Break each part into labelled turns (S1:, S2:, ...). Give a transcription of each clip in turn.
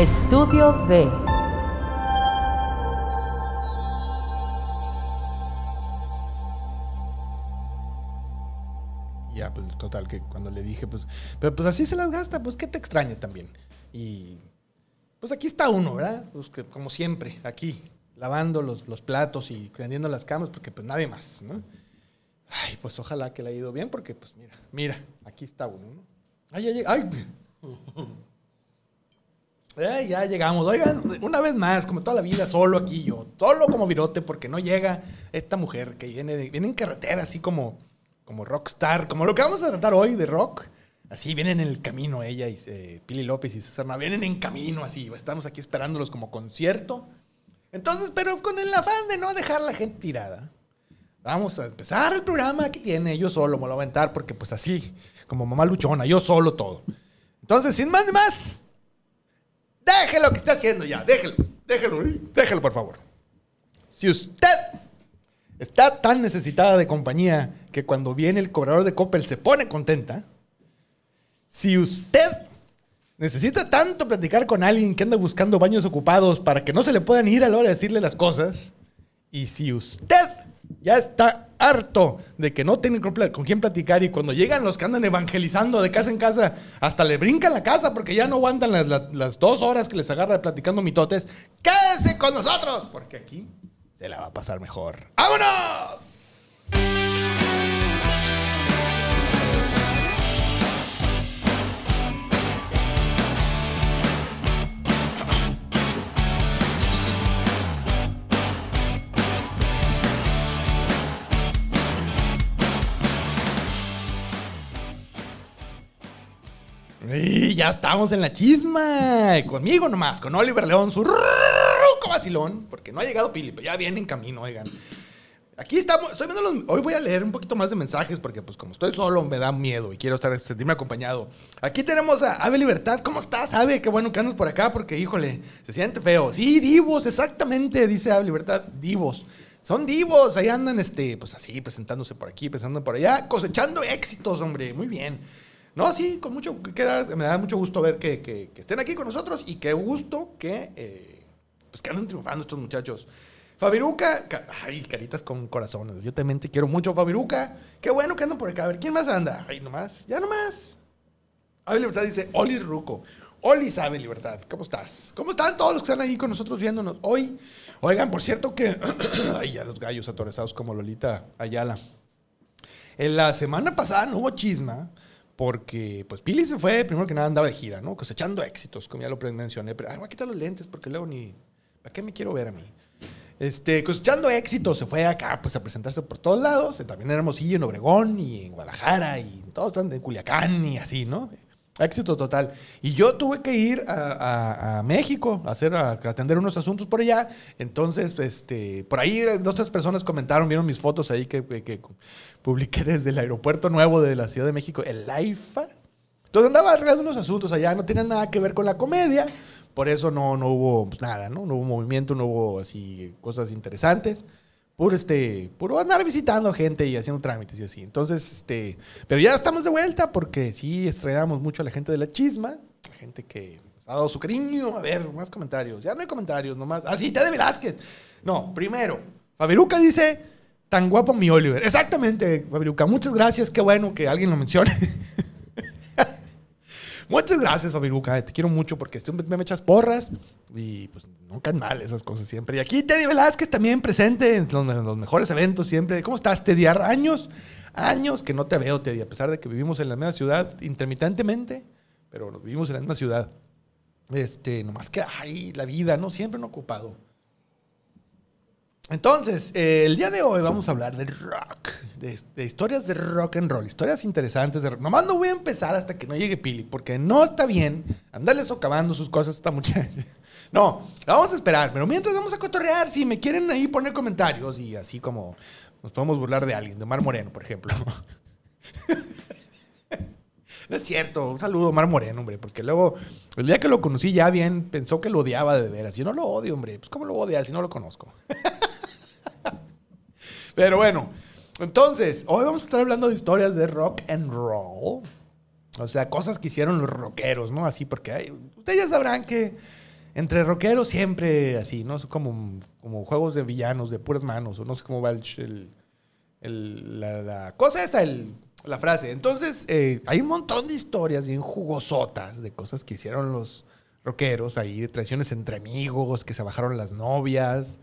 S1: Estudio B.
S2: Ya, pues total, que cuando le dije, pues, pero pues así se las gasta, pues qué te extraña también. Y pues aquí está uno, ¿verdad? Pues que, como siempre, aquí, lavando los, los platos y tendiendo las camas, porque pues nadie más, ¿no? Ay, pues ojalá que le haya ido bien, porque pues mira, mira, aquí está uno, ¿no? Ay, ya llega, ay. Ay, ya llegamos. Oigan, una vez más, como toda la vida, solo aquí yo, solo como virote, porque no llega esta mujer que viene, de- viene en carretera, así como, como rockstar, como lo que vamos a tratar hoy de rock. Así vienen en el camino ella y eh, Pili López y César vienen en camino, así. Estamos aquí esperándolos como concierto. Entonces, pero con el afán de no dejar a la gente tirada. Vamos a empezar el programa. Aquí tiene, yo solo me lo voy a aventar porque, pues así, como mamá luchona, yo solo todo. Entonces, sin más ni más, déjelo que esté haciendo ya. Déjelo, déjelo, ¿eh? déjelo, por favor. Si usted está tan necesitada de compañía que cuando viene el cobrador de Coppel se pone contenta, si usted necesita tanto platicar con alguien que anda buscando baños ocupados para que no se le puedan ir a la hora de decirle las cosas, y si usted ya está harto de que no tiene con quién platicar y cuando llegan los que andan evangelizando de casa en casa, hasta le brincan la casa porque ya no aguantan las, dos horas que les agarra platicando mitotes, quédese con nosotros porque aquí se la va a pasar mejor. ¡Vámonos! Y ya estamos en la chisma. Conmigo nomás, con Oliver León, su vacilón. Porque no ha llegado Pili, pero ya viene en camino, oigan. Aquí estamos, estoy viendo los, hoy voy a leer un poquito más de mensajes porque pues como estoy solo me da miedo y quiero estar, sentirme acompañado. Aquí tenemos a Ave Libertad, ¿cómo estás Ave? Qué bueno que andas por acá porque híjole, se siente feo. Sí, divos, exactamente, dice Ave Libertad, divos. Son divos, ahí andan este, pues así, presentándose por aquí, presentando por allá, cosechando éxitos, hombre, muy bien. No, sí, con mucho, me da mucho gusto ver que, que- estén aquí con nosotros y qué gusto que, eh, pues que andan triunfando estos muchachos. Fabiruca, ca- ay, caritas con corazones. Yo también te quiero mucho, Fabiruca. Qué bueno que andan por acá. A ver, ¿quién más anda? Ay, nomás, ya nomás. Ave Libertad dice, Oli Ruco. Oli sabe Libertad, ¿cómo estás? ¿Cómo están todos los que están ahí con nosotros viéndonos hoy? Oigan, por cierto que, ay, ya los gallos atorezados como Lolita Ayala. En la semana pasada no hubo chisma porque, pues, Pili se fue, primero que nada andaba de gira, ¿no? Cosechando éxitos, como ya lo mencioné. Pero, ay, me voy a quitar los lentes porque luego ni... ¿Para qué me quiero ver a mí? Este, cosechando éxitos, se fue acá, pues, a presentarse por todos lados. También en Hermosillo, en Obregón, y en Guadalajara, y en todos, en Culiacán, y así, ¿no? Éxito total. Y yo tuve que ir a, México a, hacer, a, atender unos asuntos por allá. Entonces, este, por ahí dos, tres personas comentaron, vieron mis fotos ahí que publiqué desde el aeropuerto nuevo de la Ciudad de México, el AIFA. Entonces andaba arreglando unos asuntos allá, no tenían nada que ver con la comedia. Por eso no, no hubo pues, nada, ¿no? No hubo movimiento, no hubo así cosas interesantes. Puro, este, puro andar visitando gente y haciendo trámites y así. Entonces, este, pero ya estamos de vuelta porque sí extrañamos mucho a la gente de la chisma, la gente que nos ha dado su cariño. A ver, más comentarios. Ya no hay comentarios, nomás. Ah, sí, Tede Velázquez. No, primero, Fabiruca dice, tan guapo mi Oliver. Exactamente, Fabiruca. Muchas gracias, qué bueno que alguien lo mencione. Muchas gracias, Fabiruca. Te quiero mucho porque siempre me echas porras y pues no caen mal esas cosas siempre. Y aquí Teddy Velázquez también presente en los, mejores eventos siempre. ¿Cómo estás, Teddy? Años, años que no te veo, Teddy, a pesar de que vivimos en la misma ciudad intermitentemente, pero vivimos en la misma ciudad. Este, nomás que, ay, la vida, ¿no? Siempre no ocupado. Entonces, eh, el día de hoy vamos a hablar de rock, de, historias de rock and roll, historias interesantes de rock. Nomás no voy a empezar hasta que no llegue Pili, porque no está bien andarle socavando sus cosas a esta muchacha. No, vamos a esperar, pero mientras vamos a cotorrear, si me quieren ahí poner comentarios y así como nos podemos burlar de alguien, de Mar Moreno, por ejemplo. No es cierto, un saludo a Mar Moreno, hombre, porque luego, el día que lo conocí ya bien, pensó que lo odiaba de veras. Yo no lo odio, hombre, pues ¿cómo lo voy a odiar si no lo conozco? Pero bueno, entonces, hoy vamos a estar hablando de historias de rock and roll. O sea, cosas que hicieron los rockeros, ¿no? Así porque ustedes ya sabrán que entre rockeros siempre así, ¿no? Como, como juegos de villanos, de puras manos, o no sé cómo va el, el, la, cosa esta, el, la frase. Entonces, eh, hay un montón de historias bien jugosotas de cosas que hicieron los rockeros ahí, de traiciones entre amigos, que se bajaron las novias,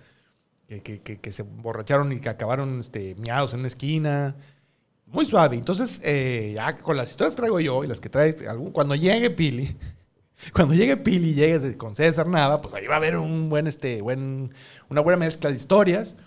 S2: que, que, que, se emborracharon y que acabaron este, miados en una esquina. Muy suave. Entonces, eh, ya con las historias que traigo yo y las que trae algún, cuando llegue Pili, cuando llegue Pili y llegue con César Nava, pues ahí va a haber un buen, este, buen, una buena mezcla de historias.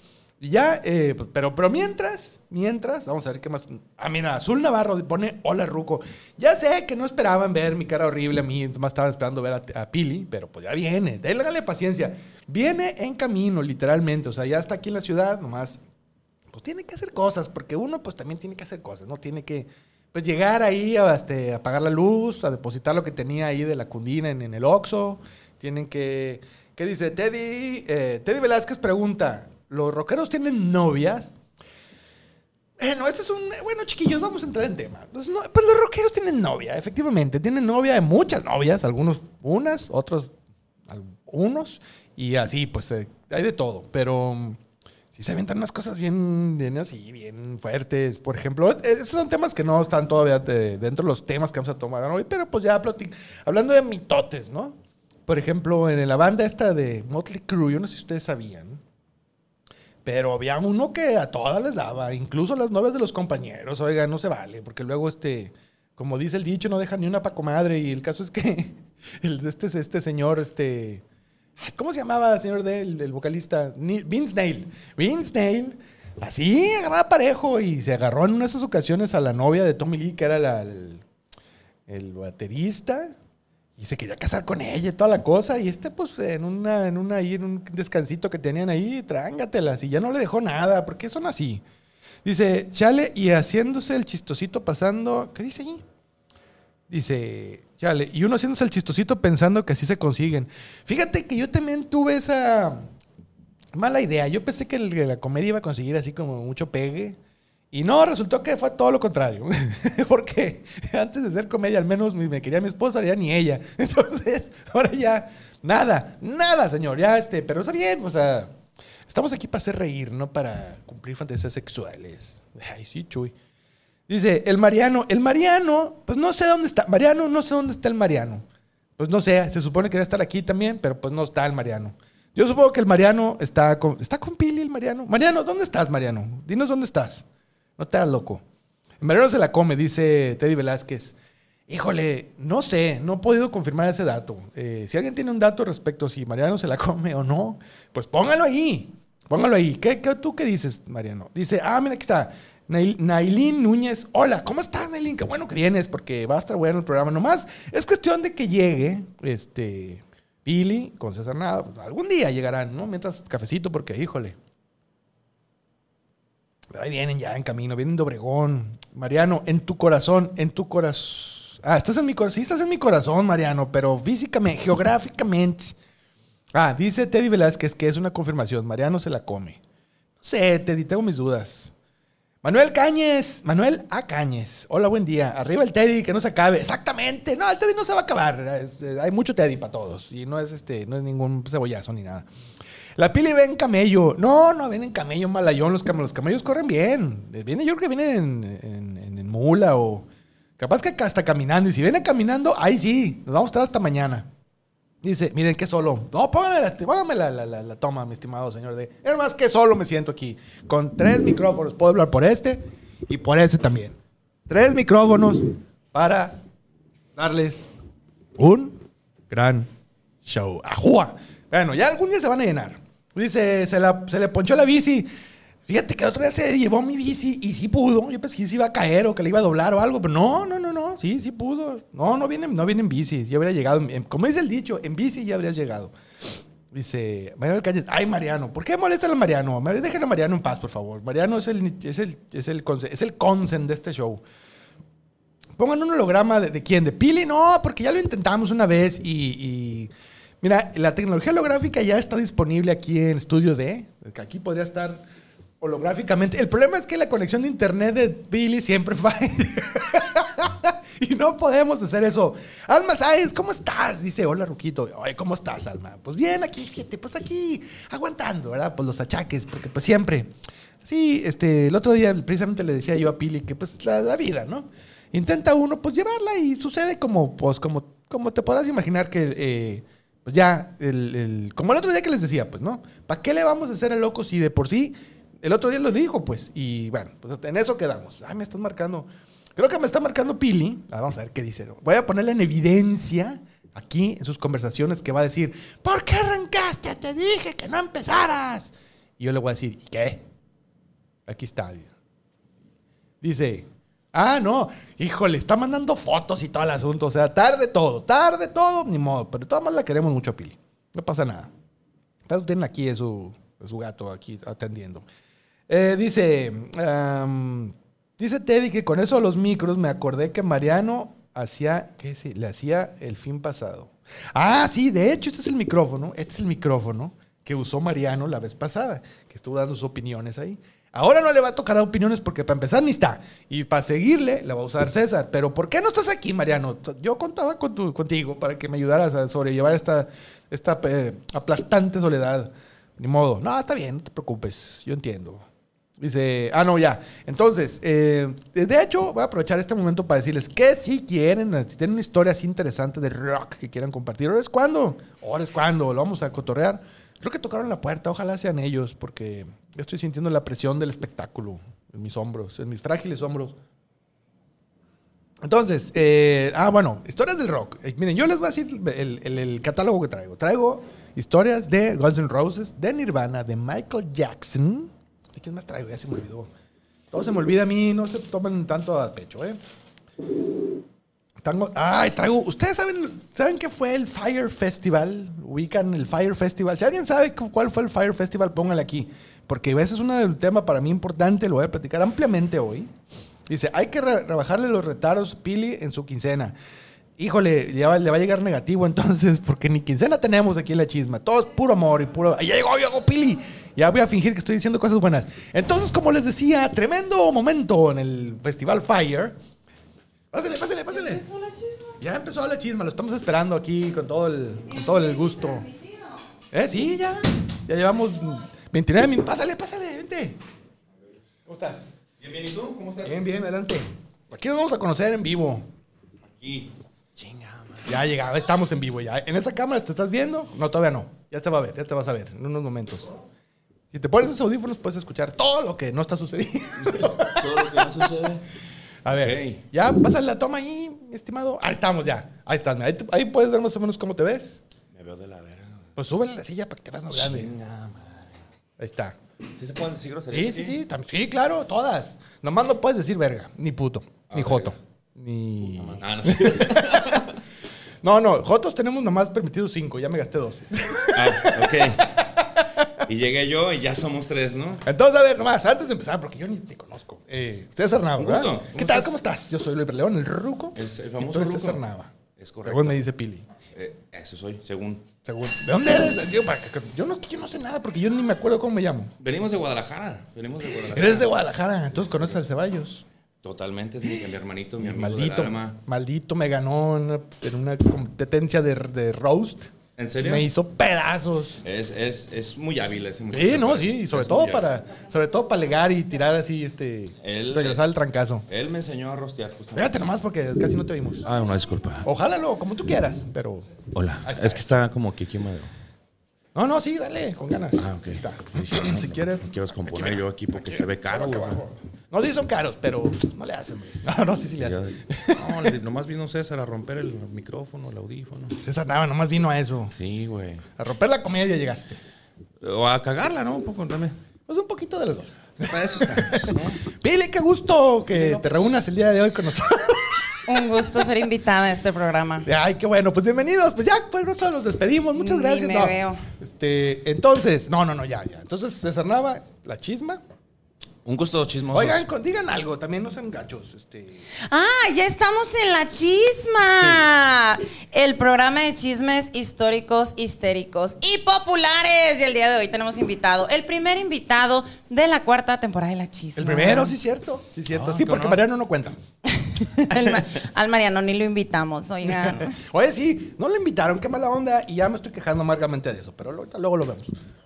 S2: Y ya, eh, pues, pero, pero mientras, mientras, vamos a ver qué más. Ah, mira, Azul Navarro pone, hola Ruco. Ya sé que no esperaban ver mi cara horrible a mí, más estaban esperando ver a, Pili, pero pues ya viene, déjale paciencia. Viene en camino, literalmente, o sea, ya está aquí en la ciudad, nomás, pues tiene que hacer cosas, porque uno pues también tiene que hacer cosas, ¿no? Tiene que, pues llegar ahí a este, apagar la luz, a depositar lo que tenía ahí de la cundina en, el Oxxo, tienen que... ¿Qué dice? Teddy, eh, Teddy Velázquez pregunta, ¿Los rockeros tienen novias? Bueno, este es un. Bueno, chiquillos, vamos a entrar en tema. pues los rockeros tienen novia, efectivamente. Tienen novia, muchas novias, algunos unas, otros unos, y así, pues eh, hay de todo. Pero mm, si se avientan unas cosas bien, bien así, bien fuertes. Por ejemplo, esos son temas que no están todavía dentro de los temas que vamos a tomar hoy, pero pues ya hablando de mitotes, ¿no? Por ejemplo, en la banda esta de Motley Crue, yo no sé si ustedes sabían pero había uno que a todas les daba, incluso las novias de los compañeros. Oiga, no se vale, porque luego este, como dice el dicho, no deja ni una pa' comadre. Y el caso es que el, este, este señor, este. ¿Cómo se llamaba señor del el vocalista? Vince Nail. Vince Nail. Así agarraba parejo y se agarró en una de esas ocasiones a la novia de Tommy Lee, que era el, el baterista. Y se quería casar con ella y toda la cosa. Y este, pues, en una, en una ahí, en un descansito que tenían ahí, trángatelas. Y ya no le dejó nada, porque son así. Dice, chale, y haciéndose el chistosito pasando. ¿Qué dice ahí? Dice, y uno haciéndose el chistosito pensando que así se consiguen. Fíjate que yo también tuve esa mala idea. Yo pensé que la comedia iba a conseguir así como mucho pegue. Y no, resultó que fue todo lo contrario. Porque antes de ser comedia, al menos me quería mi esposa, ya ni ella. Entonces, ahora ya, nada, nada, señor. Ya este, pero está bien, o sea, estamos aquí para hacer reír, no para cumplir fantasías sexuales. Ay, sí, chuy. Dice, el Mariano, el Mariano, pues no sé dónde está. Mariano, no sé dónde está el Mariano. Pues no sé, se supone que debe estar aquí también, pero pues no está el Mariano. Yo supongo que el Mariano está con. ¿Está con Pili el Mariano? Mariano, ¿dónde estás, Mariano? Dinos dónde estás. No te hagas loco. En Mariano se la come, dice Teddy Velázquez. Híjole, no sé, no he podido confirmar ese dato. Eh, si alguien tiene un dato respecto a si Mariano se la come o no, pues póngalo ahí. Póngalo ahí. ¿Qué, tú qué dices, Mariano? Dice, ah, mira, aquí está. Nailín Núñez. Hola, ¿cómo estás, Nailín? Qué bueno que vienes porque va a estar bueno el programa. Nomás es cuestión de que llegue este Pili con César Nada. Algún día llegarán, ¿no? Mientras cafecito, porque, híjole, ahí vienen ya en camino, vienen de Obregón. Mariano, en tu corazón, en tu corazón. Ah, estás en mi corazón. Sí, estás en mi corazón, Mariano, pero físicamente, geográficamente. Ah, dice Teddy Velázquez que es una confirmación. Mariano se la come. No sé, Teddy, tengo mis dudas. Manuel Cañes, Manuel A. Cañes. Hola, buen día. Arriba el Teddy, que no se acabe. Exactamente. No, el Teddy no se va a acabar. hay mucho Teddy para todos. Y no es este, no es ningún cebollazo ni nada. La Pili ven camello. No, no ven en camello malayón. Los, los camellos corren bien. Viene, yo creo que vienen en, mula o. Capaz que hasta caminando. Y si viene caminando, ahí sí. Nos vamos a estar hasta mañana. Dice, miren que solo. No, póngame la, la, toma, mi estimado señor. De, es más que solo me siento aquí. Con tres micrófonos. Puedo hablar por este y por este también. Tres micrófonos para darles un gran show. ¡Ajúa! Bueno, ya algún día se van a llenar. Dice, se, le ponchó la bici. Fíjate que otra vez se llevó mi bici y sí pudo. Yo pensé que se iba a caer o que le iba a doblar o algo, pero no, no, no, no. Sí, sí pudo. No, no viene, no viene en bici. Ya habría llegado. como dice el dicho, en bici ya habrías llegado. Dice Mariano Calle, ay Mariano, ¿por qué molesta a Mariano? Déjenlo a Mariano en paz, por favor. Mariano es el, es el, es el, es el consen de este show. Pongan un holograma de, quién, de Pili, no, porque ya lo intentamos una vez y Mira, la tecnología holográfica ya está disponible aquí en Studio D. Aquí podría estar holográficamente. El problema es que la conexión de internet de Billy siempre falla. Y no podemos hacer eso. Alma Sáenz, ¿cómo estás? Dice, hola, Ruquito. Oye, ¿cómo estás, Alma? Pues bien, aquí, fíjate, pues aquí, aguantando, ¿verdad? Pues los achaques, porque pues siempre. Sí, este, el otro día precisamente le decía yo a Pili que pues la, la vida, ¿no? Intenta uno pues llevarla y sucede como, pues, como, como te podrás imaginar que... eh, pues ya, el, el- como el otro día que les decía, pues, ¿no? ¿Para qué le vamos a hacer al loco si de por sí el otro día lo dijo, pues? Y bueno, pues en eso quedamos. Ay, me estás marcando. Creo que me está marcando Pili. Ah, vamos a ver qué dice. Voy a ponerle en evidencia aquí en sus conversaciones que va a decir, ¿por qué arrancaste? Te dije que no empezaras. Y yo le voy a decir, ¿y qué? Aquí está. Dice, ah, no, híjole, está mandando fotos y todo el asunto. O sea, tarde todo, tarde todo, ni modo. Pero de todas la queremos mucho a Pili. No pasa nada. Tienen aquí su, su gato aquí atendiendo. Eh, dice, am, dice Teddy que con eso de los micros me acordé que Mariano hacía, ¿qué sí? Le hacía el fin pasado. Ah, sí, de hecho, este es el micrófono, este es el micrófono que usó Mariano la vez pasada, que estuvo dando sus opiniones ahí. Ahora no le va a tocar dar opiniones porque para empezar ni está. Y para seguirle la va a usar César. Pero ¿por qué no estás aquí, Mariano? Yo contaba con tu- contigo para que me ayudaras a sobrellevar esta, esta eh, aplastante soledad. Ni modo. No, está bien, no te preocupes. Yo entiendo. Dice, ah, no, ya. Entonces, eh, de hecho, voy a aprovechar este momento para decirles que si quieren, si tienen una historia así interesante de rock que quieran compartir, ahora es cuando, ahora es cuando, lo vamos a cotorrear. Creo que tocaron la puerta, ojalá sean ellos, porque estoy sintiendo la presión del espectáculo en mis hombros, en mis frágiles hombros. Entonces, eh, ah, bueno, historias del rock. Eh, miren, yo les voy a decir el, el- el catálogo que traigo. Traigo historias de Guns N' Roses, de Nirvana, de Michael Jackson. ¿De quién más traigo? Ya se me olvidó. Todo se me olvida a mí, no se tomen tanto a pecho, ¿eh? Tango, ay, traigo. ¿Ustedes saben, saben qué fue el Fire Festival? Ubican el Fire Festival. Si alguien sabe cu- cuál fue el Fire Festival, póngale aquí. Porque ese es un tema para mí importante, lo voy a platicar ampliamente hoy. Dice, hay que re- rebajarle los retaros Pili en su quincena. Híjole, ya le va a llegar negativo entonces, porque ni quincena tenemos aquí en la chisma. Todo es puro amor y puro... ¡Ay, Ya llegó, llegó Pili. Ya voy a fingir que estoy diciendo cosas buenas. Entonces, como les decía, tremendo momento en el Festival Fire. Pásale, pásale, pásale. Ya empezó la chisma, lo estamos esperando aquí con todo el, con todo el gusto. ¿Eh? Sí, ya. Ya llevamos 29 minutos. Pásale, pásale, vente. ¿Cómo estás?
S1: Bien, bien, ¿y tú? ¿Cómo estás?
S2: Bien, bien, adelante. Aquí nos vamos a conocer en vivo.
S1: Aquí.
S2: Ya llegado, estamos en vivo ya. ¿En esa cámara te estás viendo? No, todavía no. Ya te va a ver, ya te vas a ver en unos momentos. Si te pones esos audífonos puedes escuchar todo lo que no está sucediendo.
S1: Todo lo que no sucede.
S2: A ver, ya pásale la toma ahí, estimado. Ahí estamos ya. Ahí estás. Ahí, puedes ver más o menos cómo te ves.
S1: Me veo de la verga.
S2: Pues súbele la silla para que te veas más grande. Ahí está.
S1: ¿Sí se pueden decir groserías?
S2: Sí, sí, sí. Sí, claro, todas. Nomás no puedes decir verga, ni puto, ni
S1: Ah,
S2: joto.
S1: verga.
S2: Ni.
S1: Ah, no sé.
S2: No, no, jotos tenemos nomás permitidos cinco, ya me gasté dos.
S1: Ah, ok. Y llegué yo y ya somos tres, ¿no?
S2: Entonces, a ver, nomás, antes de empezar, porque yo ni te conozco. Eh, César Nava, ¿verdad?
S1: gusto.
S2: ¿Qué
S1: ¿Cómo
S2: tal?
S1: estás?
S2: ¿Cómo estás? Yo soy Luis León, el ruco.
S1: El, el famoso Ruco.
S2: César Nava.
S1: Es correcto.
S2: Según me dice Pili.
S1: Eh, eso soy, según.
S2: Según. ¿De dónde eres? Yo, no, yo no sé nada porque yo ni me acuerdo cómo me llamo.
S1: Venimos de Guadalajara. Venimos de Guadalajara.
S2: Eres de Guadalajara, entonces conoces al Ceballos.
S1: Totalmente, es mi, mi hermanito, mi amigo
S2: Maldito,
S1: del alma.
S2: maldito me ganó en una, en una competencia de, de roast.
S1: ¿En serio?
S2: Me hizo pedazos.
S1: Es, es, es muy hábil ese
S2: Sí,
S1: muchacho,
S2: no,
S1: parece.
S2: sí, y sobre
S1: Es
S2: todo para,
S1: hábil.
S2: sobre todo para legar y tirar así, este,
S1: Él-
S2: regresar al trancazo.
S1: Él me enseñó a rostear justamente.
S2: Fíjate nomás porque casi no te vimos.
S1: Ah, una disculpa.
S2: Ojalá lo, como tú quieras, pero.
S1: Hola. Es que está como Kiki Madero.
S2: No, no, sí, dale, con ganas.
S1: Ah, ok.
S2: Está. Si
S1: no,
S2: quieres.
S1: no quiero descomponer yo aquí porque se ve caro.
S2: Aquí
S1: o sea.
S2: No, sí son caros, pero no le hacen, güey. No, no, sí, sí le hacen.
S1: No, nomás vino César a romper el micrófono, el audífono.
S2: César Nava nomás vino a eso.
S1: Sí, güey.
S2: A romper la comida ya llegaste.
S1: O a cagarla, ¿no? Un poco también.
S2: Pues un poquito de los dos.
S1: Para eso está. ¿no?
S2: Pili, qué gusto que te reúnas el día de hoy con nosotros.
S3: Un gusto ser invitada a este programa.
S2: Ay, qué bueno, pues bienvenidos. Pues ya, pues nosotros nos despedimos. Muchas
S3: Ni
S2: gracias.
S3: me
S2: No,
S3: veo.
S2: Este, entonces, no, no, no, ya, ya. Entonces, César Nava, la chisma.
S1: Un gusto chismoso.
S2: Oigan, con- digan algo, también no sean gachos. Este,
S3: Ah, ya estamos en la chisma. El programa de chismes históricos, histéricos y populares. Y el día de hoy tenemos invitado, el primer invitado de la cuarta temporada de la chisma.
S2: el primero, sí, cierto. Sí, cierto.
S1: Ah,
S2: sí, porque. Mariano no cuenta.
S3: Ma- al Mariano ni lo invitamos, oigan.
S2: Oye, sí, no le invitaron, qué mala onda. Y ya me estoy quejando amargamente de eso, pero ahorita luego lo vemos.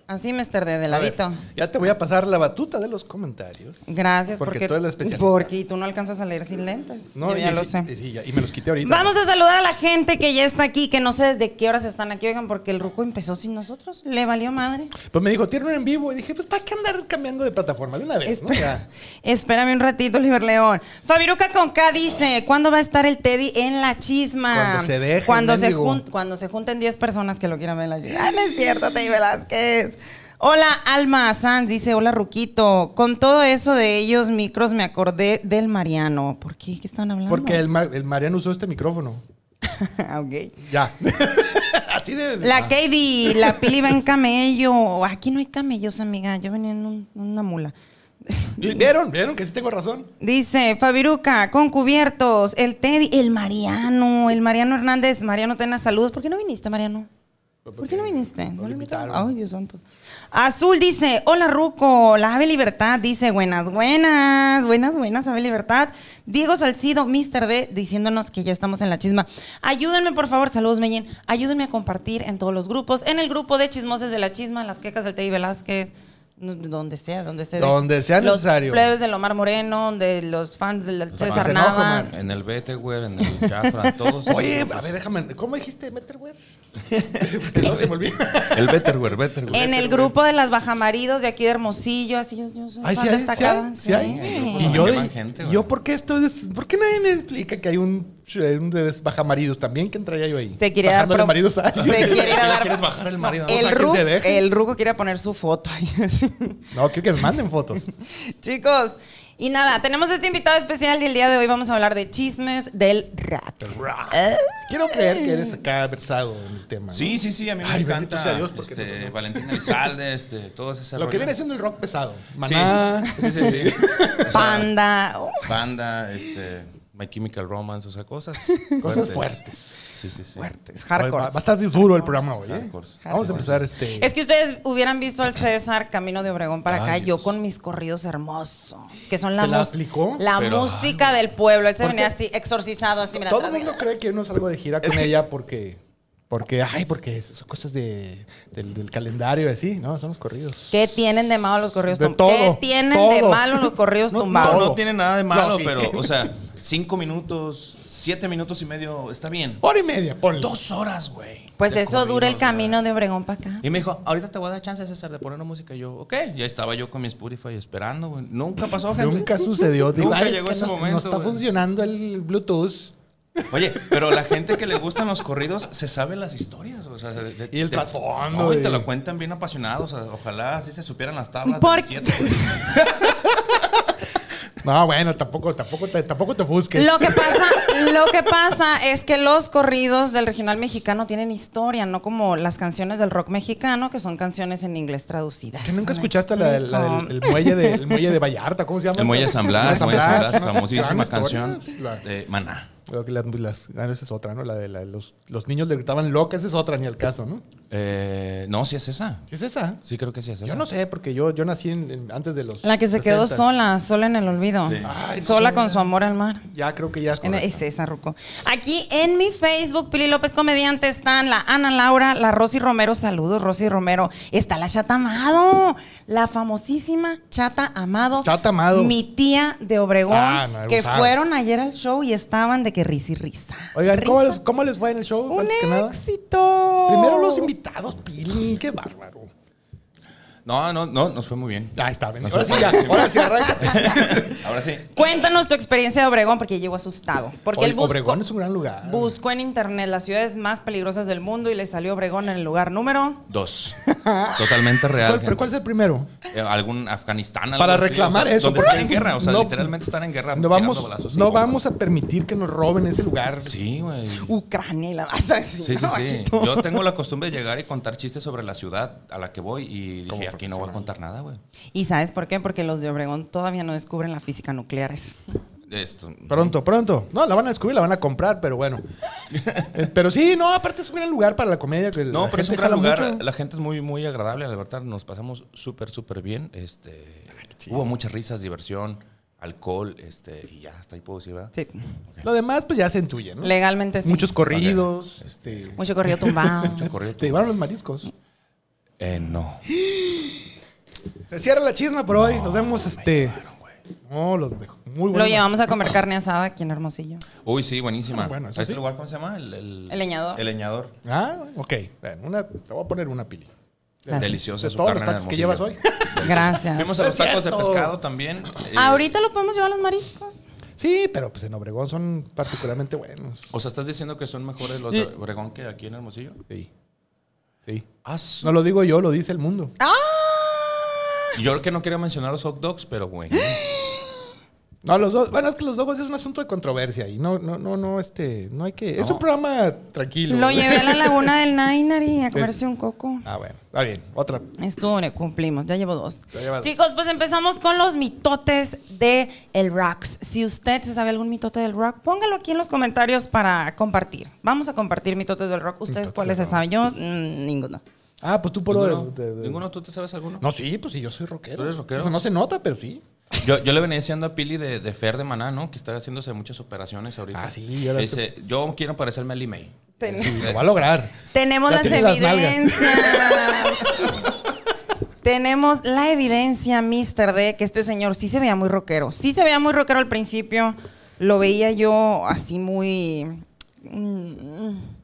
S3: Así, Mr. D, de
S2: ver,
S3: ladito.
S2: ya te voy a pasar la batuta de los comentarios.
S3: Gracias,
S2: Porque
S3: porque,
S2: tú eres la especialista.
S3: Porque tú no alcanzas a leer sin lentes. Yo
S2: y
S3: ya lo sé.
S2: y ya- y me los quité ahorita.
S3: Vamos a saludar a la gente que ya está aquí, que no sé desde qué horas están aquí, oigan, porque el Ruco empezó sin nosotros. Le valió madre.
S2: Pues me dijo, tiene en vivo. Y dije, pues, ¿para qué andar cambiando de plataforma? De una vez, ¿no?
S3: Espera-
S2: Ya.
S3: Espérame un ratito, Oliver León. Fabiruca con K dice, ¿cuándo va a estar el Teddy en la chisma?
S2: Cuando se deje,
S3: Cuando se, jun- cuando se junten 10 personas que lo quieran ver en la chisma. Ay, no es cierto, Teddy Velázquez. Hola, Alma Sanz dice, hola, Ruquito. Con todo eso de ellos micros me acordé del Mariano. ¿Por qué? ¿Qué están hablando?
S2: Porque el, Ma- el Mariano usó este micrófono.
S3: Ok.
S2: Ya. Así de.
S3: La
S2: Ah.
S3: Katie, la Pili va en camello. Aquí no hay camellos, amiga. Yo venía en un- una mula.
S2: ¿Vieron? ¿Vieron que sí tengo razón?
S3: Dice Fabiruca, con cubiertos, el Teddy, el Mariano, el Mariano Hernández. Mariano, tenés saludos. ¿Por qué no viniste, Mariano? ¿Por qué no viniste?
S2: No
S3: ¿No
S2: lo
S3: invitaron. Ay, Dios santo. Azul dice, hola Ruco, la Ave Libertad dice, buenas, buenas, buenas, buenas, Ave Libertad. Diego Salcido, Mr. D, diciéndonos que ya estamos en la chisma. Ayúdenme, por favor, saludos, Mellín. Ayúdenme a compartir en todos los grupos, en el grupo de chismoses de la chisma, las quecas del Teddy Velázquez, donde sea, donde sea.
S2: Donde sea
S3: los
S2: necesario.
S3: plebes del Omar Moreno, de los fans del
S1: Los
S3: César. Nava.
S1: En el Betterware, en el Jafra, todos.
S2: Oye, a ver, déjame. ¿Cómo dijiste, Betterware? Porque no se me olvida.
S1: El Betterware, Betterware.
S3: En el grupo de las bajamaridos de aquí de Hermosillo, así yo, yo soy
S2: Ay,
S3: fan
S2: sí hay, sí
S3: destacada.
S2: sí hay.
S3: Sí.
S2: Y yo, de- yo, ¿por qué esto es, ¿Por qué nadie me explica que hay un, un de bajamaridos también que entraría yo ahí?
S3: Se quiere dar pro-
S2: maridos a alguien.
S3: Se quiere dar-
S1: ¿Quieres bajar el marido?
S3: El,
S2: a quien
S3: Ru-
S2: se deje.
S3: el Ruco quiere poner su foto ahí.
S2: No, quiero que me manden fotos.
S3: Chicos, y nada, tenemos este invitado especial y el día de hoy vamos a hablar de chismes del rap. ¿Eh?
S2: Quiero creer que eres acá versado en el tema. ¿no?
S1: Sí, sí, sí, a mí me
S2: Ay,
S1: encanta.
S2: sea Dios, porque
S1: este,
S2: no- no.
S1: Valentina Elizalde, este, todo ese
S2: Lo que viene siendo el rock pesado.
S1: Sí,
S2: Maná.
S1: sí, sí. sí. O sea,
S3: Panda. Oh,
S1: Banda, este, My Chemical Romance, o sea, cosas.
S2: Cosas fuertes.
S1: Sí, sí, sí.
S3: fuertes,
S2: Va,
S3: hardcore.
S2: va a estar duro el programa hoy, ¿eh?
S1: Hardcore.
S2: Vamos a empezar este.
S3: Es que ustedes hubieran visto al César Camino de Obregón para
S1: Ay,
S3: acá, yo
S1: Dios.
S3: con mis corridos hermosos, que son la,
S2: ¿Te la
S3: mus-
S2: aplicó?
S3: la
S1: Pero,
S3: música del pueblo. Él se
S2: ¿Por
S3: venía así, exorcizado, así, mira.
S2: Todo el mundo cree que yo no salgo de gira con ella porque. Porque, ay, porque son cosas de, del, del calendario y así, ¿no? Son los corridos.
S3: ¿Qué tienen de malo los corridos
S2: De
S3: tumbados?
S2: todo,
S3: ¿Qué tienen de
S2: todo.
S3: malo los corridos
S1: No,
S3: tumbados?
S1: no, no tiene nada de malo,
S2: No, sí.
S1: pero, o sea, cinco minutos, siete minutos y medio, está bien.
S2: Hora y media, ponle.
S1: Dos horas, güey.
S3: Pues
S1: de
S3: eso dura el camino de Obregón para acá.
S1: Y me dijo, ahorita te voy a dar chance, César, de poner una música. Y yo, ok. Ya estaba yo con mi Spotify esperando, güey. Nunca pasó, gente.
S2: Nunca sucedió. Digo,
S1: Nunca
S2: ay, es
S1: llegó
S2: que
S1: ese
S2: no,
S1: momento.
S2: No está
S1: güey.
S2: funcionando el Bluetooth.
S1: Oye, pero la gente que le gustan los corridos se sabe las historias. O sea, de- de-
S2: Y el
S1: de-
S2: trasfondo,
S1: No, y
S2: y-
S1: te lo cuentan bien apasionados. o sea, ojalá así se supieran las tablas
S3: ¿Por
S1: del siete.
S2: No, bueno, tampoco, tampoco te, tampoco te ofusques.
S3: Lo que pasa, lo que pasa es que los corridos del regional mexicano tienen historia, no como las canciones del rock mexicano, que son canciones en inglés traducidas.
S2: ¿Que nunca
S3: ¿Me
S2: escuchaste la, la del el muelle, de, el muelle de Vallarta? ¿Cómo se llama?
S1: El Muelle de San Blas,
S2: San
S1: Muelle de San
S2: Blas,
S1: famosísima canción de Maná.
S2: Creo que las, las- ah, esa es otra, ¿no? La de la- los, los niños le gritaban loca, esa es otra, ni al caso, ¿no?
S1: Eh, no, sí es esa.
S2: ¿Qué es esa?
S1: Sí, creo que sí es esa.
S2: Yo no sé, porque yo, yo nací en- en- antes de los.
S3: La que se quedó
S2: 60s.
S3: sola, sola en el olvido.
S1: Sí.
S2: Ay,
S3: sola
S2: sí.
S3: con su amor al mar.
S2: Ya creo que ya es
S3: En- es esa, Ruco. Aquí en mi Facebook, Pili López Comediante, están la Ana Laura, la Rosy Romero. Saludos, Rosy Romero. Está la Chata Amado, la famosísima Chata Amado.
S2: Chata Amado.
S3: Mi tía de Obregón,
S2: Ah, no,
S3: que fueron ayer al show y estaban de que risa y risa.
S2: Oigan, ¿cómo les, ¿cómo les fue en el show?
S3: Un
S2: antes que nada?
S3: éxito.
S2: Primero los invitados, Pili, qué bárbaro.
S1: No, no, no, nos fue muy bien.
S2: Ahí está.
S1: Nos
S2: Ahora sí, ya. Ahora sí, arranca.
S1: Ahora sí.
S3: Cuéntanos tu experiencia de Obregón, porque llegó asustado. Porque
S2: Oye,
S3: él buscó,
S2: Obregón es un gran lugar.
S3: buscó en internet las ciudades más peligrosas del mundo y le salió Obregón en el lugar número.
S1: Dos. Totalmente real.
S2: ¿Cuál- ¿Pero cuál es el primero?
S1: Eh, algún Afganistán algo
S2: Para
S1: así,
S2: reclamar
S1: o sea,
S2: eso,
S1: donde
S2: porque
S1: están en guerra o sea
S2: no-
S1: literalmente están en guerra
S2: No vamos,
S1: balazos
S2: no
S1: bombas.
S2: vamos a permitir que nos roben ese lugar.
S1: sí güey
S3: Ucrania la masa.
S1: sí sí sí yo tengo la costumbre de llegar y contar chistes sobre la ciudad a la que voy y dije aquí no voy a contar nada güey
S3: ¿Y sabes por qué? Porque los de Obregón todavía no descubren la física nuclear. Es-
S1: esto
S2: Pronto, pronto. No, la van a descubrir, la van a comprar, pero bueno. Eh, pero sí, no, aparte es un gran lugar para la comedia. Que
S1: no
S2: la
S1: pero es un gran lugar
S2: mucho.
S1: la gente es muy muy agradable la verdad nos pasamos súper súper bien este hubo muchas risas diversión alcohol, este, y ya, hasta ahí puedo decir, ¿verdad?
S3: Sí.
S2: Lo demás, pues ya se intuye, ¿no?
S3: Legalmente sí.
S2: Muchos corridos. Este,
S3: Mucho corrido tumbado.
S1: Mucho corrido.
S2: te llevaron los mariscos.
S1: Eh, no.
S2: Se cierra la chisma por hoy. Nos vemos, este. No, los dejo. Muy bueno.
S3: Lo llevamos a comer carne asada aquí en Hermosillo.
S1: Uy, sí, buenísima.
S2: Ah, bueno, eso
S1: ¿Este
S2: sí.
S1: lugar cómo se llama? El, el,
S3: El leñador.
S1: El leñador.
S2: Ah, ok. Una, te voy a poner una pili.
S3: Gracias.
S1: Deliciosa
S2: De
S1: su
S2: todos
S1: carne
S2: los tacos que llevas hoy.
S3: Gracias.
S1: Fuimos a los
S2: Es
S1: tacos de
S2: cierto.
S1: pescado también. eh,
S3: Ahorita lo podemos llevar a los mariscos.
S2: Sí, pero pues en Obregón son particularmente buenos.
S1: O sea, ¿estás diciendo que son mejores los de Obregón que aquí en Hermosillo?
S2: Sí. Sí.
S1: Ah, su-
S2: No lo digo yo, lo dice el mundo.
S3: ¡Ah!
S1: Yo que no quería mencionar los hot dogs, pero bueno.
S2: No, los dos. Bueno, es que los dos es un asunto de controversia y no, no, no, no, este, no hay que. Es un programa tranquilo.
S3: Lo llevé a la laguna del Nainari a comerse un coco.
S2: Ah, bueno. Está bien. Otra.
S3: Estuvo, le cumplimos, ya llevo dos.
S2: Ya.
S3: Chicos, pues empezamos con los mitotes de el rocks. Si usted se sabe algún mitote del rock, póngalo aquí en los comentarios para compartir. Vamos a compartir mitotes del rock. ¿Ustedes
S2: Mitotes
S3: cuáles se saben? Yo, mm, ninguno.
S2: Ah, pues tú por lo
S1: ¿Ninguno,
S2: de, de- de-
S1: ¿Ninguno? ¿Tú te sabes alguno?
S2: No, sí, pues sí, yo soy rockero.
S1: ¿Tú eres rockero?
S2: O sea, no se nota, pero sí.
S1: Yo, yo le venía diciendo a Pili de, de Fer de Maná, ¿no? Que está haciéndose muchas operaciones ahorita.
S2: Ah, sí, ahora
S1: Dice, yo quiero parecerme a Lee May.
S3: Ten-
S2: Sí, lo va a lograr.
S3: Tenemos
S2: Ya
S3: las evidencias. Tenemos la evidencia, Mr. D, que este señor sí se veía muy rockero. Sí se veía muy rockero al principio. Lo veía yo así muy. mm,
S1: Mira,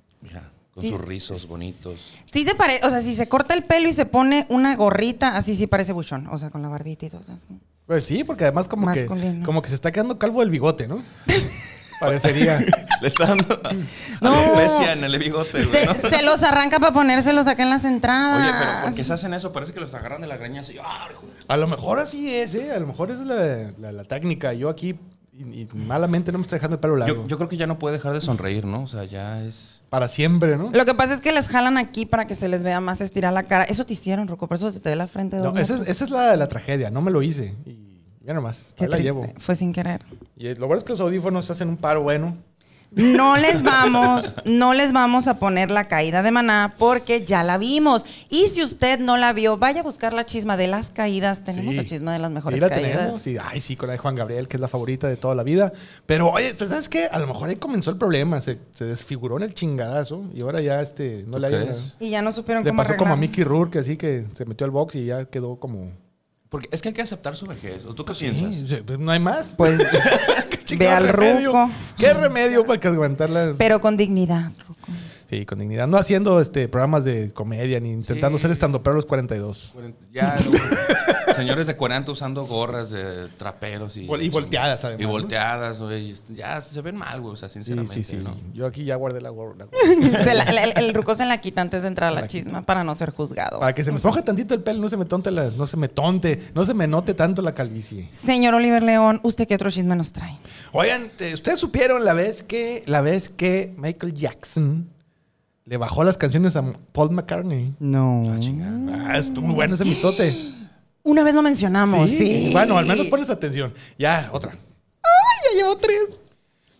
S1: con
S3: Sí.
S1: sus rizos bonitos.
S3: Sí se parece, o sea, si se corta el pelo y se pone una gorrita, así sí parece buchón. O sea, con la barbita y todo eso.
S2: Pues sí, porque además como que, como que se está quedando calvo el bigote, ¿no? Parecería.
S1: Le está dando
S3: No.
S1: en el bigote.
S3: Se, se los arranca para ponérselos acá en las entradas.
S1: Oye, pero ¿por qué se hacen eso? Parece que los agarran de la greña así. ¡Ah, hijo de-
S2: A lo mejor así es, ¿eh? A lo mejor es la, la- la técnica. Yo aquí, y, y malamente no me estoy dejando el pelo largo.
S1: Yo, yo creo que ya no puede dejar de sonreír, ¿no? O sea, ya es...
S2: Para siempre, ¿no?
S3: Lo que pasa es que les jalan aquí para que se les vea más estirada la cara. Eso te hicieron, Rocco, por eso se te ve la frente de
S2: No, esa es,
S3: metros.
S2: esa es la, la tragedia. No me lo hice. Y ya nomás.
S3: Qué
S2: Ahí la
S3: triste.
S2: llevo.
S3: Fue sin querer.
S2: Y lo bueno es que los audífonos hacen un paro bueno.
S3: No les vamos, no les vamos a poner la caída de maná porque ya la vimos. Y si usted no la vio, vaya a buscar la chisma de las caídas. Tenemos
S2: Sí.
S3: la chisma de las mejores
S2: Sí, la
S3: caídas.
S2: tenemos. Sí, ay, sí, con la de Juan Gabriel, que es la favorita de toda la vida. Pero, oye, ¿pero ¿sabes qué? A lo mejor ahí comenzó el problema. Se, se desfiguró en el chingadazo. Y ahora ya este, no
S1: ¿Tú
S2: le
S1: crees?
S3: Y ya no supieron
S2: Le
S3: cómo
S2: pasó como a. Mickey Rourke, así que se metió al box y ya quedó como.
S1: Porque es que hay que aceptar su vejez. ¿O tú qué piensas?
S2: Sí, pues no hay más.
S3: Pues
S2: ¿Qué
S3: ve al
S2: remedio?
S3: ruco,
S2: ¿Qué remedio para que aguantarla?
S3: pero con dignidad. Ruco.
S2: Sí, con dignidad. No haciendo este programas de comedia ni intentando
S1: Sí.
S2: ser estando pero a los 42.
S1: Ya, luego, señores de 40 usando gorras de traperos y...
S2: Y volteadas, además,
S1: Y volteadas, güey. Ya se ven mal, güey. O sea, sinceramente,
S2: sí, sí.
S1: ¿no?
S2: Yo aquí ya guardé la gorra. la gorra.
S3: Se la- el, el ruco se la quita antes de entrar a la chisma para no ser juzgado.
S2: Para que se me esponja tantito el pelo, no se me tonte la- no se me tonte, no se me note tanto la calvicie.
S3: Señor Oliver León, ¿usted qué otro chisme nos trae?
S2: Oigan, te- ustedes supieron la vez que la vez que Michael Jackson le bajó las canciones a Paul McCartney.
S3: No.
S2: Ah, estuvo muy bueno ese mitote.
S3: Una vez lo mencionamos, sí.
S2: Bueno, al menos pones atención. Ya, otra. ¡Ay, ya llevo tres!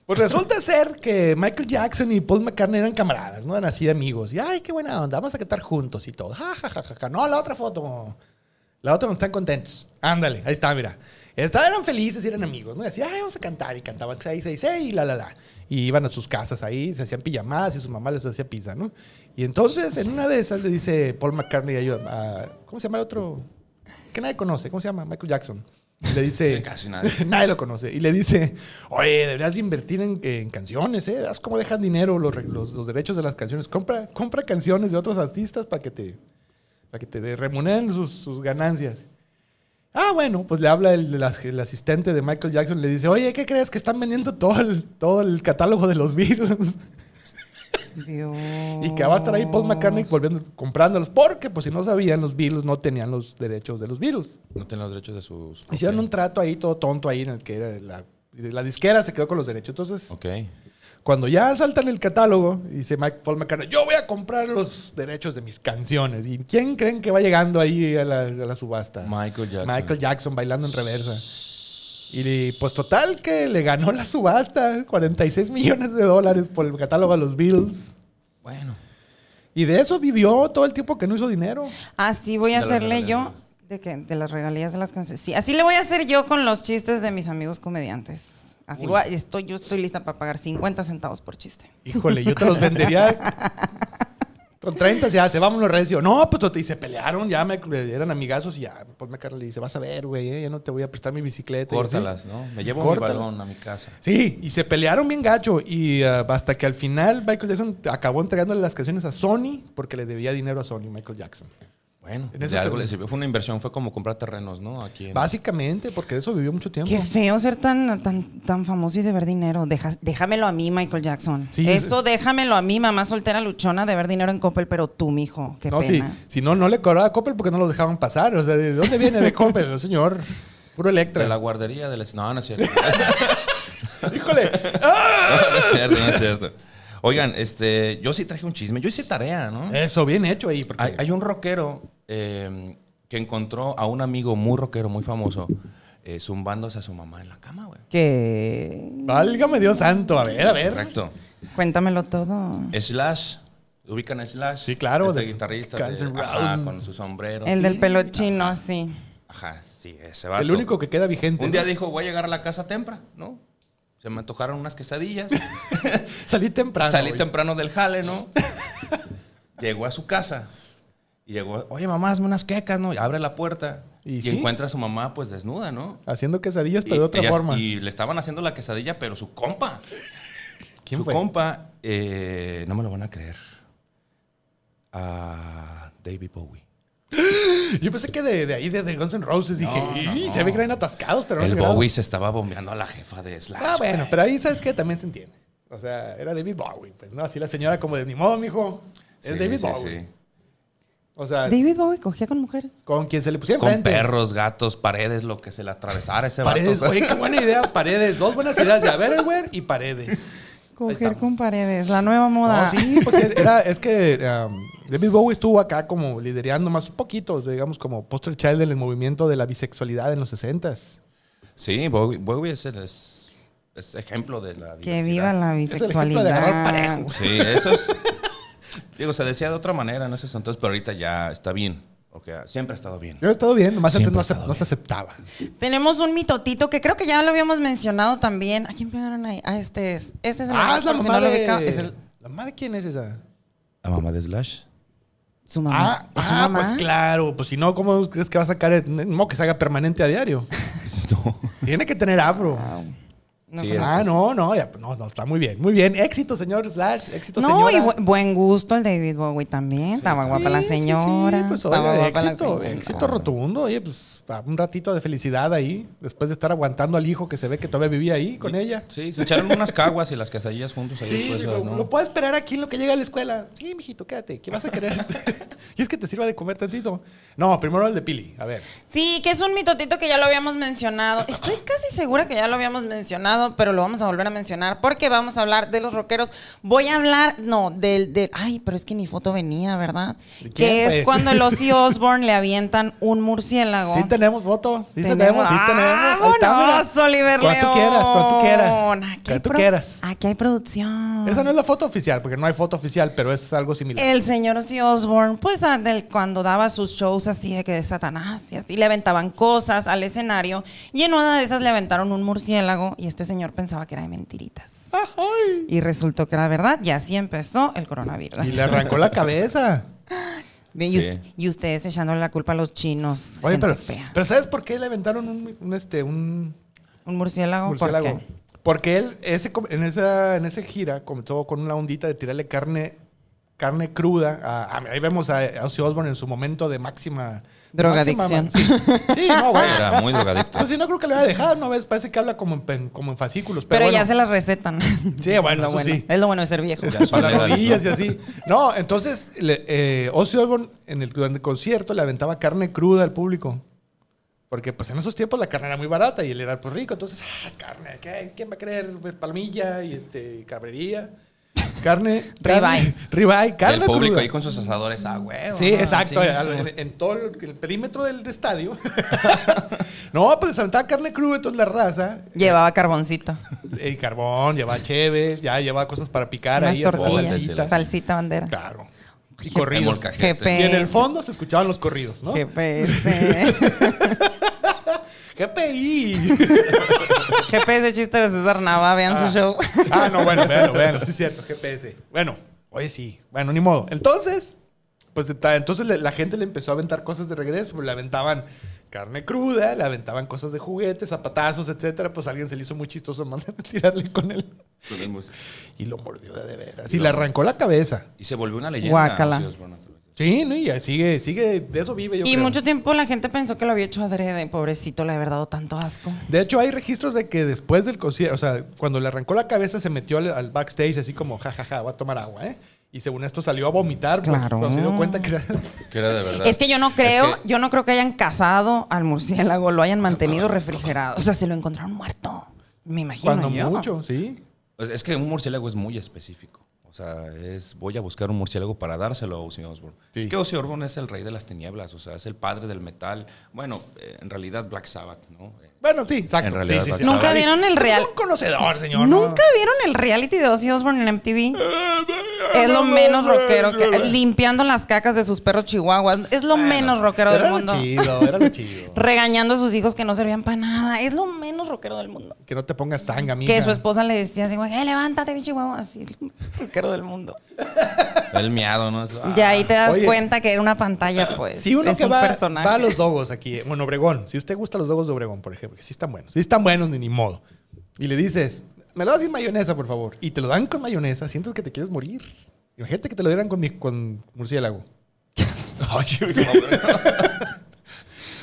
S2: Pues resulta ser que Michael Jackson y Paul McCartney eran camaradas, ¿no? Eran así amigos. Y, ay, qué buena onda, vamos a cantar juntos y todo. Ja, ja, ja, ja, ja. No, la otra foto. La otra no están contentos. Ándale, ahí está, mira. Estaban eran felices y eran amigos, ¿no? Y decían, ay, vamos a cantar. Y cantaban 6, 6, 6 y la, la, la. Y iban a sus casas ahí, se hacían pijamadas y su mamá les hacía pizza, ¿no? Y entonces, en una de esas, le dice Paul McCartney a- ¿cómo se llama el otro? Que nadie conoce. ¿Cómo se llama? Michael Jackson. Y le dice...
S1: Casi nadie.
S2: nadie lo conoce. Y le dice, oye, deberías de invertir en, en canciones, ¿eh? ¿Haz cómo dejan dinero los, los- los derechos de las canciones? Compra, compra canciones de otros artistas para que te, para que te remuneren sus, sus ganancias. Ah, bueno, pues le habla el, el as- el asistente de Michael Jackson le dice, oye, ¿qué crees? Que están vendiendo todo el, todo el catálogo de los Beatles.
S3: Dios.
S2: y que va a estar ahí Paul McCartney volviendo, comprándolos. Porque, pues si no sabían, los Beatles no tenían los derechos de los Beatles.
S1: No tienen los derechos de sus...
S2: Hicieron un trato ahí todo tonto ahí en el que era la, la disquera se quedó con los derechos. Entonces,
S1: Ok.
S2: cuando ya saltan el catálogo, dice Mike, Paul McCartney, yo voy a comprar los derechos de mis canciones. ¿Y quién creen que va llegando ahí a la, a la subasta?
S1: Michael Jackson.
S2: Michael Jackson bailando en reversa. Y pues total que le ganó la subasta, 46 millones de dólares por el catálogo de los Beatles.
S1: Bueno.
S2: Y de eso vivió todo el tiempo que no hizo dinero.
S3: Así voy a
S1: De
S3: hacerle yo ¿De qué? De las regalías de las canciones. Sí, así le voy a hacer yo con los chistes de mis amigos comediantes. Así voy a- estoy, yo estoy lista para pagar 50 centavos por chiste.
S2: Híjole, yo te los vendería con 30, ya se vámonos recio. No, pues y se pelearon, ya me eran amigazos y ya, pues me Carla le dice, vas a ver, güey, eh, ya no te voy a prestar mi bicicleta. y.
S1: Córtalas, ¿no? Me llevo
S2: Córtalas.
S1: mi balón a mi casa.
S2: Sí, y se pelearon bien gacho. Y ah, hasta que al final Michael Jackson acabó entregándole las canciones a Sony porque le debía dinero a Sony, Michael Jackson.
S1: Bueno,
S2: En
S1: de algo le sirvió. Fue una inversión, fue como comprar terrenos, ¿no? Aquí en...
S2: Básicamente, porque de eso vivió mucho tiempo.
S3: Qué feo ser tan, tan, tan famoso y de ver dinero. Deja- déjamelo a mí, Michael Jackson.
S2: Sí,
S3: Eso déjamelo a mí, mamá soltera luchona, de ver dinero en Coppel, pero tú, mijo, qué
S2: no,
S3: pena.
S2: si no, no le cobraba a Coppel porque no los dejaban pasar. O sea, ¿de dónde viene de Coppel? El señor, puro Electra.
S1: De la guardería del... No, no es cierto.
S2: Híjole.
S1: no, no es cierto, no es cierto. Oigan, este, yo sí traje un chisme. Yo hice tarea, ¿no?
S2: Eso, bien hecho ahí. Porque
S1: Hay, hay un rockero eh, que encontró a un amigo muy rockero, muy famoso, eh, zumbándose a su mamá en la cama, güey.
S3: Que...
S2: Válgame Dios santo. A ver, a ver.
S1: Correcto.
S3: Cuéntamelo todo.
S1: Slash. ¿Ubican a Slash?
S2: Sí, claro,
S1: Este
S2: de
S1: guitarrista
S2: Guns
S1: de-
S2: N'
S1: ajá,
S2: Roses.
S1: con su sombrero.
S3: El del pelo chino, así.
S1: Ajá, sí, ese vato.
S2: El único que queda vigente.
S1: Un
S2: ¿no?
S1: día dijo, voy a llegar a la casa temprano, ¿no? Se me antojaron unas quesadillas.
S2: Salí temprano.
S1: Salí temprano del jale, ¿no? llegó a su casa. Y llegó, oye, mamá, hazme unas quecas, ¿no? Y abre la puerta.
S2: ¿Y
S1: Y,
S2: sí?
S1: encuentra a su mamá, pues, desnuda, ¿no?
S2: Haciendo quesadillas, pero
S1: Y
S2: de otra
S1: ellas-
S2: forma.
S1: Y le estaban haciendo la quesadilla, pero su compa.
S2: ¿Quién
S1: su
S2: fue?
S1: compa, eh, no me lo van a creer. A David Bowie.
S2: Yo pensé que de, de ahí, de, de Guns N' Roses, dije,
S1: no,
S2: "Y,
S1: no.
S2: se ve que eran atascados, pero no
S1: el
S2: llegaron".
S1: Bowie se estaba bombeando a la jefa de Slash.
S2: Ah, bueno, pero ahí sabes que también se entiende. O sea, era David Bowie, pues, ¿no? Así la señora como de ni modo, mijo. Es
S1: Sí,
S2: David
S1: sí,
S2: Bowie.
S1: sí.
S2: O sea,
S3: David Bowie cogía con mujeres.
S2: con quien se le pusiera
S1: Con perros, gatos, paredes, lo que se le atravesara ese
S2: Paredes,
S1: vato.
S2: oye, qué buena idea. Paredes, dos buenas ideas, ya Betterware y Paredes.
S3: Coger con paredes, la nueva moda.
S2: No, sí, pues era, es que um, David Bowie estuvo acá como liderando más un poquito, digamos, como poster child en el movimiento de la bisexualidad en los 60s.
S1: Sí, Bowie, Bowie es, el- es, es ejemplo de la
S3: Que
S1: diversidad.
S3: viva la
S2: el de
S3: bisexualidad.
S1: Sí, eso es... digo, se decía de otra manera en esos entonces, pero ahorita ya está bien. O sea, siempre ha estado bien.
S2: Yo he estado bien, nomás antes no, se aceptaba.
S3: Tenemos un mitotito que creo que ya lo habíamos mencionado también. ¿A quién pegaron ahí? Ah, este es. Este es el
S2: Ah, es la
S3: si
S2: mamá
S3: no
S2: de...
S3: ubica, Es el-
S2: ¿La mamá de quién es esa?
S1: La mamá de Slash.
S3: Su mamá.
S2: Ah,
S3: ¿Es su
S2: ah,
S3: mamá?
S2: pues claro. Pues si no, ¿cómo crees que va a sacar? el- No, que se haga permanente a diario.
S1: No.
S2: Tiene que tener afro.
S3: No
S1: Sí,
S2: ah, no, no, ya, no, no, está muy bien. Muy bien. Éxito, señor Slash. Éxito,
S3: No,
S2: señora.
S3: y bu- buen gusto el David Bowie también. Estaba guapa la
S2: Sí, sí, sí,
S3: señora.
S2: pues oye, éxito, éxito rotundo. Oye, pues un ratito de felicidad ahí, después de estar aguantando al hijo que se ve que todavía vivía ahí con ella.
S1: Sí, se echaron unas caguas y las quesadillas juntos ahí.
S2: Sí,
S1: pues,
S2: lo,
S1: ¿no?
S2: lo puedo esperar aquí en lo que llega a la escuela. Sí, mijito, quédate. ¿Qué vas a querer? y es que te sirva de comer tantito. No, primero el de Pili. A ver.
S3: Sí, que es un mitotito que ya lo habíamos mencionado. Estoy casi segura que ya lo habíamos mencionado, pero lo vamos a volver a mencionar porque vamos a hablar de los rockeros. Voy a hablar, no, del, del ay, pero es que ni foto venía, ¿verdad?
S2: ¿De quién,
S3: Que es
S2: pues?
S3: cuando el Ozzy Osbourne le avientan un murciélago.
S2: Sí tenemos fotos. Sí tenemos,
S3: Tenemos.
S2: sí tenemos. Ahí está, mira.
S3: ¡Vámonos, Oliver
S2: Cuando tú quieras, cuando tú quieras. Cuando tú quieras.
S3: Aquí hay producción.
S2: Esa no es la foto oficial, porque no hay foto oficial, pero es algo similar.
S3: El señor Ozzy Osbourne, pues ah, del- cuando daba sus shows así de que de Satanás y así, le aventaban cosas al escenario y en una de esas le aventaron un murciélago y este señor pensaba que era de mentiritas.
S2: Ay.
S3: Y resultó que era verdad y así empezó el coronavirus.
S2: Y le arrancó la cabeza.
S3: y,
S1: Sí.
S3: us- y ustedes echándole la culpa a los chinos.
S2: Oye, pero, ¿sabes por qué le aventaron un, un, este, un
S3: un murciélago,
S2: murciélago?
S3: ¿por qué?
S2: Porque él, ese, en, esa, en esa gira, comenzó con una ondita de tirarle carne, carne cruda. A, a- ahí vemos a Ozzy Osbourne en su momento de máxima...
S3: Drogadicción.
S2: sí, sí, no, güey.
S1: Era muy drogadicto.
S2: Pues sí, no creo que le vaya a dejar, ¿no ves? Parece que habla como en, como en fascículos. Pero,
S3: Pero, ya se la recetan.
S2: Sí, bueno,
S3: es lo
S2: eso
S3: bueno.
S2: sí.
S3: Es lo bueno de ser viejo.
S1: Ya son
S2: para las rodillas
S1: ¿no?
S2: y así. No, entonces le- eh, Ozzy Osbourne en el, el concierto le aventaba carne cruda al público. Porque pues en esos tiempos la carne era muy barata y él era pues rico. Entonces, ah, carne, ¿qué- ¿quién va a querer Pues, palmilla y este cabrería? Carne. Ribeye,
S1: Y
S2: carne
S1: el público
S2: cruda.
S1: ahí con sus asadores, ah, huevo.
S2: Sí, exacto. En, en todo el, el perímetro del estadio. no, pues les aventaba carne cruda, entonces la raza.
S3: Llevaba carboncito.
S2: eh, carbón, llevaba cheve, ya llevaba cosas para picar
S3: Unas
S2: ahí. a su
S3: tortillas.
S2: salsita.
S3: Salsita bandera.
S2: Claro. y corridos. Y en el fondo se escuchaban los corridos, ¿no?
S3: GPS.
S2: GPI.
S3: GPS chiste de César Nava, vean
S2: Ah.
S3: su show.
S2: Ah, no, bueno, véanlo, véanlo, sí es cierto, GPS. Bueno, oye, sí. Bueno, ni modo. Entonces, pues entonces la gente le empezó a aventar cosas de regreso. pues, Le aventaban carne cruda, le aventaban cosas de juguetes, zapatazos, etcétera. Pues a alguien se le hizo muy chistoso mandar a tirarle con él. Y lo mordió de, de veras. Y le arrancó la cabeza.
S1: Y se volvió una leyenda.
S3: Guácala.
S2: Sí, ¿no? Y sigue, sigue, de eso vive yo
S3: Y
S2: creo.
S3: mucho tiempo la gente pensó que lo había hecho adrede. Pobrecito, le había dado tanto asco.
S2: De hecho, hay registros de que después del concierto, o sea, cuando le arrancó la cabeza, se metió al, al backstage así como, jajaja, voy a tomar agua, ¿eh? Y según esto salió a vomitar, pues,
S3: Claro.
S2: cuando se dio cuenta que era...
S1: Que era de verdad.
S3: Es que yo no creo,
S1: Es que-
S3: yo no creo que hayan cazado al murciélago, lo hayan mantenido refrigerado. O sea, se lo encontraron muerto. Me imagino
S2: Cuando
S3: yo.
S2: mucho, sí.
S1: Pues es que un murciélago es muy específico. O sea, es voy a buscar un murciélago para dárselo a Ozzy Osbourne.
S2: Sí.
S1: Es que Ozzy Osbourne es el rey de las tinieblas, o sea, es el padre del metal. Bueno, eh, en realidad Black Sabbath, ¿no? Eh,
S2: Bueno, sí, exacto.
S1: En realidad,
S2: sí, sí, sí.
S3: ¿Nunca vieron el
S2: es
S3: real-
S2: un conocedor, señor. ¿no?
S3: ¿Nunca vieron el reality de Ozzy Osbourne en MTV? Es lo menos rockero que limpiando las cacas de sus perros chihuahuas. Es lo
S2: Bueno,
S3: menos rockero del
S2: era
S3: mundo.
S2: Lo chido, era lo chido.
S3: Regañando a sus hijos que no servían para nada. Es lo menos rockero del mundo.
S2: que no te pongas tanga, mija.
S3: Que su esposa le decía así, güey, "Eh, levántate, mi chihuahua. Así, del mundo.
S1: el miado, ¿no? Ah,
S3: Ya ahí te das
S2: Oye.
S3: cuenta que era una pantalla, pues.
S2: Si uno
S3: es
S2: que
S3: un
S2: va,
S3: personaje.
S2: va a los dogos aquí, bueno, Obregón, si usted gusta los dogos de Obregón, por ejemplo, que sí están buenos, sí están buenos ni, ni modo, y le dices, me lo das sin mayonesa, por favor, y te lo dan con mayonesa, sientes que te quieres morir. Imagínate que te lo dieran con, mi- con murciélago.
S1: Ay.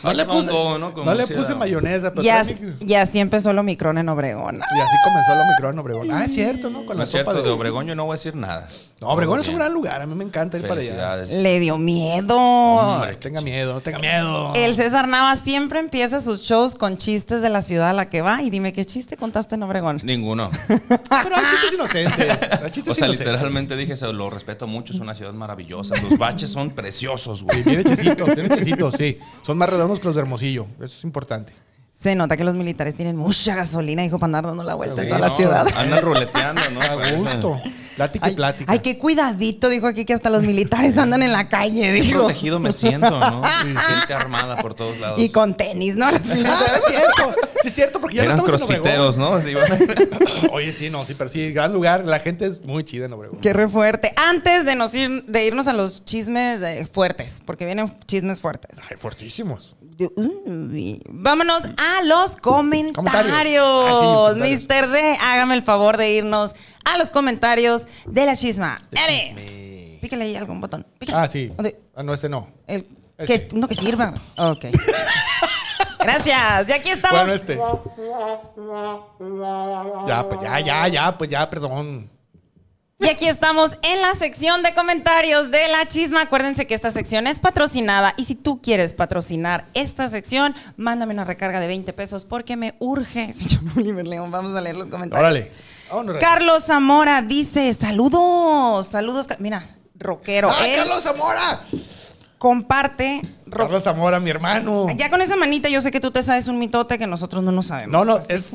S2: No le puse,
S1: ¿no? Como
S2: no le puse mayonesa, pero
S3: Y, así empezó el Omicron en Obregón.
S2: y así comenzó el Omicron en Obregón. Ah, es cierto, ¿no? Con
S1: No
S2: la
S1: es
S2: sopa
S1: cierto, de Obregón yo no voy a decir nada.
S2: No, Obregón es un
S1: bien.
S2: gran lugar, a mí me encanta ir para allá.
S3: Le dio miedo.
S1: Hombre,
S2: tenga miedo, tenga miedo.
S3: El César Nava siempre empieza sus shows con chistes de la ciudad a la que va. Y dime, ¿qué chiste contaste en Obregón?
S1: Ninguno.
S2: Pero hay chistes inocentes. Hay chistes
S1: O sea,
S2: inocentes.
S1: literalmente dije, "Se lo respeto mucho, es una ciudad maravillosa. Los baches son preciosos, güey.
S2: Bien hechecitos, bien hechecitos, sí. Son más redondos que los de Hermosillo. Eso es importante.
S3: Se nota que los militares tienen mucha gasolina, hijo, para andar dando la vuelta en
S1: Sí,
S3: toda la ciudad.
S1: Andan ruleteando, ¿no?
S2: A gusto. Plática y plática.
S3: ay, qué cuidadito, dijo aquí que hasta los militares andan en la calle,
S1: Qué
S3: dijo.
S1: protegido me siento, ¿no? Gente armada por todos lados.
S3: Y con tenis, ¿no? Los
S2: Ah,
S3: militares.
S2: es cierto. Sí, es cierto, porque ya
S1: Eran
S2: no estamos en
S1: ¿no? Bueno.
S2: Oye, sí, no, sí, pero sí, gran lugar. La gente es muy chida en Obregón.
S3: Qué re fuerte. Antes de, nos ir, de irnos a los chismes eh, fuertes, porque vienen chismes fuertes.
S2: Ay, fuertísimos.
S3: Uy. Vámonos a los comentarios.
S2: Comentarios. Ah, los comentarios.
S3: Mr. D, hágame el favor de irnos a los comentarios de la chisma.
S2: Chisme.
S3: Pícale ahí algún botón. Pícale.
S2: Ah, sí.
S3: ¿Dónde?
S2: Ah, no, ese no.
S3: El, que, uno que sirva. Ok. Gracias. Y aquí estamos.
S2: Bueno, este. Ya, pues ya, ya, ya, pues ya, perdón.
S3: Y aquí estamos en la sección de comentarios de la chisma. Acuérdense que esta sección es patrocinada y si tú quieres patrocinar esta sección, mándame una recarga de 20 pesos porque me urge. Señor Oliver León, vamos a leer los comentarios.
S2: Órale.
S3: Carlos Zamora dice, saludos, saludos. Mira, rockero.
S2: ¡Ah,
S3: Él
S2: Carlos Zamora!
S3: comparte. ro-
S2: Carlos Zamora, mi hermano.
S3: Ya con esa manita yo sé que tú te sabes un mitote que nosotros no nos sabemos.
S2: No, no,
S3: Así
S2: es.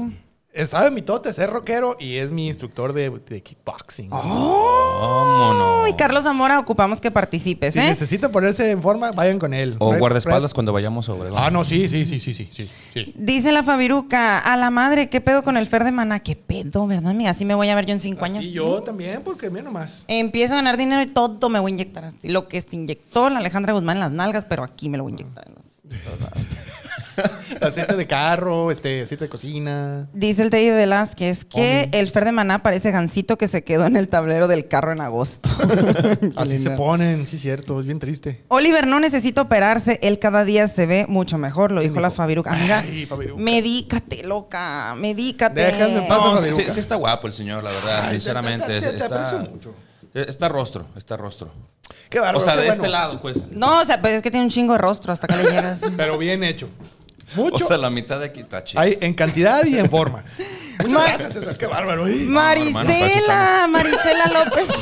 S3: Que-
S2: es- Sabe mi totes, es rockero y es mi instructor de, de kickboxing.
S1: Vámonos.
S3: Uy, Carlos Zamora, ocupamos que participes,
S2: Si
S3: ¿eh?
S2: necesitan ponerse en forma, vayan con él.
S1: O
S2: Red-
S1: guardaespaldas
S2: Red-
S1: cuando vayamos a Obregón.
S2: Ah, no, sí, sí, sí, sí, sí, sí. sí.
S3: Dice la Fabiruca, a la madre, ¿qué pedo con el Fer de Maná? ¿Qué pedo, verdad, amiga? Así me voy a ver yo en cinco años.
S2: Así yo también, porque mira nomás.
S3: Empiezo a ganar dinero y todo me voy a inyectar. así. Lo que se inyectó la Alejandra Guzmán en las nalgas, pero aquí me lo voy a inyectar. en los-
S2: Aceite de carro, este, aceite de cocina.
S3: Dice el Teddy Velázquez que
S2: Hombre.
S3: el Fer de Maná parece gancito que se quedó en el tablero del carro en agosto.
S2: Así se ponen, sí, cierto, es bien triste.
S3: Oliver no necesita operarse, él cada día se ve mucho mejor, lo dijo la Fabiruca. Amiga,
S2: Ay, Fabiruca.
S3: medícate, loca, medícate.
S2: Déjame paz,
S1: No, sí, está guapo el señor, la verdad,
S2: Ay,
S1: sinceramente.
S2: te- te- te- te
S1: está,
S2: aprecio mucho.
S1: está rostro, está rostro.
S2: Qué bárbaro.
S1: o sea,
S2: qué
S1: de
S2: bueno.
S1: este lado, pues.
S3: No, o sea, pues es que tiene un chingo de rostro hasta acá le llegas.
S2: Pero bien hecho. Mucho.
S1: O sea, la mitad de aquí está chido.
S2: Hay en cantidad y en forma. Muchas gracias, César. Qué bárbaro. Ay,
S3: Marisela, Marisela López.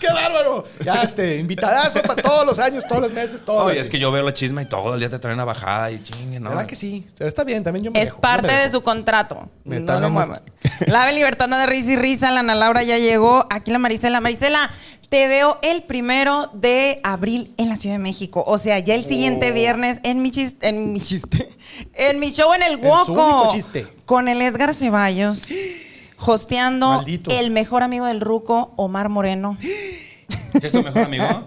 S2: Qué bárbaro. Ya, este, invitadazo para todos los años, todos los meses, todos.
S1: Oye, es que yo veo la chisma y todo el día te traen una bajada y chingue, ¿no?
S2: ¿Verdad que sí? Pero está bien, también yo me
S3: Es
S2: dejo,
S3: parte
S2: me
S3: de
S2: dejo.
S3: su contrato.
S2: Me
S3: no lo
S2: dando-
S3: muevan. La de libertad de risa y risa. La Ana Laura ya llegó. Aquí la Marisela. Marisela, te veo el primero de abril en la Ciudad de México. O sea, ya el siguiente
S2: Oh.
S3: viernes en mi chiste, en mi chiste, en mi show en el Woco.
S2: único chiste.
S3: Con el Edgar Ceballos. Hosteando
S2: Maldito.
S3: el mejor amigo del Ruco, Omar Moreno.
S1: ¿Es tu mejor amigo?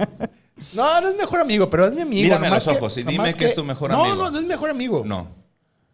S2: No, no es mejor amigo, pero es mi amigo.
S1: Mírame a
S2: nomás
S1: los ojos y dime que es tu mejor
S2: no,
S1: amigo.
S2: No, no es mi mejor amigo.
S1: No.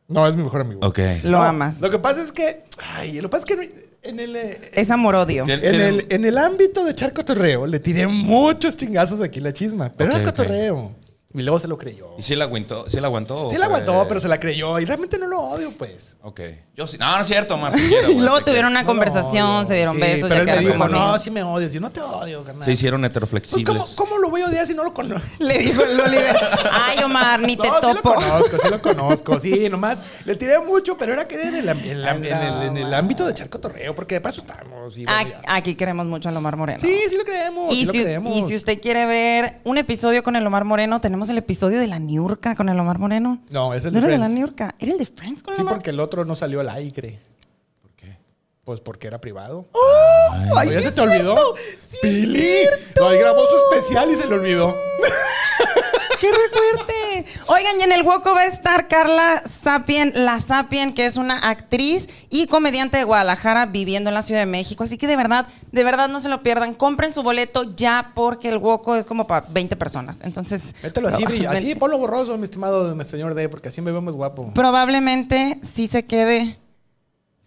S2: No, es mi mejor amigo.
S1: Ok.
S3: Lo
S2: No,
S3: amas.
S2: Lo que pasa es que. Ay, lo que pasa es que en el. eh,
S3: Es amor-odio.
S2: En el, en el ámbito de echar cotorreo, le tiré muchos chingazos aquí la chisma. Pero
S1: Ok,
S2: era
S1: ok.
S2: cotorreo. Y luego se lo creyó.
S1: ¿Y si la aguantó? ¿Sí la aguantó?
S2: Sí la
S1: fue-
S2: aguantó, pero se la creyó. Y realmente no lo odio, pues.
S1: Ok. Yo sí. No, no es cierto, quiero,
S3: Y luego tuvieron una conversación, se dieron
S2: Sí,
S3: besos.
S2: Pero
S3: ya
S2: él me dijo, no, sí me odias. Yo no te odio, carnal.
S1: Se hicieron
S2: Pues, ¿cómo,
S1: heteroflexibles.
S2: ¿cómo lo voy a odiar si no lo conozco?
S3: Le dijo el Oliver, ay Omar, ni te
S2: No, sí lo
S3: topo.
S2: conozco, sí lo conozco. Sí, nomás le tiré mucho, pero era que en el, en el- en el- en el ámbito de echar cotorreo, porque de paso estamos. y bueno,
S3: A-
S2: ya.
S3: Aquí queremos mucho al Omar Moreno.
S2: Sí, sí lo creemos.
S3: Y
S2: sí lo
S3: si,
S2: creemos.
S3: y si usted quiere ver un episodio con el Omar Moreno, tenemos el episodio de la Niurka con el Omar Moreno.
S2: No, es el
S3: ¿No
S2: de
S3: era de la. Niurka? ¿Era el de Friends con el
S2: Sí,
S3: Omar?
S2: porque el otro no salió al aire.
S1: ¿Por qué?
S2: Pues porque era privado.
S3: Ay,
S2: ¿O ya
S3: sí
S2: se
S3: es
S2: te olvidó?
S3: cierto, sí es
S2: ¡Pili!
S3: cierto.
S2: No, ahí grabó su especial y se le olvidó.
S3: ¡Qué recuerde! Oigan, y en el Woco va a estar Carla Sapien, la Sapien, que es una actriz y comediante de Guadalajara viviendo en la Ciudad de México. Así que de verdad, de verdad no se lo pierdan. Compren su boleto ya porque el Woco es como para 20 personas. Entonces.
S2: Mételo así, brillo. Así, ponlo borroso, mi estimado señor D, porque así me veo más guapo.
S3: Probablemente sí se quede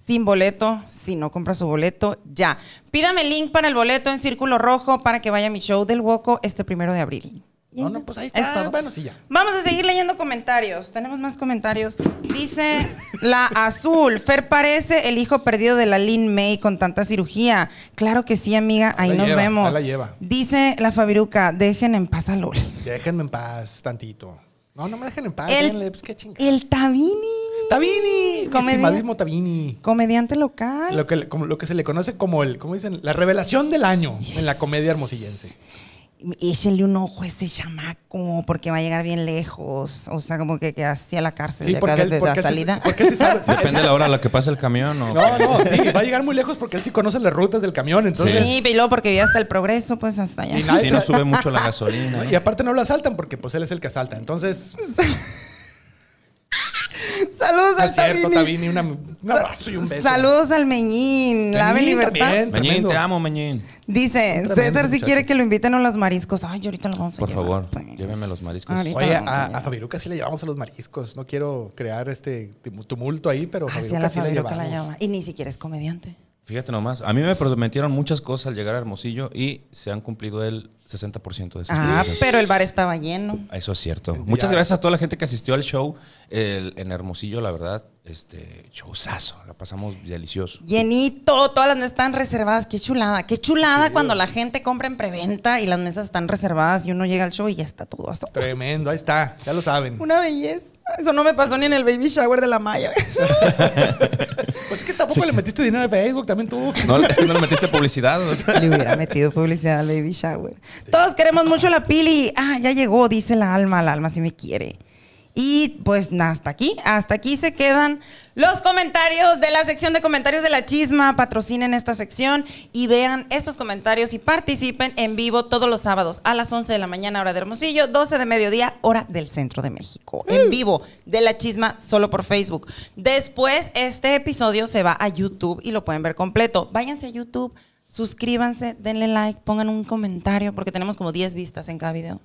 S3: sin boleto si no compra su boleto ya. Pídame el link para el boleto en Círculo Rojo para que vaya a mi show del Woco este primero de abril.
S2: No, no, pues ahí
S3: Es
S2: está.
S3: todo.
S2: Bueno, sí, ya.
S3: Vamos a seguir leyendo comentarios. Tenemos más comentarios. Dice la azul. Fer parece el hijo perdido de la Lin May con tanta cirugía. Claro que sí, amiga. Ahí
S2: la
S3: nos
S2: lleva,
S3: vemos.
S2: la lleva.
S3: Dice la Fabiruca. Dejen en paz a Loli.
S2: Déjenme en paz tantito. No, no me dejen en paz.
S3: El-
S2: déjenle, pues qué chingada.
S3: El Tabini.
S2: Tabini, mi
S3: Comedia-
S2: estimadísimo Tabini.
S3: Comediante local.
S2: Lo que, le- como, lo que se le conoce como el, ¿cómo dicen? La revelación del año en la comedia hermosillense.
S3: Échenle un ojo a ese chamaco porque va a llegar bien lejos. O sea, como que, que hacia la cárcel
S2: Sí,
S3: de acá
S2: él,
S3: la
S2: sí-
S3: salida.
S2: porque sí sabe.
S1: Depende de la hora a la que pase el camión o...
S2: No, no, sí, va a llegar muy lejos porque él sí conoce las rutas del camión, entonces.
S3: Sí, y luego porque ya hasta el progreso, pues hasta allá.
S2: Y nadie-
S1: no sube mucho la gasolina. ¿no?
S2: Y aparte no lo asaltan porque pues él es el que asalta. Entonces,
S3: Saludos al
S2: cierto,
S3: Tabini.
S2: Tabini, una- un abrazo y un beso.
S3: Saludos al Meñín, la Libertad.
S2: también.
S1: Meñín, te amo, Meñín.
S3: Dice,
S2: Tremendo
S3: César si quiere que lo inviten a los mariscos. Ay, yo ahorita lo vamos a
S1: Por
S3: llevar,
S1: favor,
S3: pues.
S1: llévenme los mariscos.
S3: Ahorita
S2: Oye,
S3: lo
S2: a, a Fabiruca sí le llevamos a los mariscos. No quiero crear este tumulto ahí, pero
S3: Hacia
S2: Fabiruca
S3: la
S2: sí le
S3: Fabiruca la
S2: llevamos.
S3: llama. Y ni siquiera es comediante.
S1: Fíjate nomás, a mí me prometieron muchas cosas al llegar a Hermosillo y se han cumplido el 60% de esas
S3: Ah,
S1: cosas.
S3: pero el bar estaba lleno.
S1: Eso es cierto. Muchas gracias a toda la gente que asistió al show el- en Hermosillo, la verdad. Este, showzazo. La pasamos delicioso.
S3: Llenito, todas las mesas están reservadas. Qué chulada, qué chulada cuando la gente compra en preventa y las mesas están reservadas y uno llega al show y ya está todo.
S2: Tremendo, ahí está, ya lo saben.
S3: Una belleza. Eso no me pasó ni en el baby shower de la Maya.
S2: Pues es que tampoco le metiste dinero al Facebook, también tú.
S1: No, es que no le metiste publicidad.
S3: Le hubiera metido publicidad al baby shower. Todos queremos mucho a la Pili. Ah, ya llegó, dice la alma. La alma sí me quiere. Y pues hasta aquí. Hasta aquí se quedan los comentarios de la sección de comentarios de la chisma. Patrocinen esta sección y vean estos comentarios y participen en vivo todos los sábados a las 11 de la mañana, hora de Hermosillo, 12 de mediodía, hora del centro de México. En vivo de la chisma solo por Facebook. Después, este episodio se va a YouTube y lo pueden ver completo. Váyanse a YouTube. Suscríbanse, denle like, pongan un comentario porque tenemos como 10 vistas en cada video.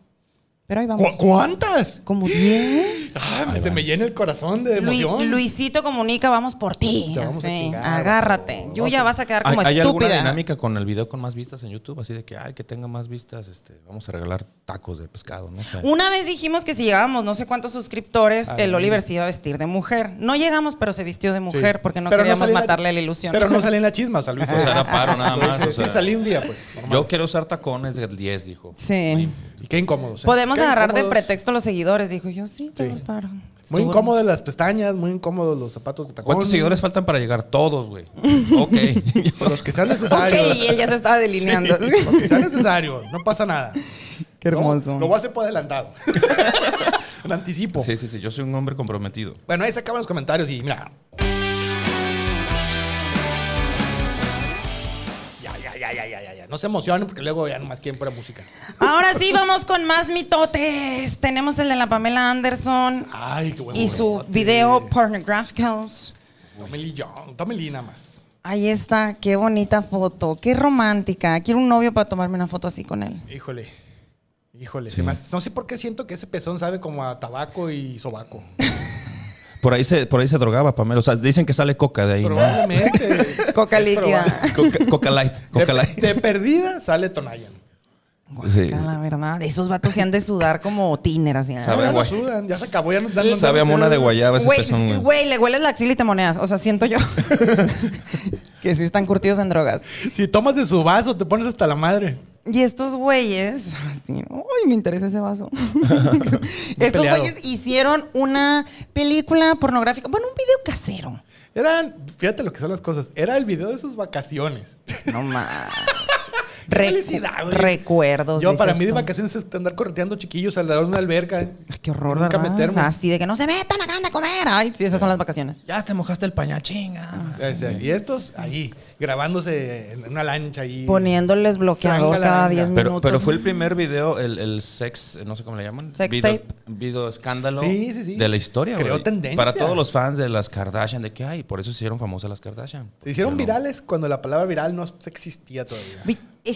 S3: Pero ahí vamos.
S2: ¿Cu- ¿Cuántas?
S3: Como 10.
S2: Ah, se me llena el corazón de emoción.
S3: Luisito comunica, vamos por ti.
S2: Te vamos a
S3: Así,
S2: chingar,
S3: agárrate. Yuya, vas a quedar
S1: ¿Hay,
S3: como
S1: hay alguna
S3: estúpida.
S1: dinámica con el video con más vistas en YouTube? Así de que, ay, que tenga más vistas, este, vamos a regalar tacos de pescado, ¿no? O sea,
S3: Una vez dijimos que si llegábamos no sé cuántos suscriptores,
S2: Ay.
S3: el Oliver se iba a vestir de mujer. No llegamos, pero se vistió de mujer
S2: Sí.
S3: porque no
S2: Pero
S3: queríamos
S2: en la-
S3: matarle la ilusión.
S2: Pero no salí en la chisma.
S1: O sea, era paro nada más,
S2: Sí,
S1: o
S2: sí,
S1: sea.
S2: salí un día, pues. normal.
S1: yo quiero usar tacones del 10, dijo.
S3: Sí.
S2: Qué incómodos. ¿eh?
S3: Podemos
S2: Qué
S3: agarrar de
S2: incómodos.
S3: pretexto los seguidores. Dijo yo, sí, te
S2: Sí.
S3: doy paro.
S2: Muy
S3: Estuvo
S2: incómodas las pestañas, muy incómodos los zapatos de tacón.
S1: ¿Cuántos seguidores faltan para llegar? Todos, güey. Ok.
S2: Los que sean
S3: Ok,
S2: necesarios.
S3: y él ya se estaba delineando.
S2: Sí, los que sean necesarios, no pasa nada.
S3: Qué hermoso.
S2: Lo, lo voy a hacer por adelantado. en anticipo.
S1: sí, sí, sí. Yo soy un hombre comprometido.
S2: Bueno, ahí se acaban los comentarios y mira. Ya, ya, ya, ya, ya, ya, ya, ya. No se emocionen porque luego ya nomás quieren pura música.
S3: Ahora sí, vamos con más mitotes. Tenemos el de la Pamela Anderson
S2: Ay, qué bueno.
S3: y su video
S2: Lee Young, Tommy Lee nada más.
S3: Ahí está, qué bonita foto, qué romántica. Quiero un novio para tomarme una foto así con él.
S2: Híjole. Híjole.
S1: Sí.
S2: se me hace- no sé por qué siento que ese pezón sabe como a tabaco y sobaco.
S1: Por ahí se, por ahí se drogaba, Pamela. O sea, dicen que sale coca de ahí, ¿no?
S2: Probablemente.
S3: Coca líquida.
S1: Coca, coca light, coca
S2: De,
S1: light.
S2: de perdida sale Tonayan.
S1: Sí.
S3: La verdad, esos vatos se han de sudar como tiner así.
S1: Sabe
S2: ya
S1: a guay.
S2: sudan, ya se acabó, ya no dan
S1: Sabe a mona de guayaba ese
S3: Güey,
S1: pezón, güey.
S3: güey, le hueles la axila y te moneas. O sea, siento yo que sí están curtidos en drogas.
S2: Si tomas de su vaso, te pones hasta la madre.
S3: Y estos güeyes, así, uy, me interesa ese vaso. estos
S2: peleado.
S3: güeyes hicieron una película pornográfica, bueno, un video casero.
S2: Eran, fíjate lo que son las cosas. Era el video de sus vacaciones.
S3: No más.
S2: Felicidad, güey.
S3: Recuerdos.
S2: Yo, para mí, de vacaciones es andar correteando chiquillos alrededor de una alberca.
S3: Ay, qué horror,
S2: Nunca
S3: ¿verdad?
S2: meterme.
S3: Así de que no se metan, acaban de comer. Ay, sí, esas son las vacaciones.
S1: Ya te mojaste el pañal, chinga.
S2: Sea, y estos ahí, grabándose en una lancha ahí.
S3: Poniéndoles bloqueador cada
S2: ganga.
S3: 10
S1: Pero,
S3: minutos.
S1: pero fue el primer video, el, el sex, no sé cómo le llaman.
S3: Sex
S1: video,
S3: tape.
S1: Video escándalo
S2: Sí, sí, sí.
S1: de la historia,
S2: Creó
S1: güey.
S2: tendencia.
S1: Para todos los fans de las Kardashian, de que hay, por eso se hicieron famosas las Kardashian.
S2: Se hicieron virales cuando la palabra viral no existía todavía.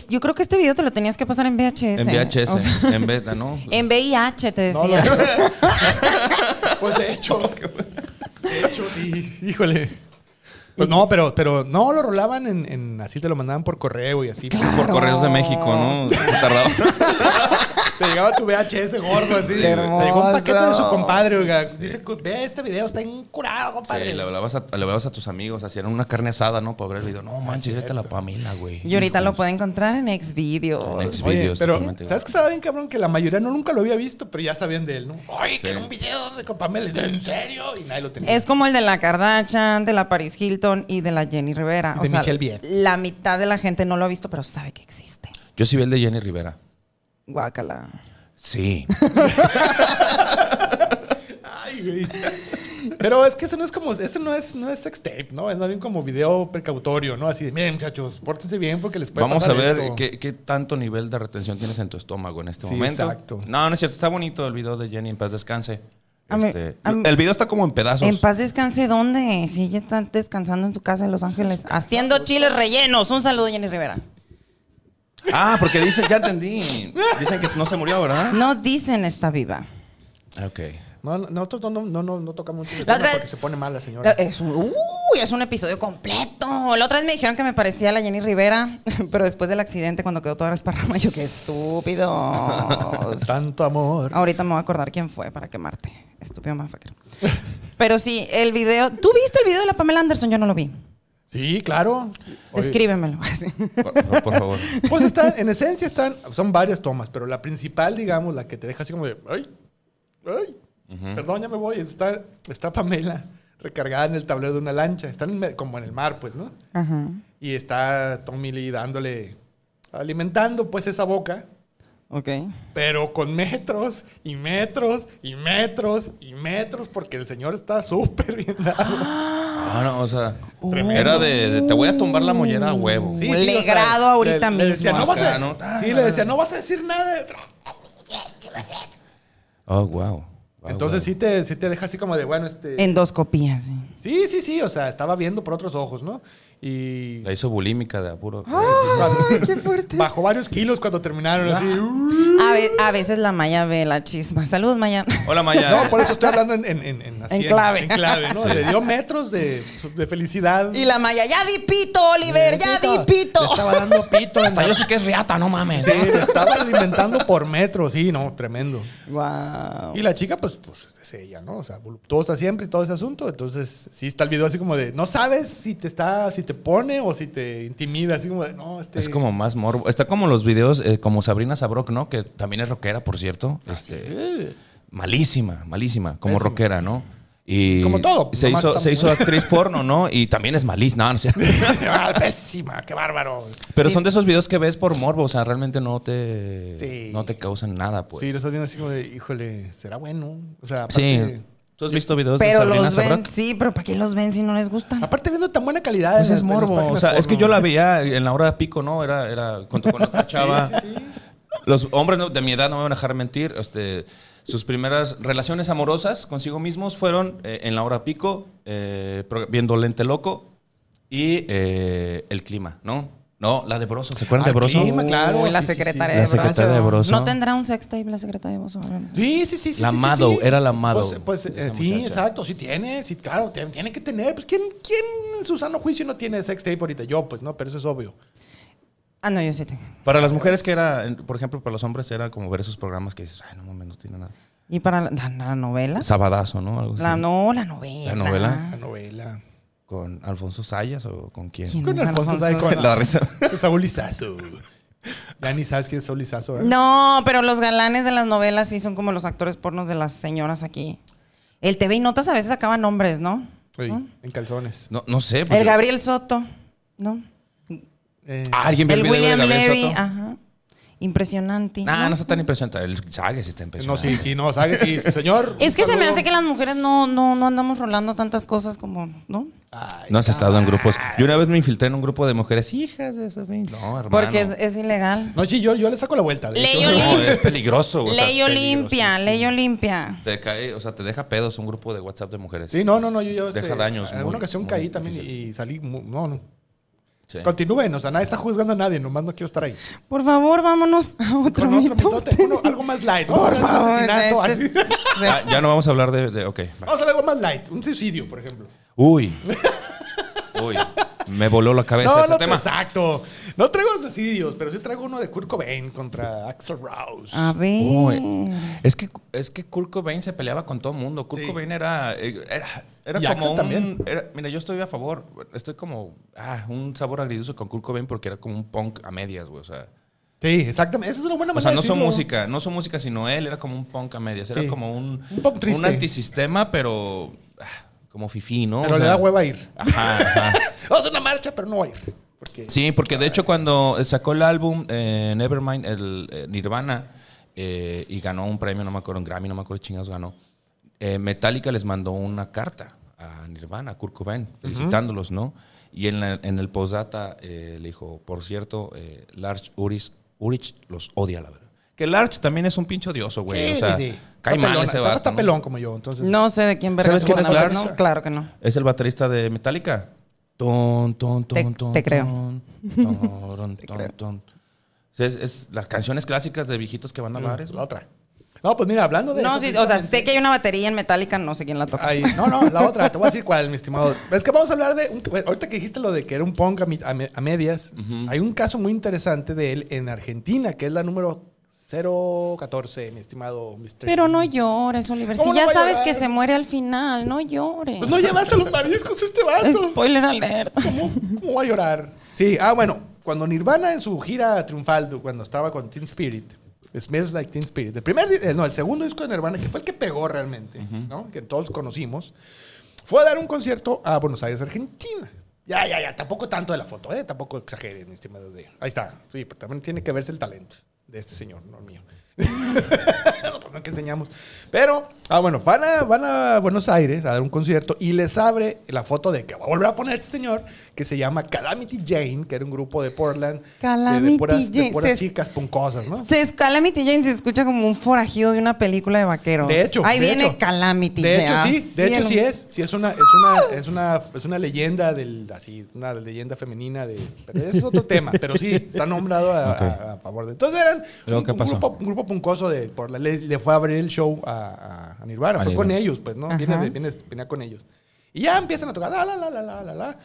S3: Es- Yo creo que este video te lo tenías que pasar en VHS.
S1: En VHS,
S3: O sea,
S1: en beta, ¿no?
S3: en VIH te
S2: No,
S3: decía.
S2: no. pues de hecho. De hecho, sí. Híjole. Pues no, pero, pero no lo rolaban en, en- así te lo mandaban por correo y así.
S1: Por Correos de México, ¿no? Tardaba.
S2: Te llegaba tu VHS gordo así. Te llegó un paquete de su compadre, oiga. Dice, ve este video, está incurado, compadre.
S1: Sí, le hablabas, a, le hablabas a tus amigos, hacían una carne asada, ¿no? Para ver el video. No, manches, vete a la Pamela, güey.
S3: Y ahorita lo pueden encontrar en Xvideos.
S1: En X-
S2: Oye,
S1: videos,
S2: pero
S1: totalmente,
S2: ¿sabes qué estaba bien cabrón? Que la mayoría no nunca lo había visto, pero ya sabían de él, ¿no? Ay, que era un video de con Pamela. ¿En serio? Y nadie lo tenía.
S3: Es como el de la Kardashian, de la Paris Hilton y de la Jenny Rivera.
S2: Y de Michelle Viet.
S3: La mitad de la gente no lo ha visto, pero sabe que existe.
S1: Yo sí vi el de Jenny Rivera.
S3: Guácala.
S1: Sí.
S2: Ay, güey. Pero es que eso no es como, eso no es, no es sex tape, ¿no? Es más bien como video precautorio, ¿no? Así de, miren, muchachos, pórtense bien porque les puede
S1: Vamos a ver
S2: esto".
S1: qué, qué tanto nivel de retención tienes en tu estómago en este
S2: Sí,
S1: momento.
S2: exacto.
S1: No, no es cierto. Está bonito el video de Jenny en paz descanse.
S3: Mí-
S1: Este,
S3: mí-
S1: el video está como en pedazos.
S3: En paz descanse, ¿dónde? Si ella está descansando en su casa en Los Ángeles, haciendo chiles rellenos. Un saludo, Jenny Rivera.
S1: Ah, porque dicen, ya entendí. Dicen que no se murió, ¿verdad?
S3: No dicen está viva.
S1: Ah, Ok.
S2: No, no, nosotros no, no, no, no tocamos mucho
S3: La otra-
S2: porque se pone mal la señora.
S3: Es un, uy, es un episodio completo. La otra vez me dijeron que me parecía a la Jenny Rivera, pero después del accidente, cuando quedó toda esparrama, yo qué estúpido.
S2: Tanto amor.
S3: Ahorita me voy a acordar quién fue para quemarte. Estúpido motherfucker. Pero sí, el video. ¿Tú viste el video de la Pamela Anderson? Yo no lo vi.
S2: Sí, claro. Oye,
S3: Descríbemelo.
S1: Por, por- por favor.
S2: Pues están, en esencia están, son varias tomas, pero la principal, digamos, la que te deja así como de, ay, ay, perdón, ya me voy, está, está Pamela recargada en el tablero de una lancha, están en como en el mar, pues, ¿no?
S3: Ajá.
S2: Y está Tommy Lee dándole, alimentando pues esa boca,
S3: Ok.
S2: pero con metros y metros y metros y metros, porque el señor está súper bien dado.
S1: Ah, no, o sea, era de, de te voy a tumbar la mollera a huevo.
S2: Sí,
S3: Le
S2: o sea,
S3: grado ahorita
S2: le- le decía,
S3: mismo.
S2: no vas a, sí, le decía, no vas a decir nada.
S1: Oh, wow.
S2: Entonces sí te, sí te deja así como de, bueno, este...
S3: Endoscopía, sí.
S2: Sí, sí, sí, o sea, estaba viendo por otros ojos, ¿no? Y
S1: La hizo bulímica de apuro.
S3: qué fuerte.
S2: bajó varios kilos cuando terminaron así.
S3: A, ve- a veces la Maya ve la chisma. Saludos, Maya.
S1: Hola, Maya.
S2: No, por eso estoy hablando en, en, en, en así,
S3: En clave.
S2: En, clave, ¿no? Le dio metros de, de felicidad.
S3: Y la Maya, ya di pito, Oliver, ya di pito.
S2: Le estaba dando pito.
S1: Hasta yo sí que es riata, no mames.
S2: Sí, le estaba alimentando por metros, sí, no, tremendo.
S3: Wow.
S2: Y la chica, pues, pues es ella, ¿no? O sea, voluptuosa siempre y todo ese asunto. Entonces, sí está el video así como de, no sabes si te está, si te pone o si te intimida, así como de, no, este.
S1: Es como más morbo. Está como los videos, eh, como Sabrina Sabrok, ¿no? Que también es rockera, por cierto. Este, malísima, malísima, como
S2: Pésima.
S1: rockera, ¿no? Y
S2: Como todo,
S1: Se hizo, se hizo actriz porno, ¿no? Y también es malísima. No, no sé.
S2: Ah, pésima, qué bárbaro.
S1: Pero
S3: Sí.
S1: son de esos videos que ves por morbo. O sea, realmente no te,
S2: Sí.
S1: no te causan nada, pues.
S2: Sí, lo estás viendo así como de, híjole, será bueno. O sea,
S1: Sí.
S2: aparte,
S1: ¿Tú has visto videos
S3: Pero
S1: de Sabrina
S3: los ven, sí, pero ¿para qué los ven si no les gustan?
S2: Aparte viendo tan buena calidad.
S1: Pues
S2: en
S1: es
S2: las- en las
S1: morbo. O
S2: páginas
S1: sea, es que
S2: porno.
S1: yo la veía en la hora de pico, ¿no? Era, era con, con otra chava.
S2: Sí, sí, sí.
S1: Los hombres ¿no? de mi edad no me van a dejar mentir. Este, sus primeras relaciones amorosas consigo mismos fueron eh, en la hora pico, eh, pro- viendo Lente Loco y eh, el clima, ¿no? No, la de Broso. ¿Se acuerdan de Broso?
S2: claro.
S3: La
S2: sí, sí, sí.
S3: secretaria
S1: La
S3: de
S1: secretaria de Broso.
S3: ¿No tendrá un sextape la secretaria de Broso?
S2: Sí, sí, sí, sí.
S1: La
S2: sí, sí,
S1: Mado,
S2: sí.
S1: era la Mado,
S2: Pues, pues, eh,
S1: esa
S2: sí,
S1: muchacha.
S2: exacto, sí tiene, sí, claro, tiene, tiene que tener. Pues, ¿quién, ¿quién en su sano juicio no tiene sex tape ahorita? Yo, pues, no, pero eso es obvio.
S3: Ah, no, yo sí tengo.
S1: Para las mujeres que era, por ejemplo, para los hombres era como ver esos programas que dices, ay, no mames, no tiene nada.
S3: ¿Y para la, la- la novela?
S1: Sabadazo, ¿no? Algo así.
S3: La, no, la novela.
S1: ¿La novela?
S2: La novela.
S1: ¿Con Alfonso Sayas o con quién?
S3: ¿Quién
S2: Con Alfonso Sayas, con-
S1: La risa.
S2: Con Saúl Lizazo. Ya ni sabes quién es Saúl Lizazo, ¿verdad?
S3: No, pero los galanes de las novelas sí son como los actores pornos de las señoras aquí. El TV y Notas a veces sacaban nombres, ¿no?
S2: Sí,
S3: ¿No?
S2: en calzones.
S1: No, no sé. porque-
S3: El Gabriel Soto, ¿no?
S2: Eh,
S1: Ah, ¿Alguien vio el,
S3: El
S1: video
S3: William
S1: de Gabriel
S3: Levy,
S1: Soto?
S3: ajá. Impresionante.
S1: Nah, no está tan impresionante. El Sague sí está
S2: no,
S1: impresionante.
S2: sí, sí, no, ¿sabes? Sí, señor.
S3: Es que se me hace que las mujeres no, no, no andamos rolando tantas cosas como, ¿no?
S2: Ay,
S1: No has estado en grupos. Yo una vez me infiltré en un grupo de mujeres hijas de eso. No, hermano.
S3: Porque es, es ilegal.
S2: No, sí, yo, yo le saco la vuelta.
S3: Ley.
S1: No, es peligroso. O sea,
S3: Ley Olimpia, ley Olimpia.
S1: te cae, o sea, te deja pedos un grupo de WhatsApp de mujeres.
S2: Sí, no, no, no, yo, yo este,
S1: Deja daños
S2: En alguna ocasión
S1: muy
S2: caí también y,
S1: difíciles.
S2: y salí. No, no.
S1: Sí.
S2: Continúen, o sea, nadie está juzgando a nadie, nomás no quiero estar ahí.
S3: Por favor, vámonos a otro
S2: Con otro
S3: mitote.
S2: uno, algo más light. Vamos
S3: Por
S2: a hablar de
S3: favor.
S2: asesinato.
S3: este-
S2: así.
S3: sí.
S1: Ah, ya no vamos a hablar de. de- ok. va.
S2: Vamos a hablar algo más light. Un suicidio, por ejemplo.
S1: Uy. Uy. Me voló la cabeza
S2: No,
S1: ese
S2: no,
S1: tema.
S2: exacto. No traigo suicidios, pero sí traigo uno de Kurt Cobain contra Axel Rose.
S3: A ver.
S1: Uy. Es que, es que Kurt Cobain se peleaba con todo el mundo. Kurt
S2: Sí.
S1: Cobain era, eh, era, era
S2: Y
S1: como
S2: Axel
S1: un...
S2: también.
S1: era- mira, yo estoy a favor. Estoy como... Ah, un sabor agridulce con Kurt Cobain porque era como un punk a medias, güey. O sea,
S2: Sí, exactamente. Esa es una buena
S1: o
S2: manera
S1: sea no
S2: de
S1: son música. No son música, sino él era como un punk a medias. Era
S2: Sí.
S1: como un...
S2: Un punk triste.
S1: Un antisistema, pero... ah, como fifí, ¿no?
S2: Pero
S1: O
S2: le
S1: sea,
S2: da hueva ir.
S1: Ajá, ajá.
S2: Vamos a una marcha, pero no va a ir. Porque
S1: Sí, porque de hecho cuando sacó el álbum eh, Nevermind, el eh, Nirvana, eh, y ganó un premio, no me acuerdo, un Grammy, no me acuerdo qué chingados ganó, eh, Metallica les mandó una carta a Nirvana, a Kurt Cobain, felicitándolos, ¿no? Y en, la- en el postdata eh, le dijo, por cierto, Lars Ulrich, Ulrich los odia, la verdad. Que Lars también es un pinche odioso, güey.
S2: Sí,
S1: o sea,
S2: sí, sí.
S1: Cae
S2: Está
S1: mal
S2: pelón,
S1: ese
S2: está-
S1: vato,
S2: Está
S1: ¿no?
S2: pelón como yo, entonces.
S3: No sé de quién verga
S1: ¿Sabes quién es Lars?
S3: No, claro que no.
S1: Es el baterista de Metallica. Ton, ton, ton,
S3: Te-
S1: ton,
S3: te creo.
S1: ton, ton, ton, ton. Es, es las canciones clásicas de viejitos que van a bares.
S2: La otra. No, pues mira, hablando de
S3: No,
S2: eso,
S3: sí, o sea, sé que hay una batería en Metallica, no sé quién la toca.
S2: Ay, no, no, la otra, te voy a decir cuál, mi estimado. Es que vamos a hablar de. un- ahorita que dijiste lo de que era un punk a, mi- a me- a medias, hay un caso muy interesante de él en Argentina, que es la número 014, mi estimado Mr.
S3: Pero no llores, Oliver. Si
S2: ¿Cómo no
S3: ya sabes que se muere al final, no llores.
S2: Pues no llevaste los mariscos este vato.
S3: Spoiler alert.
S2: ¿Cómo, cómo va a llorar? Sí, ah, bueno, cuando Nirvana en su gira triunfal, cuando estaba con Teen Spirit, Smells Like Teen Spirit, el primer, eh, no, el segundo disco de Nirvana, que fue el que pegó realmente, ¿no? Que todos conocimos, fue a dar un concierto a Buenos Aires, Argentina. Ya, ya, ya, tampoco tanto de la foto, ¿eh? Tampoco exageren, mi estimado. Ahí está, sí, pero también tiene que verse el talento de este señor, no el mío. no, que enseñamos. Pero, ah, bueno, van a, van a Buenos Aires a dar un concierto y les abre la foto de que va a volver a poner este señor que se llama Calamity Jane, que era un grupo de Portland. de- de,
S3: Calamity
S2: puras, de
S3: Jane.
S2: puras
S3: Se-
S2: chicas puncosas, ¿no?
S3: Se, Calamity Jane se escucha como un forajido de una película de vaqueros.
S2: De hecho,
S3: Ahí
S2: de
S3: viene
S2: hecho.
S3: Calamity
S2: De
S3: Jane.
S2: hecho, sí, de hecho, sí es. Sí, es una, es una, es una, es una leyenda del, así, una leyenda femenina de. Pero ese es otro tema, pero sí, está nombrado a,
S1: Ok.
S2: a- a favor de. Entonces eran
S1: ¿Luego
S2: un,
S1: qué
S2: un grupo, un grupo puncoso de por la le, le fue a abrir el show a, a- a Nirvana. Fue con ellos, pues, ¿no? Viene, de- viene, venía con ellos. Y ya empiezan a tocar, la, la, la, la, la, la, la.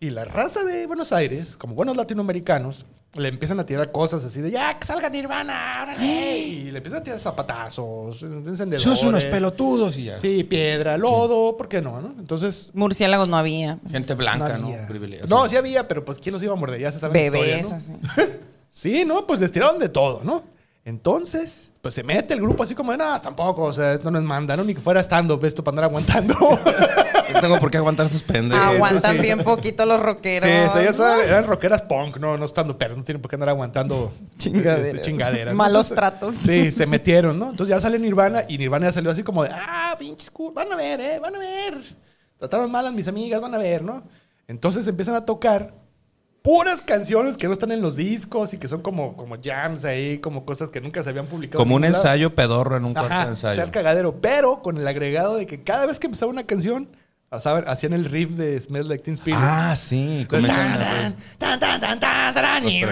S2: Y la raza de Buenos Aires, como buenos latinoamericanos, le empiezan a tirar cosas así de ya, que salga Nirvana, órale. Y le empiezan a tirar zapatazos, encendedores.
S1: Sos unos pelotudos y ya.
S2: Sí, piedra, lodo, ¿por qué no? no? Entonces.
S3: Murciélagos no había.
S1: Gente blanca, ¿no?
S2: había.
S1: Privilegios.
S2: No, sí había, pero pues ¿quién los iba a morder? Ya se sabe la
S3: Bebés,
S2: historia, ¿no?
S3: así.
S2: Sí, ¿no? Pues les tiraron de todo, ¿no? Entonces, pues se mete el grupo así como de, no, tampoco, o sea, esto no es manda, ¿no? Ni que fuera stand-up esto para andar aguantando.
S1: No tengo por qué aguantar estos pendejos.
S3: Aguantan
S2: sí.
S3: bien poquito los rockeros.
S2: sí, ellas eran, eran rockeras punk, no, no estando pero no tienen por qué andar aguantando
S3: Chingaderas.
S2: este, chingaderas. ¿no?
S3: Malos
S2: Entonces,
S3: tratos.
S2: Sí, se metieron, ¿no? Entonces ya sale Nirvana y Nirvana ya salió así como de, ah, pinches, van a ver, ¿eh? Van a ver. Trataron mal a mis amigas, van a ver, ¿no? Entonces empiezan a tocar puras canciones que no están en los discos y que son como, como jams ahí, como cosas que nunca se habían publicado.
S1: Como un
S2: lado.
S1: ensayo pedorro en un cuarto
S2: Ajá,
S1: de ensayo.
S2: ser cagadero, pero con el agregado de que cada vez que empezaba una canción, hacían el riff de Smells Like Teen Spirit.
S1: Ah, sí.
S2: Tan,
S1: comienzan
S2: tan, tan, tan, tan, tan, tan, y y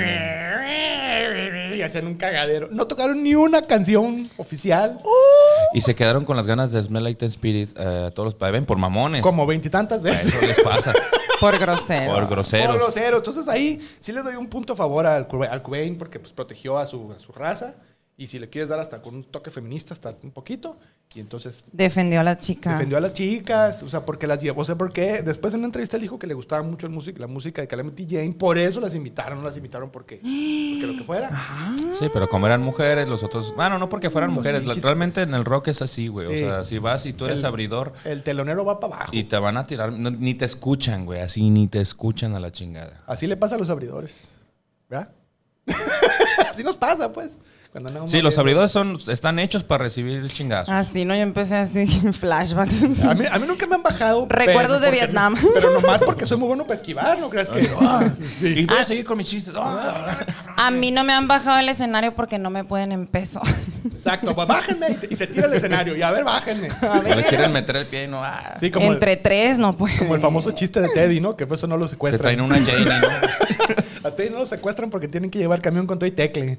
S2: hacían un cagadero. No tocaron ni una canción oficial.
S1: Y se quedaron con las ganas de Smell Like Teen Spirit eh, todos los pa- ven por mamones.
S2: Como veintitantas veces.
S1: Eso les pasa.
S3: Por grosero.
S1: por
S2: Por
S1: groseros.
S2: grosero. Entonces ahí sí le doy un punto a favor al, Cobain- al Cobain porque pues, protegió a su, a su raza. Y si le quieres dar hasta con un toque feminista, hasta un poquito. Y entonces
S3: Defendió a las chicas.
S2: defendió a las chicas. O sea, porque las llevó. O sea, porque después en una entrevista él dijo que le gustaba mucho el música, la música de Calamity Jane. Por eso las invitaron. No las invitaron porque, porque lo que fuera.
S1: Sí, pero como eran mujeres, los otros. Bueno, no porque fueran
S2: Los
S1: mujeres. la-
S2: pinches-
S1: realmente en el rock es así, güey.
S2: Sí.
S1: O sea, si vas y tú eres
S2: El-
S1: abridor
S2: El telonero va para abajo.
S1: y te van a tirar, no- ni te escuchan, güey. Así ni te escuchan a la chingada.
S2: Así le pasa a los abridores. ¿Verdad? Así nos pasa, pues.
S1: Sí, los abridores son, están hechos para recibir chingazos.
S3: Así, ¿no? Yo empecé así, flashbacks.
S2: A mí, a mí nunca me han bajado.
S3: Recuerdos de Vietnam.
S2: Pero nomás porque soy muy bueno para esquivar, ¿no creas que? Ah, sí.
S1: Y voy a seguir con mis chistes. Ah.
S3: A mí no me han bajado el escenario porque no me pueden en peso.
S2: Exacto, pues bájenme y, se tira el escenario. Y a ver, bájenme.
S1: Le quieren meter el pie y no. ah.
S2: Sí, como,
S3: Entre
S2: el,
S3: tres no pueden.
S2: como el famoso chiste de Teddy, ¿no? Que por eso no lo
S1: Se
S2: secuestran.
S1: traen una Janie, ¿no?
S2: A Teddy no lo secuestran porque tienen que llevar camión con todo y tecle.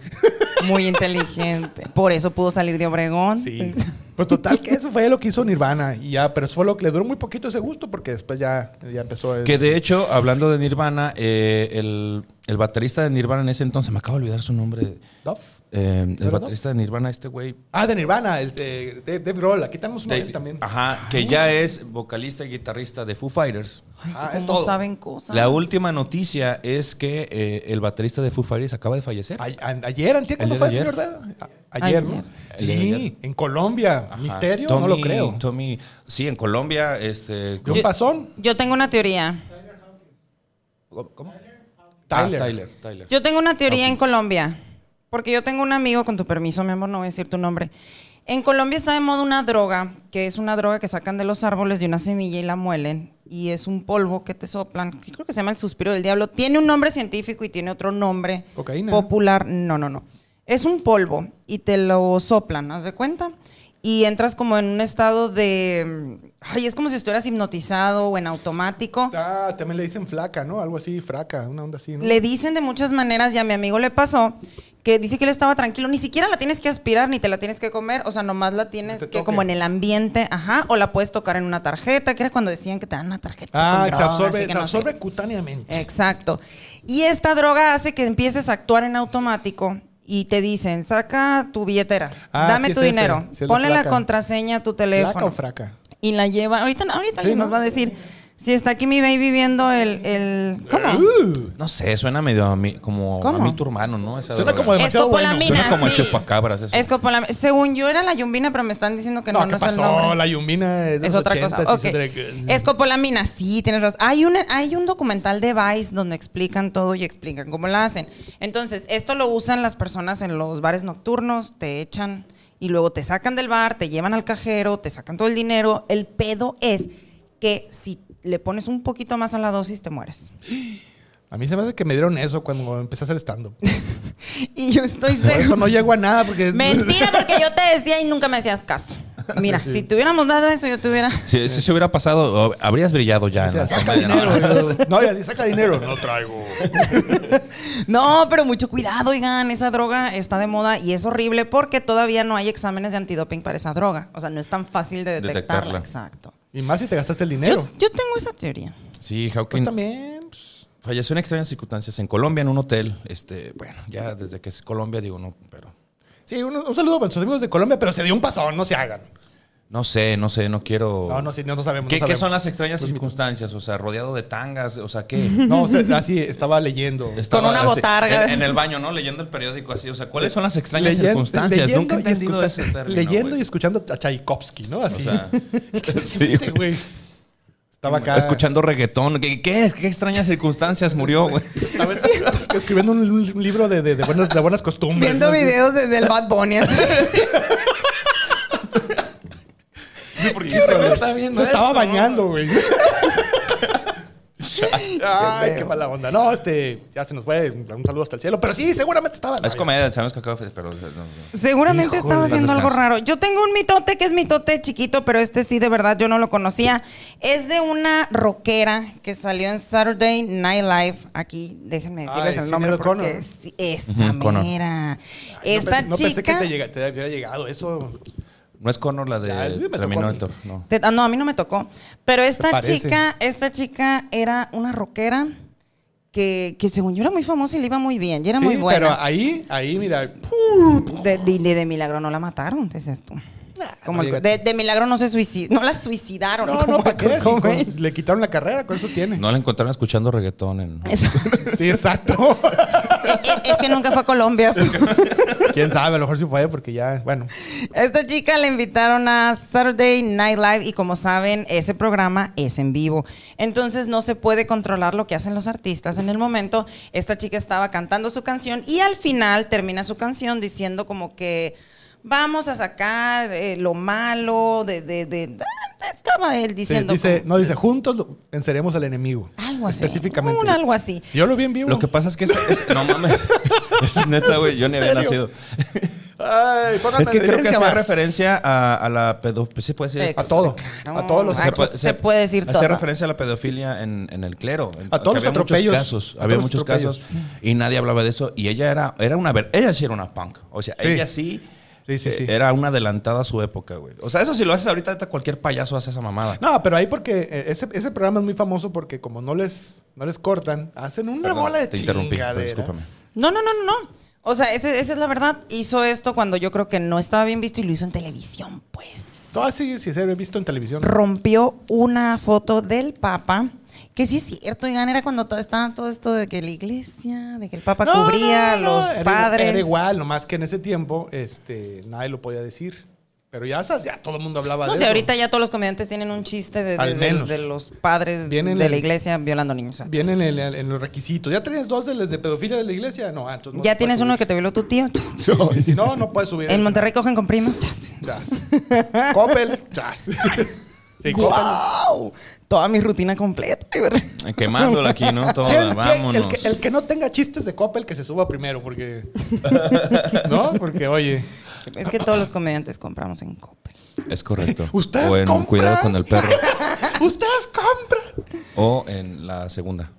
S3: Muy inteligente. Por eso pudo salir de Obregón.
S2: Sí. Pues total que eso fue lo que hizo Nirvana. Y ya, pero eso fue lo que le duró muy poquito ese gusto porque después ya, ya empezó el...
S1: Que de hecho, hablando de Nirvana, eh, el, el baterista de Nirvana en ese entonces, me acabo de olvidar su nombre.
S2: Duff.
S1: Eh, el
S2: ¿Era
S1: baterista de Nirvana, este güey.
S2: Ah, de Nirvana, el de, Dave Grohl. Aquí tenemos uno de él también.
S1: Ajá, que ya es vocalista y guitarrista de Foo Fighters.
S2: Ah, es
S3: ¿Cómo
S2: todo.
S3: saben cosas?
S1: La última noticia es que eh, el baterista de Foo Fighters acaba de fallecer.
S2: A- a- ayer, antier, ¿cuándo
S1: ¿El
S2: fue,
S1: de
S2: señor? A- Ayer, ¿no?
S3: Ayer.
S2: Sí,
S1: ayer.
S2: en Colombia.
S1: Ajá.
S2: Misterio, no lo creo.
S1: Tommy, sí, en Colombia, este.
S2: ¿De un pasón?
S3: Yo tengo una teoría.
S1: ¿Cómo?
S2: Tyler.
S1: Ah, Tyler, Tyler.
S3: Yo tengo una teoría en
S1: Hawkins.
S3: Colombia. Porque yo tengo un amigo, con tu permiso, mi amor, no voy a decir tu nombre. En Colombia está de moda una droga, que es una droga que sacan de los árboles de una semilla y la muelen. Y es un polvo que te soplan, que creo que se llama el suspiro del diablo. Tiene un nombre científico y tiene otro nombre
S2: Cocaína.
S3: popular. No, no, no. Es un polvo y te lo soplan, ¿haz de cuenta? Y entras como en un estado de... Ay, es como si estuvieras hipnotizado o en automático.
S2: Ah, también le dicen flaca, ¿no? Algo así, fraca, una onda así, ¿no?
S3: Le dicen de muchas maneras y a mi amigo le pasó que dice que él estaba tranquilo, ni siquiera la tienes que aspirar ni te la tienes que comer, o sea, nomás la tienes que como en el ambiente, ajá, o la puedes tocar en una tarjeta, que era cuando decían que te dan una tarjeta.
S2: Ah,
S3: con
S2: se
S3: drogas
S2: absorbe,
S3: y que
S2: se
S3: no sé.
S2: absorbe cutáneamente.
S3: Exacto. Y esta droga hace que empieces a actuar en automático y te dicen, saca tu billetera,
S2: Ah,
S3: dame
S2: sí
S3: tu
S2: es ese,
S3: dinero,
S2: sí es la
S3: ponle la contraseña a tu
S2: ¿Flaca
S3: teléfono.
S2: o fraca?
S3: Y la llevan, ahorita, ahorita
S2: Sí,
S3: alguien
S2: ¿no?
S3: nos va a decir, si está aquí mi baby viendo el, el ¿cómo?
S2: Uh,
S1: No sé, suena medio a mí, como
S3: ¿Cómo?
S1: a mí tu hermano, ¿no? Esa
S2: Suena
S1: droga.
S2: como demasiado bueno.
S3: Escopolamina,
S1: Suena como
S3: sí.
S1: chupacabras eso.
S3: Escopolamina. Según yo era la yumbina, pero me están diciendo que no,
S2: no,
S3: no,
S2: ¿qué
S3: es el
S2: pasó?
S3: nombre.
S2: La yumbina es
S3: es otra
S2: 80s
S3: cosa. Escopolamina, sí, tienes razón. Hay, una, hay un documental de Vice donde explican todo y explican cómo la hacen. Entonces, esto lo usan las personas en los bares nocturnos, te echan y luego te sacan del bar, te llevan al cajero, te sacan todo el dinero. El pedo es que si le pones un poquito más a la dosis, te mueres.
S2: A mí se me hace que me dieron eso cuando empecé a hacer stand-up.
S3: Y yo estoy
S2: Por eso no llego a nada porque...
S3: Mentira, porque yo te decía y nunca me hacías caso. Mira, si te hubiéramos dado eso, yo te hubiera.
S1: Si, si se hubiera pasado, habrías brillado ya.
S2: O
S1: en
S2: sea,
S1: la
S2: saca
S1: ¿no?
S2: dinero. No, y así saca dinero. No traigo.
S3: No, pero mucho cuidado, oigan, esa droga está de moda y es horrible porque todavía no hay exámenes de antidoping para esa droga. O sea, no es tan fácil de detectarla.
S1: Detectarla.
S3: Exacto.
S2: Y más si te gastaste el dinero.
S3: Yo, yo tengo esa teoría.
S1: Sí,
S2: Pues
S1: Hawking
S2: también. pues,
S1: falleció en extrañas circunstancias en Colombia, en un hotel. Este, bueno, ya desde que es Colombia, digo, no, pero.
S2: Sí, un, un saludo a nuestros amigos de Colombia, pero se dio un pasón, no se hagan.
S1: No sé, no sé, no quiero.
S2: No, no, sí, no, no sabemos.
S1: ¿Qué,
S2: no
S1: qué son las extrañas
S2: Los
S1: circunstancias? O sea, rodeado de tangas, o sea, ¿qué?
S2: No, o sea, así estaba leyendo.
S1: Estaba
S3: una
S1: así,
S3: botarga.
S1: En, en el baño, ¿no? Leyendo el periódico así. O sea, ¿cuáles son las extrañas
S2: Leyen-
S1: circunstancias?
S2: leyendo
S1: Nunca he
S2: y
S1: entendido ese término.
S2: Leyendo y escuchando a Tchaikovsky, ¿no?
S1: O
S2: Así.
S1: sea, sí,
S2: güey. Estaba acá.
S1: escuchando reggaetón. ¿Qué, qué, qué extrañas circunstancias murió, güey?
S2: Estaba es- es- escribiendo un, un libro de, de- de buenas, de buenas costumbres.
S3: Viendo
S2: ¿no?
S3: videos de- del Bad Bunny. así.
S1: ¿Por
S2: qué se me
S1: está viendo
S2: Se estaba
S1: eso,
S2: bañando, güey. Ay, qué mala onda. No, este, ya se nos fue. Un saludo hasta el cielo. Pero sí, seguramente estaba.
S1: Es comedia, sabemos que acaba de... Pero, no, no.
S3: Seguramente
S2: Híjole,
S3: estaba haciendo algo raro. Yo tengo un mitote que es mitote chiquito, pero este sí, de verdad, yo no lo conocía. Es de una rockera que salió en Saturday Night Live. Aquí, déjenme decirles
S2: Ay,
S3: el nombre porque sí, esta.
S2: Ay, no
S3: Esta
S2: pensé- no pensé que
S3: chica...
S2: te, llega- te hubiera llegado eso.
S1: No es Connor la
S2: Ah, sí
S1: de
S2: tocó a
S1: Terminator,
S2: mí.
S1: no.
S3: Te- ah, no, a mí no me tocó. Pero esta chica, esta chica era una rockera que, que según yo era muy famosa y le iba muy bien. Y era
S2: sí,
S3: muy buena.
S2: pero ahí, ahí, mira.
S3: De, de- de- de milagro no la mataron, dices tú. Como el-
S2: no
S3: de, de milagro no se suicidó, no la suicidaron.
S2: No, no, ¿para qué? Sí, con- le quitaron la carrera, con eso tiene.
S1: No la encontraron escuchando reggaetón en...
S2: Sí, exacto.
S3: Eh, eh, es que nunca fue a Colombia.
S2: Quién sabe, a lo mejor sí fue porque ya, bueno.
S3: Esta chica le invitaron a Saturday Night Live y como saben, ese programa es en vivo. Entonces no se puede controlar lo que hacen los artistas. En el momento, esta chica estaba cantando su canción y al final termina su canción diciendo como que vamos a sacar eh, lo malo de... de, de- ah, estaba él
S2: Sí,
S3: diciendo...
S2: dice,
S3: como-
S2: no, dice, juntos lo- venceremos al enemigo.
S3: Algo así.
S2: Específicamente.
S3: Un algo así.
S2: Yo lo vi en vivo.
S1: Lo que pasa es que es, es- no mames. es neta, güey. Yo ni había nacido.
S2: Ay,
S1: Es que creo que
S2: más.
S1: referencia a, a la pedofilia. ¿Se puede decir?
S2: A todo.
S3: Claro.
S2: A todos los-
S3: Aquí se, puede decir todo.
S1: Hacía referencia a la pedofilia en, en el clero. En-
S2: A todos los
S1: había muchos
S2: atropellos.
S1: casos.
S2: A
S1: Había muchos
S2: atropellos.
S1: casos. Y nadie hablaba de eso. Y ella era, era una... ver- Ella sí era una punk. O sea,
S2: Sí.
S1: ella sí...
S2: Sí, sí,
S1: eh,
S2: sí.
S1: Era una adelantada a su época, güey. O sea, eso si lo haces ahorita, ahorita cualquier payaso hace esa mamada.
S2: No, pero ahí porque eh, ese, ese programa es muy famoso porque como no les, no les cortan, hacen una
S1: Perdón,
S2: bola de
S1: te interrumpí, pero
S2: chingaderas.
S1: discúlpame.
S3: No, no, no, no, no. O sea, ese- esa es la verdad. Hizo esto cuando yo creo que no estaba bien visto y lo hizo en televisión, pues.
S2: No, así sí se he visto en televisión.
S3: Rompió una foto del Papa, que sí es cierto, oigan, era cuando estaba todo esto de que la iglesia, de que el Papa
S2: No,
S3: cubría a
S2: no, no,
S3: los
S2: era,
S3: padres.
S2: Era igual, nomás que en ese tiempo este, nadie lo podía decir. Pero ya, sabes, ya todo el mundo hablaba
S3: No
S2: de
S3: sé,
S2: eso.
S3: ahorita ya todos los comediantes tienen un chiste de, de-
S2: Al
S3: de-
S2: menos.
S3: de los padres
S2: en
S3: de la iglesia violando niños. o sea.
S2: Viene en, el- en los requisitos. ¿Ya tienes dos de, de pedofilia de la iglesia? No, ah, no
S3: ya tienes uno que te violó tu tío.
S2: No, y si no, no puedes subir.
S3: En Monterrey cogen con primas. chas.
S2: Coppel, jazz. Sí.
S3: ¡Guau! Toda mi rutina completa.
S1: Quemándola aquí, ¿no? Todo,
S2: ¿Quién- quién-
S1: vámonos.
S2: el, que, el que no tenga chistes de Coppel, que se suba primero, porque. ¿No? Porque, oye.
S3: Es que todos los comediantes compramos en Coppel.
S1: Es correcto.
S2: ¿Ustedes
S1: o en
S2: compran?
S1: Cuidado con el perro.
S2: ¡Ustedes compran!
S1: O en la segunda.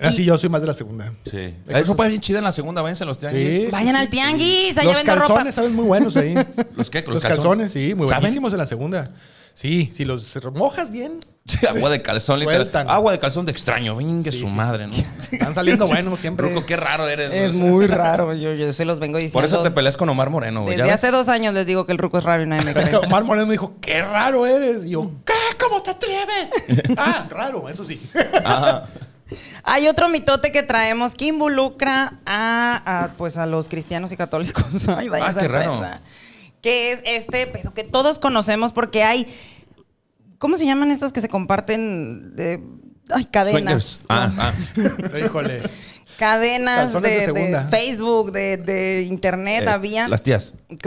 S2: Así yo soy más de la segunda.
S1: Sí. Hay ropa bien chida en la segunda, váyanse a los tianguis.
S2: Sí.
S3: Vayan al tianguis, allá
S2: Los
S3: vendo ropa.
S2: calzones saben muy buenos ahí.
S1: ¿Los qué?
S2: Los calzones, sí, muy
S1: ¿Saben?
S2: buenísimos en la segunda. Sí, si los mojas bien,
S1: Sí, agua de calzón, literal.
S2: Sueltan.
S1: Agua de calzón de extraño. Venga
S2: Sí,
S1: su
S2: sí,
S1: madre, ¿no?
S2: están saliendo buenos siempre.
S1: Ruco, qué raro eres.
S3: Es muy raro, yo, yo se los vengo diciendo.
S1: Por eso te peleas con Omar Moreno, güey. ¿ya
S3: Desde
S1: ves?
S3: hace dos años les digo que el ruco es raro y nadie me
S2: Es que
S3: cree.
S2: Omar Moreno me dijo, qué raro eres. Y yo, ¿qué? ¿Cómo te atreves? ah, raro, eso sí.
S1: Ajá.
S3: Hay otro mitote que traemos que involucra a, a, pues a los cristianos y católicos. Ay, vaya
S1: Ah, qué raro.
S3: Que es este pedo que todos conocemos porque hay. ¿Cómo se llaman estas que se comparten? De, ay, cadenas.
S1: Ah, ah.
S2: Híjole.
S3: Cadenas
S2: de
S3: de, de
S2: segunda.
S3: Facebook, de, de internet,
S1: Eh,
S3: había.
S1: Las tías.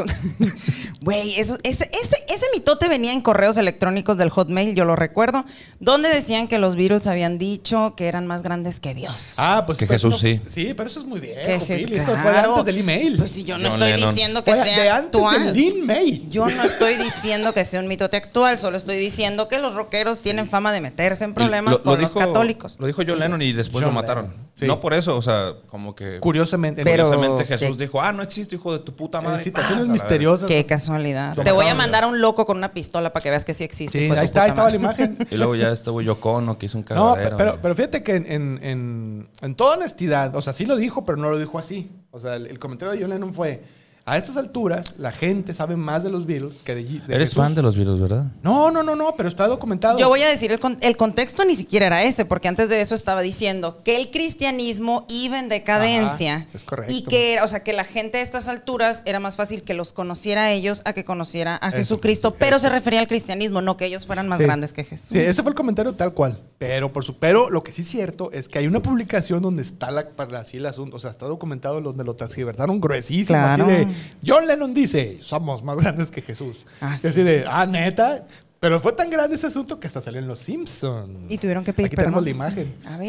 S3: Güey, ese, ese, ese mitote venía en correos electrónicos del Hotmail, yo lo recuerdo, donde decían que los Beatles habían dicho que eran más grandes que Dios.
S2: Ah, pues
S1: Que Jesús
S2: eso-
S1: sí.
S2: Sí, pero eso es muy bien.
S3: Que Jes-
S2: Eso fue antes del email.
S3: Pues si yo no
S1: John
S3: estoy
S1: Lennon.
S3: diciendo que
S2: Fue
S3: sea
S2: de antes
S3: actual.
S2: del.
S3: Yo no estoy diciendo que sea un mitote actual, solo estoy diciendo que los rockeros tienen fama de meterse en problemas
S1: Lo- lo
S3: con
S1: dijo-
S3: los católicos.
S1: Lo dijo John Lennon y después
S2: John
S1: lo mataron.
S2: Sí.
S1: No por eso, o sea, como que.
S2: Curiosamente.
S3: Pero-
S1: Curiosamente Jesús
S3: que-
S1: dijo, ah, no existe, hijo de tu puta madre.
S2: situaciones
S1: Paz, a la
S2: misteriosas.
S3: Qué casualidad. Te voy a mandar a un loco con una pistola para que veas que sí existe.
S2: Sí, ahí está, ahí estaba la imagen.
S1: Y luego ya estuvo Yocono, que hizo un
S2: No,
S1: cagadero.
S2: pero,
S1: güey.
S2: pero fíjate que en, en, en- en toda honestidad, o sea, sí lo dijo, pero no lo dijo así. O sea, el, el comentario de John Lennon fue, A estas alturas, la gente sabe más de los Beatles que de, de
S1: Eres
S2: Jesús.
S1: fan de los virus, ¿verdad?
S2: No, no, no, no, pero está documentado.
S3: Yo voy a decir, el, con- el contexto ni siquiera era ese, porque antes de eso estaba diciendo que el cristianismo iba en decadencia.
S2: Ajá, es correcto.
S3: Y que, o sea, que la gente a estas alturas era más fácil que los conociera a ellos a que conociera a
S2: Eso,
S3: Jesucristo, pero
S2: eso.
S3: se refería al cristianismo, no que ellos fueran más
S2: Sí.
S3: grandes que Jesús.
S2: Sí, ese fue el comentario tal cual. Pero, por su, pero lo que sí es cierto es que hay una publicación donde está la, para así el asunto, o sea, está documentado donde lo transgiversaron gruesísimo.
S3: Claro.
S2: Así de, John Lennon dice, somos más grandes que Jesús.
S3: Ah, sí.
S2: así de, ah, neta. Pero fue tan grande ese asunto que hasta salió en Los Simpsons.
S3: Y tuvieron que pedir
S2: Aquí tenemos la imagen.
S3: A ver,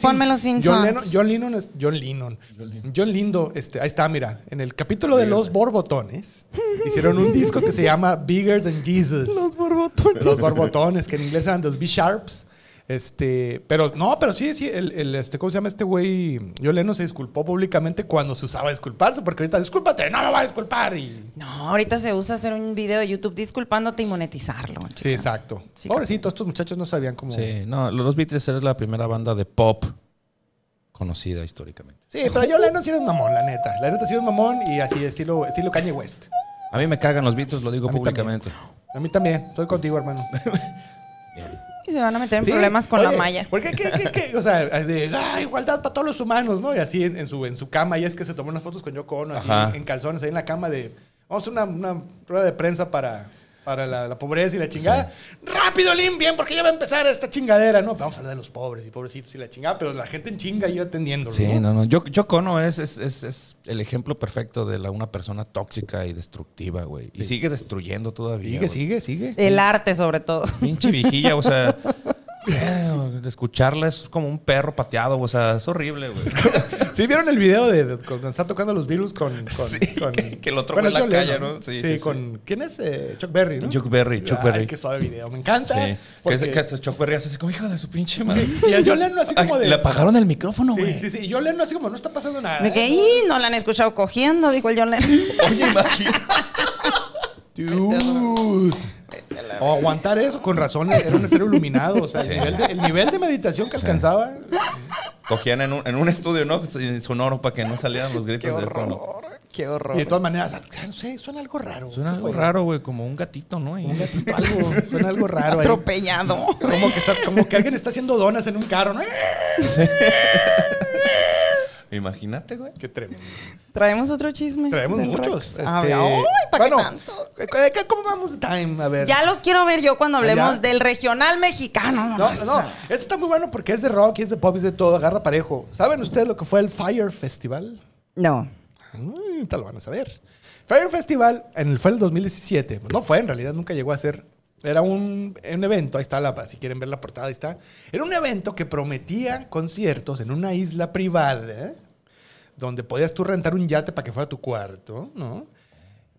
S3: ponme Los
S2: John
S3: Simpsons.
S2: Lennon, John Lennon es John Lennon. John Lindo, este, ahí está, mira. En el capítulo de Los Borbotones, hicieron un disco que se llama Bigger Than Jesus.
S3: Los borbotones.
S2: Los borbotones, que en inglés eran los B-Sharps. Este, pero no, pero sí, sí, el, el, este, ¿cómo se llama este güey? John Lennon se disculpó públicamente cuando se usaba disculparse, porque ahorita, discúlpate, no me va a disculpar. Y...
S3: No, ahorita se usa hacer un video de YouTube disculpándote y monetizarlo.
S2: Sí,
S3: chica.
S2: exacto.
S3: Sí,
S2: Pobrecito, estos muchachos no sabían cómo. Sí.
S1: Sí, no, los Beatles es la primera banda de pop conocida históricamente.
S2: pero John Lennon sí era un mamón, la neta. La neta sí era un mamón y así, estilo, estilo Kanye West.
S1: A mí me cagan los Beatles, lo digo
S2: A mí
S1: públicamente.
S2: A mí también, estoy contigo, hermano.
S3: Y se van a meter en
S2: Sí,
S3: problemas con la malla.
S2: Porque, ¿qué, qué, qué? O sea, de, ah, igualdad para todos los humanos, ¿no? Y así en, en su, en su cama, y es que se tomó unas fotos con Yoko Ono, así
S1: Ajá.
S2: en calzones, ahí en la cama de, vamos a hacer una, una rueda de prensa para, para la, la pobreza y la chingada. Rápido, limpien, porque ya va a empezar esta chingadera, ¿no? Vamos a hablar de los pobres y pobrecitos y la chingada, pero la gente en chinga y atendiéndolo,
S1: Sí,
S2: ¿no?
S1: no, no. Yo, yo Cono es, es, es, es el ejemplo perfecto de la, una persona tóxica y destructiva, güey. Y sigue destruyendo todavía.
S2: Sigue,
S1: güey.
S2: sigue, sigue.
S3: El arte, sobre todo.
S1: Pinche viejilla, o sea. eh, de escucharla es como un perro pateado, o sea, es horrible, güey.
S2: ¿Sí vieron el video de, de cuando está tocando los Beatles con... con,
S1: Sí,
S2: con-
S1: que- que el otro
S2: bueno,
S1: güey en la calle,
S2: Lennon,
S1: ¿no? Sí,
S2: Sí,
S1: sí, sí.
S2: con... ¿Quién es? Eh, Chuck Berry, ¿no?
S1: Chuck Berry, Chuck
S2: Ay,
S1: Berry.
S2: qué suave video. Me encanta.
S1: Sí. Que,
S2: porque-
S1: que hasta Chuck Berry hace así como hija de su pinche madre.
S2: Y el John Lennon así como
S1: Ay,
S2: de...
S1: Le apagaron el micrófono,
S2: Sí,
S1: güey.
S2: sí, sí. Y John Lennon así como, no está pasando nada.
S3: De que,
S2: ¿eh?
S3: "Y, no la han escuchado cogiendo, dijo el John Lennon.
S1: Oye, imagínate.
S2: Dude. O aguantar eso, con razón, era un estero iluminado. O sea, el,
S1: Sí.
S2: nivel de, el nivel de meditación que alcanzaba.
S1: Cogían en un, en un estudio, ¿no? Sonoro para que no salieran los gritos de
S3: horror. Qué horror.
S2: Y de todas maneras, no sé, suena algo raro.
S1: Suena
S2: ¿Qué
S1: algo
S2: fue?
S1: raro, güey, como un gatito, ¿no? Y-
S2: Un gatito, algo, suena algo raro.
S3: Atropellado.
S2: Como que, está, como que alguien está haciendo donas en un carro, ¿no?
S1: Imagínate, güey.
S2: Qué tremendo.
S3: Traemos otro chisme.
S2: Traemos muchos.
S3: A
S2: este,
S3: ver, ay, ¿para
S2: bueno,
S3: qué tanto?
S2: ¿qué- qué- ¿Cómo vamos de time? A ver.
S3: Ya los quiero ver yo cuando hablemos
S2: ¿Ya?
S3: del regional mexicano.
S2: No,
S3: nomás.
S2: no, este está muy bueno porque es de rock y es de pop y es de todo, agarra parejo. ¿Saben ustedes lo que fue el Fire Festival?
S3: No.
S2: Mm, ahorita lo van a saber. Fire Festival en el, fue en el 2017. Pues no fue, en realidad nunca llegó a ser. Era un, un evento, ahí está, la, si quieren ver la portada, ahí está. Era un evento que prometía conciertos en una isla privada, donde podías tú rentar un yate para que fuera tu cuarto, ¿no?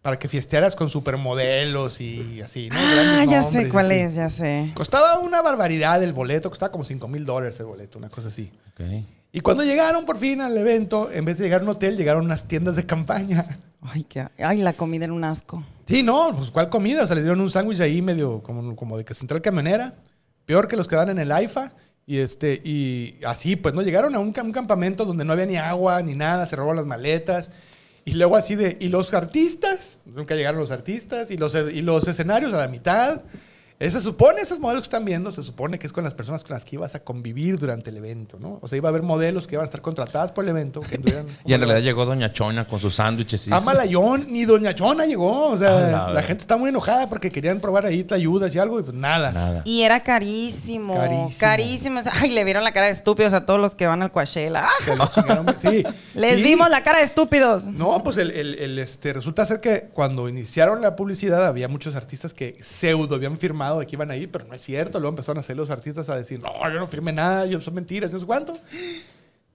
S2: Para que fiestearas con supermodelos y así, ¿no?
S3: Ah, ya sé cuál
S2: así.
S3: es, ya sé.
S2: Costaba una barbaridad el boleto, costaba como 5 mil dólares el boleto, una cosa así.
S1: Ok.
S2: Y cuando llegaron por fin al evento, en vez de llegar a un hotel, llegaron unas tiendas de campaña.
S3: Ay, qué, ay, la comida era un asco.
S2: Sí, no, pues ¿cuál comida? O sea, le dieron un sándwich ahí medio como, como de que central camionera. Peor que los que dan en el AIFA. Y este, y así, pues no llegaron a un, cam- un campamento donde no había ni agua ni nada, se robaron las maletas. Y luego así de, y los artistas, nunca llegaron los artistas, y los, y los escenarios a la mitad. Eh, Se supone, esos modelos que están viendo, se supone que es con las personas con las que ibas a convivir durante el evento, ¿no? O sea, iba a haber modelos que iban a estar contratadas por el evento. que tuvieran-
S1: Y en realidad llegó Doña Chona con sus sándwiches. y-
S2: Amalayón, ni Doña Chona llegó. O sea,
S1: la
S2: gente está muy enojada porque querían probar ahí ayudas y algo, y pues nada.
S1: Nada.
S3: Y era carísimo.
S2: Carísimo.
S3: Carísimo. Ay, le vieron la cara de estúpidos a todos los que van al Coachella. ¡Ah!
S2: Sí.
S3: Les
S2: Y-
S3: vimos la cara de estúpidos.
S2: No, pues el, el- el, este, resulta ser que cuando iniciaron la publicidad había muchos artistas que pseudo habían firmado de que iban ahí, pero no es cierto. Luego empezaron a hacer los artistas a decir, no, yo no firmé nada, yo son mentiras, no sé cuánto.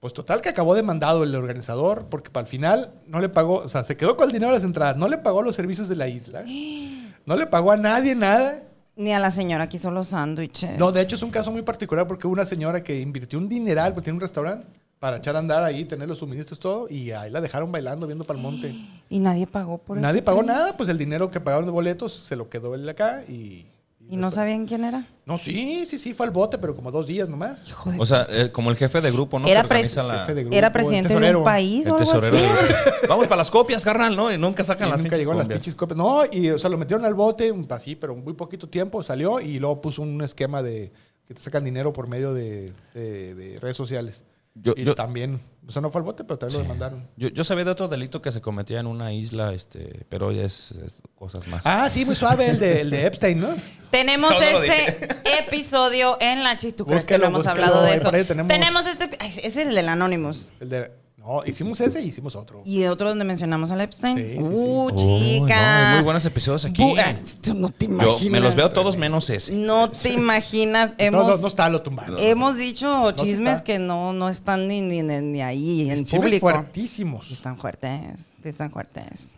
S2: Pues total que acabó demandado el organizador porque para el final no le pagó, o sea, se quedó con el dinero de las entradas, no le pagó los servicios de la isla, no le pagó a nadie nada.
S3: Ni a la señora que hizo los sándwiches.
S2: No, de hecho es un caso muy particular porque una señora que invirtió un dineral, porque tiene un restaurante, para echar a andar ahí, tener los suministros, todo, y ahí la dejaron bailando, viendo para el monte.
S3: Y nadie pagó por eso.
S2: Nadie pagó nada, pues el dinero que pagaron de boletos se lo quedó él acá y... y
S3: ¿Y no sabían quién era?
S2: No, sí, sí, sí, fue al bote, pero como dos días nomás.
S3: Hijo de...
S1: O sea, eh, como el jefe de grupo, ¿no?
S3: Era
S1: Que organiza
S3: pres-
S1: la-
S2: Jefe de grupo,
S3: ¿Era presidente de un país o algo
S1: tesorero.
S3: así?
S1: de- Vamos para las copias, carnal, ¿no? Y nunca sacan
S2: Y
S1: las
S2: nunca llegó las
S1: copias.
S2: pinches copias. No, y o sea, lo metieron al bote, un- así, pero muy poquito tiempo salió y luego puso un esquema de que te sacan dinero por medio de, de- de redes sociales.
S1: Yo-
S2: y
S1: yo-
S2: también, o sea, no fue al bote, pero también lo demandaron.
S1: Yo, yo sabía de otro delito que se cometía en una isla, este, pero ya es, es cosas más.
S2: Ah, sí, muy suave el de, el de Epstein, ¿no?
S3: Tenemos
S1: No,
S3: ese episodio en la chi. ¿Tú crees que no hemos
S2: búsquelo,
S3: hablado de eso?
S2: tenemos-
S3: este. ay, Es el del Anonymous.
S2: El de, no, hicimos ese y hicimos otro.
S3: Y otro donde mencionamos al Epstein.
S2: Sí, sí, sí.
S3: Uh,
S1: Uy,
S3: chica.
S1: no, hay muy buenos episodios aquí.
S3: Bu- ah, no te
S1: Yo
S3: imaginas.
S1: me los veo todos menos ese.
S3: No te imaginas.
S2: No,
S3: Hemos,
S2: no, no está lo tumbado.
S3: hemos dicho chismes
S2: está.
S3: que no, no están ni, ni, ni ahí en
S2: Chismes
S3: público.
S2: fuertísimos.
S3: Sí Están fuertes. Sí Están fuertes.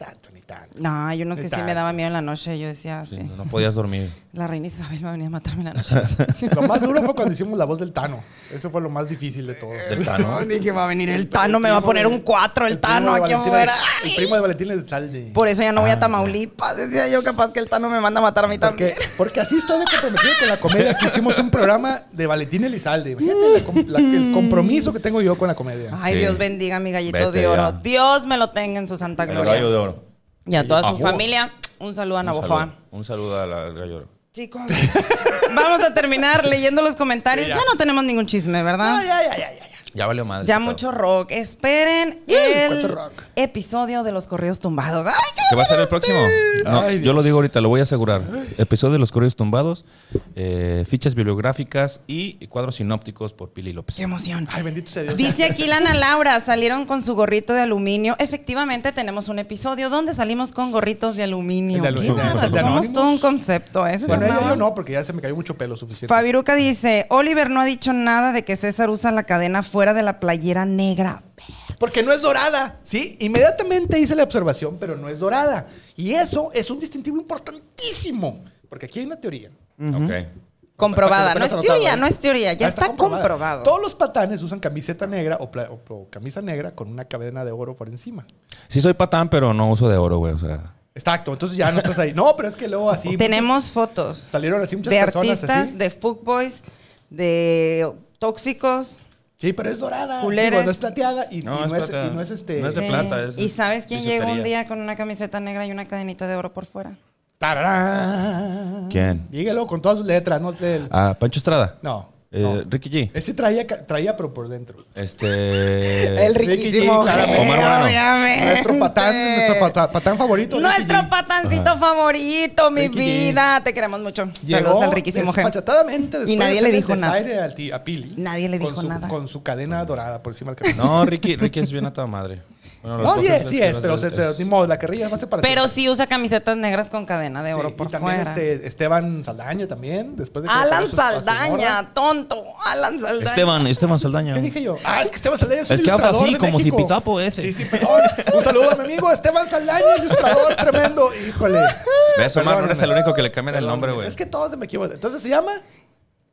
S2: No tanto, ni tanto.
S3: No, hay unos
S2: Ni
S3: que sí me daba miedo en la noche. Yo decía, sí.
S1: Sí, no, no podías dormir.
S3: La reina Isabel va a venir a matarme en la noche.
S2: Lo más duro fue cuando hicimos la voz del Tano. Eso fue lo más difícil de todo.
S1: Del Tano.
S3: Dije, va a venir el Tano, me va a poner un 4 el, Tano aquí afuera.
S2: El primo de Valentín Elizalde.
S3: Por eso ya no voy
S1: Ah,
S3: a Tamaulipas. Decía yo, capaz que el Tano me manda a matar a mí también.
S2: Porque, porque así estoy de comprometido con la comedia. Que hicimos un programa de Valentín Elizalde. Imagínate la el compromiso que tengo yo con la comedia.
S3: Ay,
S1: Sí.
S3: Dios bendiga a mi gallito
S1: Vete
S3: de oro.
S1: ya.
S3: Dios me lo tenga en su santa
S1: El
S3: gloria.
S1: gallo de oro.
S3: Y a toda su
S2: Ajua.
S3: familia, un saludo a Navojoa.
S1: un saludo al al gallo de oro.
S3: Chicos, vamos a terminar leyendo los comentarios. Ya.
S2: ya.
S3: no tenemos ningún chisme, ¿verdad?
S2: Ay, ay, ay, ay.
S1: Ya valió madre.
S3: ya mucho rock. Esperen
S2: Uh,
S3: el
S2: rock.
S3: episodio de los correos tumbados. Ay, qué
S1: ¿Qué va a ser el próximo? No,
S2: Ay,
S1: yo lo digo ahorita, lo voy a asegurar. Episodio de los correos tumbados, eh, fichas bibliográficas y cuadros sinópticos por Pili López.
S3: qué emoción.
S2: Ay, bendito sea Dios.
S3: Dice aquí Lana Laura, salieron con su gorrito de aluminio. Efectivamente, tenemos un episodio donde salimos con gorritos de aluminio.
S2: De alu-
S3: Qué
S2: de- de
S3: Somos todo un concepto. ¿eh? Eso
S2: Bueno,
S3: es
S2: yo no, porque ya se me cayó mucho pelo suficiente.
S3: Fabiruca dice, Oliver no ha dicho nada de que César usa la cadena fuera de la playera negra.
S2: Porque no es dorada, ¿sí? Inmediatamente hice la observación, pero no es dorada. Y eso es un distintivo importantísimo. Porque aquí hay una teoría.
S1: Ok.
S3: Comprobada. No es teoría,
S2: anotado,
S3: no
S2: ¿eh?
S3: es teoría, ya
S2: Ah,
S3: está,
S2: comprobada.
S3: comprobado.
S2: Todos los patanes usan camiseta negra o, pla- o- o camisa negra con una cadena de oro por encima.
S1: Sí soy patán, pero no uso de oro, güey. O sea,
S2: Exacto, entonces ya no estás ahí. No, pero es que luego así.
S3: Tenemos fotos
S2: salieron así muchas
S3: de
S2: personas
S3: artistas,
S2: así.
S3: de fuckboys, de tóxicos.
S2: Sí, pero es dorada.
S3: Culeres.
S2: Digo, no es plateada y y no, es,
S1: es plata.
S2: y no es este.
S1: No es de
S3: Sí.
S1: plata, es
S3: ¿Y sabes quién llegó un día con una camiseta negra y una cadenita de oro por fuera?
S2: ¡Tararán!
S1: ¿Quién?
S2: Dígalo con todas sus letras, no sé. el-
S1: Ah, Pancho Estrada.
S2: No.
S1: Eh,
S2: no.
S1: Ricky G.
S2: Ese traía, traía, pero por dentro.
S1: Este.
S3: El
S2: Ricky
S3: riquísimo.
S2: G.
S1: Omar Moreno.
S3: obviamente.
S2: Nuestro patán, nuestro pata- patán favorito. Ricky
S3: Nuestro
S2: G.
S3: patancito favorito, mi
S2: Ricky G.
S3: vida. Te queremos mucho.
S2: Llegó
S3: Saludos al riquísimo G.
S2: desfachatadamente después
S3: Y nadie
S2: de
S3: le dijo nada.
S2: al ti- a Pili.
S3: Nadie le dijo
S2: su-
S3: nada.
S2: Con su cadena dorada por encima del cabello.
S1: No, Ricky, Ricky es bien a toda madre. Bueno,
S2: No, sí es, sí es, pero, se, pero ni modo, la carrilla va a ser para
S3: Pero sí usa camisetas negras con cadena de
S2: Sí,
S3: oro
S2: y
S3: por
S2: también
S3: fuera.
S2: este Esteban Saldaña también, después de que
S3: Alan. Saldaña, tonto. Alan Saldaña.
S1: Esteban, Esteban Saldaña.
S2: ¿Qué dije yo? Ah, es que Esteban Saldaña es un
S1: El que habla así,
S2: de
S1: como
S2: México.
S1: zipitapo ese.
S2: Sí, sí, perdón. Un saludo a mi amigo Esteban Saldaña, ilustrador tremendo. Híjole.
S1: ¿Ves, Omar? No eres el único que le cambian el nombre, güey.
S2: Es que todos se me equivocan. Entonces se llama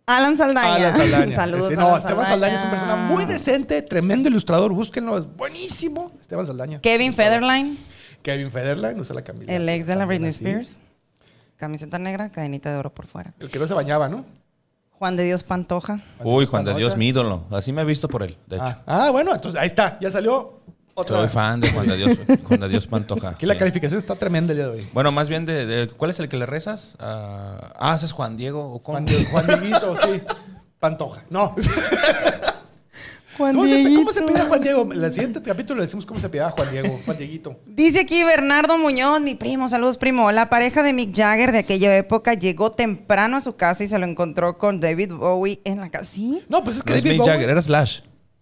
S3: Alan Saldaña.
S2: Alan Saldaña.
S3: Saludos.
S2: Sí, no,
S3: Alan
S2: Esteban Saldaña es una persona muy decente, tremendo ilustrador. Búsquenlo, es buenísimo. Esteban Saldaña.
S3: Kevin Federline,
S2: Kevin Federline usa la camisa.
S3: el ex de la Britney
S2: así.
S3: Spears. Camiseta negra, cadenita de oro por fuera.
S2: El que no se bañaba, ¿no?
S3: Juan de Dios Pantoja.
S1: Uy, Juan de. Dios, mi ídolo. Así me he visto por él, de hecho.
S2: Ah, ah, bueno, entonces ahí está, ya salió otra.
S1: Soy fan de Juan de Dios, Juan de Dios Pantoja.
S2: Aquí la calificación está tremenda el día de hoy.
S1: Bueno, más bien de, de- ¿Cuál es el que le rezas? Ah, ah, ese es Juan Diego. ¿o cómo?
S2: Juan, Di- Juan Dieguito, sí. Pantoja. No.
S3: Juan
S2: ¿Cómo se,
S3: Dieguito.
S2: ¿Cómo se pide a Juan Diego? En el siguiente capítulo le decimos cómo se pide a Juan Diego. Juan Dieguito.
S3: Dice aquí Bernardo Muñoz, mi primo, saludos primo. La pareja de Mick Jagger de aquella época llegó temprano a su casa y se lo encontró con David Bowie en la casa. ¿Sí?
S2: No, pues es que
S1: No es
S2: David
S1: Mick
S2: Bowie.
S1: Jagger, era Slash.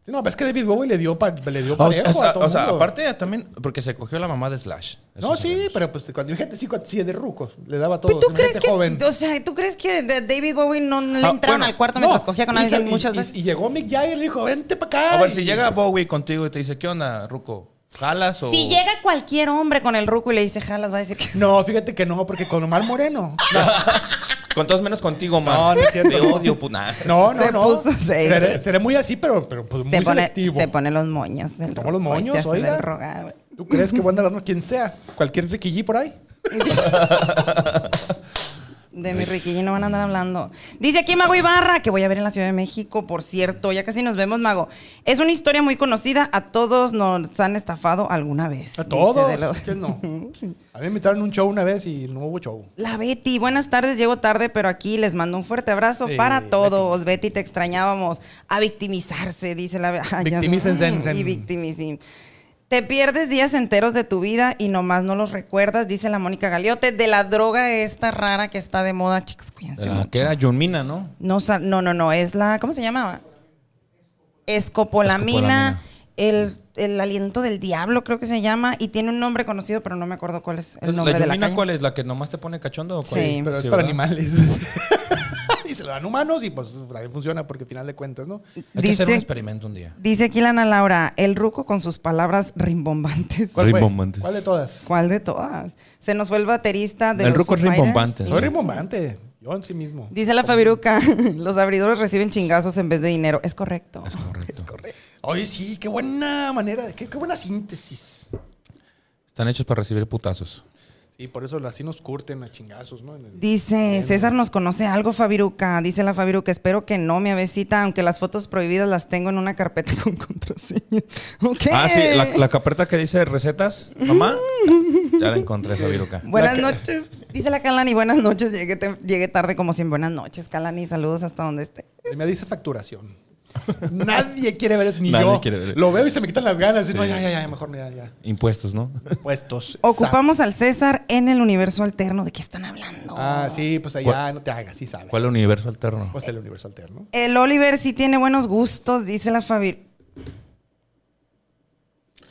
S2: No, pues es que David Bowie le dio, pa- le dio
S1: O sea,
S2: parejo a todo
S1: o sea,
S2: mundo.
S1: aparte también, porque se cogió la mamá de Slash.
S2: No, sí,
S1: sabemos.
S2: pero pues cuando imagínate sí, cuando- sí, de rucos. Le daba todo.
S3: ¿Pero tú crees que,
S2: joven.
S3: o sea, tú crees que David Bowie no, no le
S1: Ah,
S3: entraron
S1: bueno,
S3: al cuarto
S2: No,
S3: mientras cogía con alguien
S2: y-
S3: muchas
S2: y-
S3: veces?
S2: Y llegó Mick Jagger y le dijo, vente para acá.
S1: A ver,
S2: y-
S1: si llega Bowie contigo y te dice, ¿qué onda, Ruco? ¿Jalas o...?
S3: Si llega cualquier hombre con el ruco y le dice jalas, va a decir que
S2: No, fíjate que no, porque con Omar Moreno.
S1: Con todos menos contigo, man.
S2: No, no es cierto.
S1: Te odio, puta.
S2: No, no,
S3: Se
S2: no.
S3: puso.
S2: Seré, seré muy así, pero, pero pues, muy
S3: se pone,
S2: selectivo.
S3: se pone los moños. del
S2: Toma los moños,
S3: se
S2: oiga.
S3: rogar, güey.
S2: ¿Tú crees que voy a andar quien sea? ¿Cualquier Ricky G por ahí?
S3: De mi riquillo no van a andar hablando. Dice aquí Mago Ibarra, que voy a ver en la Ciudad de México, por cierto. Ya casi nos vemos, Mago. Es una historia muy conocida. A todos nos han estafado alguna vez.
S2: A todos.
S3: de lo-
S2: ¿Quién no? A mí me invitaron un show una vez y no hubo show.
S3: La Betty, buenas tardes, llego tarde, pero aquí les mando un fuerte abrazo para todos. Betty. te extrañábamos. A victimizarse, dice la ya-
S2: Victimícense.
S3: Y victimicen. Te pierdes días enteros de tu vida y nomás no los recuerdas, dice la Mónica Galiote, de la droga esta rara que está de moda, chicos, cuídense
S1: De la
S3: mucho.
S1: que era Junmina, ¿no?
S3: No, no, no, no, es la, ¿cómo se llamaba? Escopolamina,
S1: Escopolamina.
S3: el, el aliento del diablo creo que se llama, y tiene un nombre conocido, pero no me acuerdo cuál es el
S1: Entonces,
S3: nombre
S1: ¿La
S3: de la calle.
S1: cuál es? ¿La que nomás te pone cachondo o cuál?
S3: Sí.
S2: Pero es
S1: Sí,
S2: para
S1: ¿verdad?
S2: animales. se lo dan humanos y pues también funciona porque al final de cuentas, ¿no?
S1: Hay que hacer un experimento un día.
S3: dice aquí la Ana Laura, el ruco con sus palabras rimbombantes.
S2: ¿Cuál?
S1: Rimbombantes.
S2: ¿Cuál de todas?
S3: ¿Cuál de todas? Se nos fue el baterista de
S1: El
S3: los
S1: ruco
S3: Foo
S1: es rimbombante.
S2: Soy rimbombante. Yo en sí mismo.
S3: Dice la Fabiruca, los abridores reciben chingazos en vez de dinero. Es correcto.
S1: Es correcto.
S2: Oye, sí, qué buena manera, qué, qué buena síntesis.
S1: Están hechos para recibir putazos.
S2: Sí, por eso así nos curten a chingazos, ¿no? El-
S3: Dice, César nos conoce algo, Fabiruca. Dice la Fabiruca, espero que no, mi avecita, aunque las fotos prohibidas las tengo en una carpeta con contraseña. Ok.
S1: Ah, sí, la, la carpeta que dice recetas, mamá. Ya la encontré, Fabiruca.
S3: Buenas noches. Dice la Calani, buenas noches. Llegué, te- llegué tarde como siempre. Buenas noches, Calani. Saludos hasta donde esté.
S2: Me dice facturación. Nadie quiere ver eso, ni
S1: Nadie
S2: yo.
S1: quiere ver.
S2: Lo veo y se me quitan las ganas. y
S1: Sí.
S2: no, ya, ya, ya, mejor ya, ya.
S1: Impuestos, ¿no?
S2: Puestos.
S3: Ocupamos al César en el universo alterno. ¿De qué están hablando?
S2: Ah, sí, pues allá, no te hagas, sí sabes.
S1: ¿Cuál universo alterno?
S2: Pues el universo alterno.
S3: El Oliver sí tiene buenos gustos, dice la Fabi.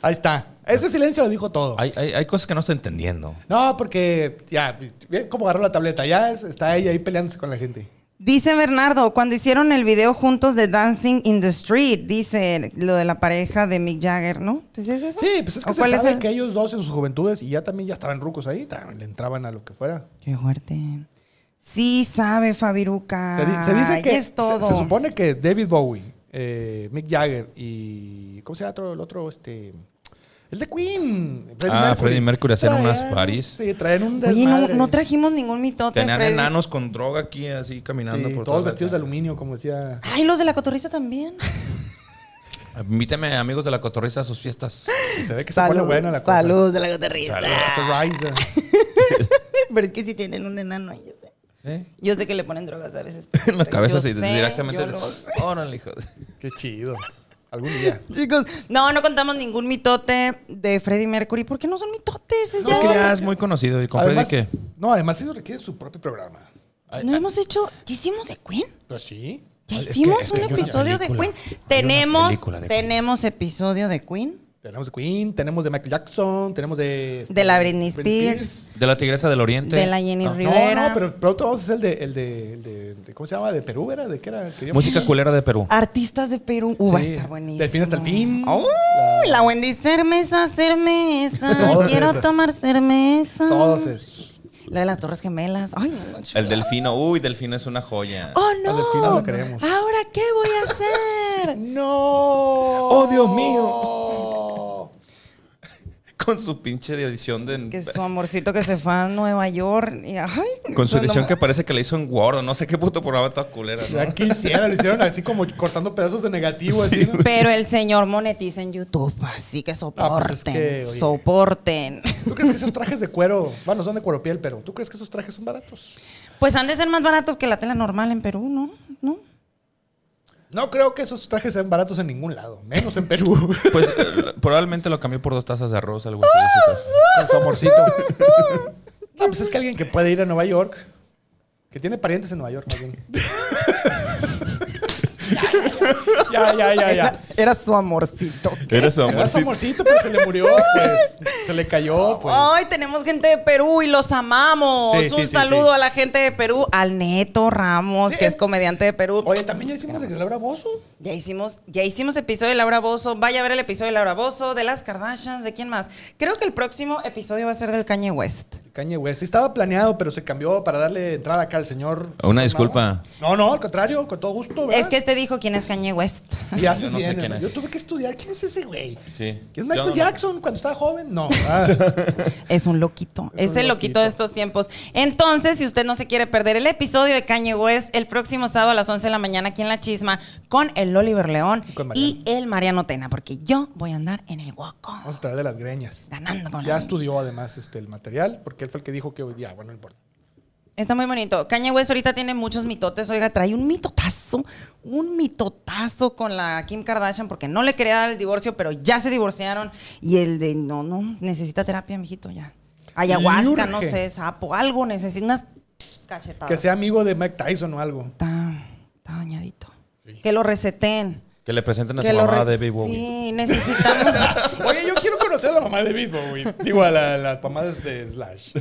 S2: Ahí está. Ese silencio lo dijo todo.
S1: Hay, hay, hay cosas que no estoy entendiendo.
S2: No, porque ya, ve cómo agarró la tableta. Ya es- está ella ahí peleándose con la gente.
S3: Dice Bernardo, cuando hicieron el video juntos de Dancing in the Street, dice lo de la pareja de Mick Jagger, ¿no? ¿Es eso?
S2: Sí, pues es que
S3: ¿O
S2: se sabe
S3: el-
S2: que ellos dos en sus juventudes y ya también ya estaban rucos ahí, le entraban a lo que fuera.
S3: Qué fuerte. Sí sabe, Fabiruca.
S2: Se, di- se dice que
S3: es todo.
S2: Se, se supone que David Bowie, eh, Mick Jagger y ¿cómo se llama otro, el otro este el de Queen,
S1: Ah, Freddie Mercury hacían unas parties.
S2: Sí, traen un
S3: Oye, no,
S2: desmadre.
S3: no trajimos ningún mitote.
S1: Tenían
S3: Freddy.
S1: enanos con droga aquí, así caminando
S2: Sí,
S1: por
S2: todos vestidos de aluminio, como decía.
S3: Ay, los de la cotorriza también.
S1: Invíteme, amigos de la cotorriza, a sus fiestas.
S2: Se ve que se pone buena la cosa.
S3: Saludos de la cotorriza.
S2: Cotorriza.
S3: Pero es que si tienen un enano ahí, yo sé.
S1: ¿Eh?
S3: Yo sé que le ponen drogas a veces.
S1: En la cabeza,
S3: sé,
S1: directamente. Órale, hijo. de-
S2: Qué chido. Algún día.
S3: Chicos, no, no contamos ningún mitote de Freddie Mercury. ¿Por qué no son mitotes?
S1: No, es que ya es muy conocido. ¿Y con
S2: Además,
S1: Freddy qué?
S2: No, además eso requiere su propio programa.
S1: Ay,
S3: ¿No
S1: ay,
S3: hemos hecho? ¿Qué hicimos de Queen?
S2: Pues sí.
S3: Ya
S1: Es que-
S3: hicimos
S1: es que
S3: un episodio de
S1: película.
S3: Queen. Tenemos,
S1: de Queen.
S3: tenemos episodio de Queen.
S2: Tenemos de Queen, tenemos de Michael Jackson, tenemos de... este,
S3: De la Britney Spears.
S1: De la Tigresa del Oriente.
S3: De la Jenny
S1: No.
S3: Rivera.
S2: No, no, pero pronto vamos a hacer el de, el de, el de, de- ¿cómo se llama? ¿De Perú era? ¿De qué era?
S1: Música culera de Perú.
S3: Artistas de Perú. Uh, va a
S2: Sí,
S3: estar buenísimo.
S2: Del fin hasta el fin.
S3: Uy, la Wendy cermeza, cermeza.
S2: Todas
S3: Quiero
S2: esas.
S3: tomar cerveza.
S2: Todos esos.
S3: La de las Torres Gemelas. Ay, no, no,
S1: El delfino. Uy, delfino es una joya.
S3: Oh,
S2: delfín no
S3: no.
S2: lo queremos.
S3: Ahora, ¿qué voy a hacer?
S2: ¡No!
S1: ¡Oh, Dios mío! Con su pinche de edición de.
S3: que su amorcito que se fue a Nueva York. Y, ay,
S1: Con su edición que parece que le hizo en Word. o No sé qué puto programa toda culera. ¿no?
S2: Ya quisiera, lo hicieron así como cortando pedazos de negativo. así, ¿no?
S3: Pero el señor monetiza en YouTube, así que soporten.
S2: Ah, pues es que, oye.
S3: soporten.
S2: ¿Tú crees que esos trajes de cuero, bueno, son de cuero piel, pero ¿tú crees que esos trajes son baratos?
S3: Pues han de ser más baratos que la tela normal en Perú, ¿no? ¿No?
S2: No creo que esos trajes sean baratos en ningún lado, menos en Perú.
S1: Pues eh, probablemente lo cambió por dos tazas de arroz, algo así.
S2: Con su amorcito. No, pues es que alguien que puede ir a Nueva York, que tiene parientes en Nueva York, más bien. Ya, ya, ya, ya.
S3: Era su amorcito.
S1: Era su
S2: Era su
S1: amorcito.
S2: amorcito, pero se le murió, pues. Se le cayó, pues.
S3: Ay, tenemos gente de Perú y los amamos.
S2: Sí, sí,
S3: Un
S2: sí,
S3: saludo
S2: sí.
S3: a la gente de Perú, al Neto Ramos,
S2: Sí.
S3: que es comediante de Perú.
S2: Oye, también ya hicimos de Laura Bozo.
S3: Ya hicimos, ya hicimos episodio de Laura Bozo. Vaya a ver el episodio de Laura Bozo, de las Kardashians, de quién más. Creo que el próximo episodio va a ser del Kanye West.
S2: Kanye West. Estaba planeado, pero se cambió para darle entrada acá al señor.
S1: Una disculpa.
S2: No, no, al contrario, con todo gusto. ¿verdad?
S3: Es que este dijo quién es Kanye West.
S2: Y haces
S1: Yo no sé
S2: bien,
S1: quién
S2: hermano.
S1: es.
S2: Yo tuve que estudiar. ¿Quién es ese güey?
S1: Sí.
S2: ¿Quién es Michael
S1: no-
S2: Jackson cuando estaba joven? No. Ah.
S3: Es un loquito.
S2: Es
S3: Es,
S2: un
S3: el loquito
S2: loquito.
S3: de estos tiempos. Entonces, si usted no se quiere perder el episodio de Kanye West el próximo sábado a las 11 de la mañana aquí en La Chisma con el Oliver León
S2: Y
S3: el Mariano Tena, porque yo voy a andar en el guaco
S2: Vamos a traer de las greñas.
S3: ganando con
S2: Ya
S3: la
S2: estudió además este, el material, porque él fue el que dijo que ya, bueno, no importa.
S3: Está muy bonito. Kanye West ahorita tiene muchos mitotes. Oiga, trae un mitotazo, un mitotazo con la Kim Kardashian porque no le quería dar el divorcio, pero ya se divorciaron. Y el de, no, no, necesita terapia, mijito, ya. Ayahuasca, no sé, sapo, algo, necesita unas cachetadas.
S2: Que sea amigo de Mike Tyson o algo.
S3: Está, está dañadito. Que lo reseten.
S1: Que le presenten a
S3: Que
S1: su mamá
S3: re-
S1: de Baby Bowie.
S3: Sí, necesitamos.
S2: Oye, yo quiero conocer a la mamá de Bowie. Digo, a la- las mamás de Slash.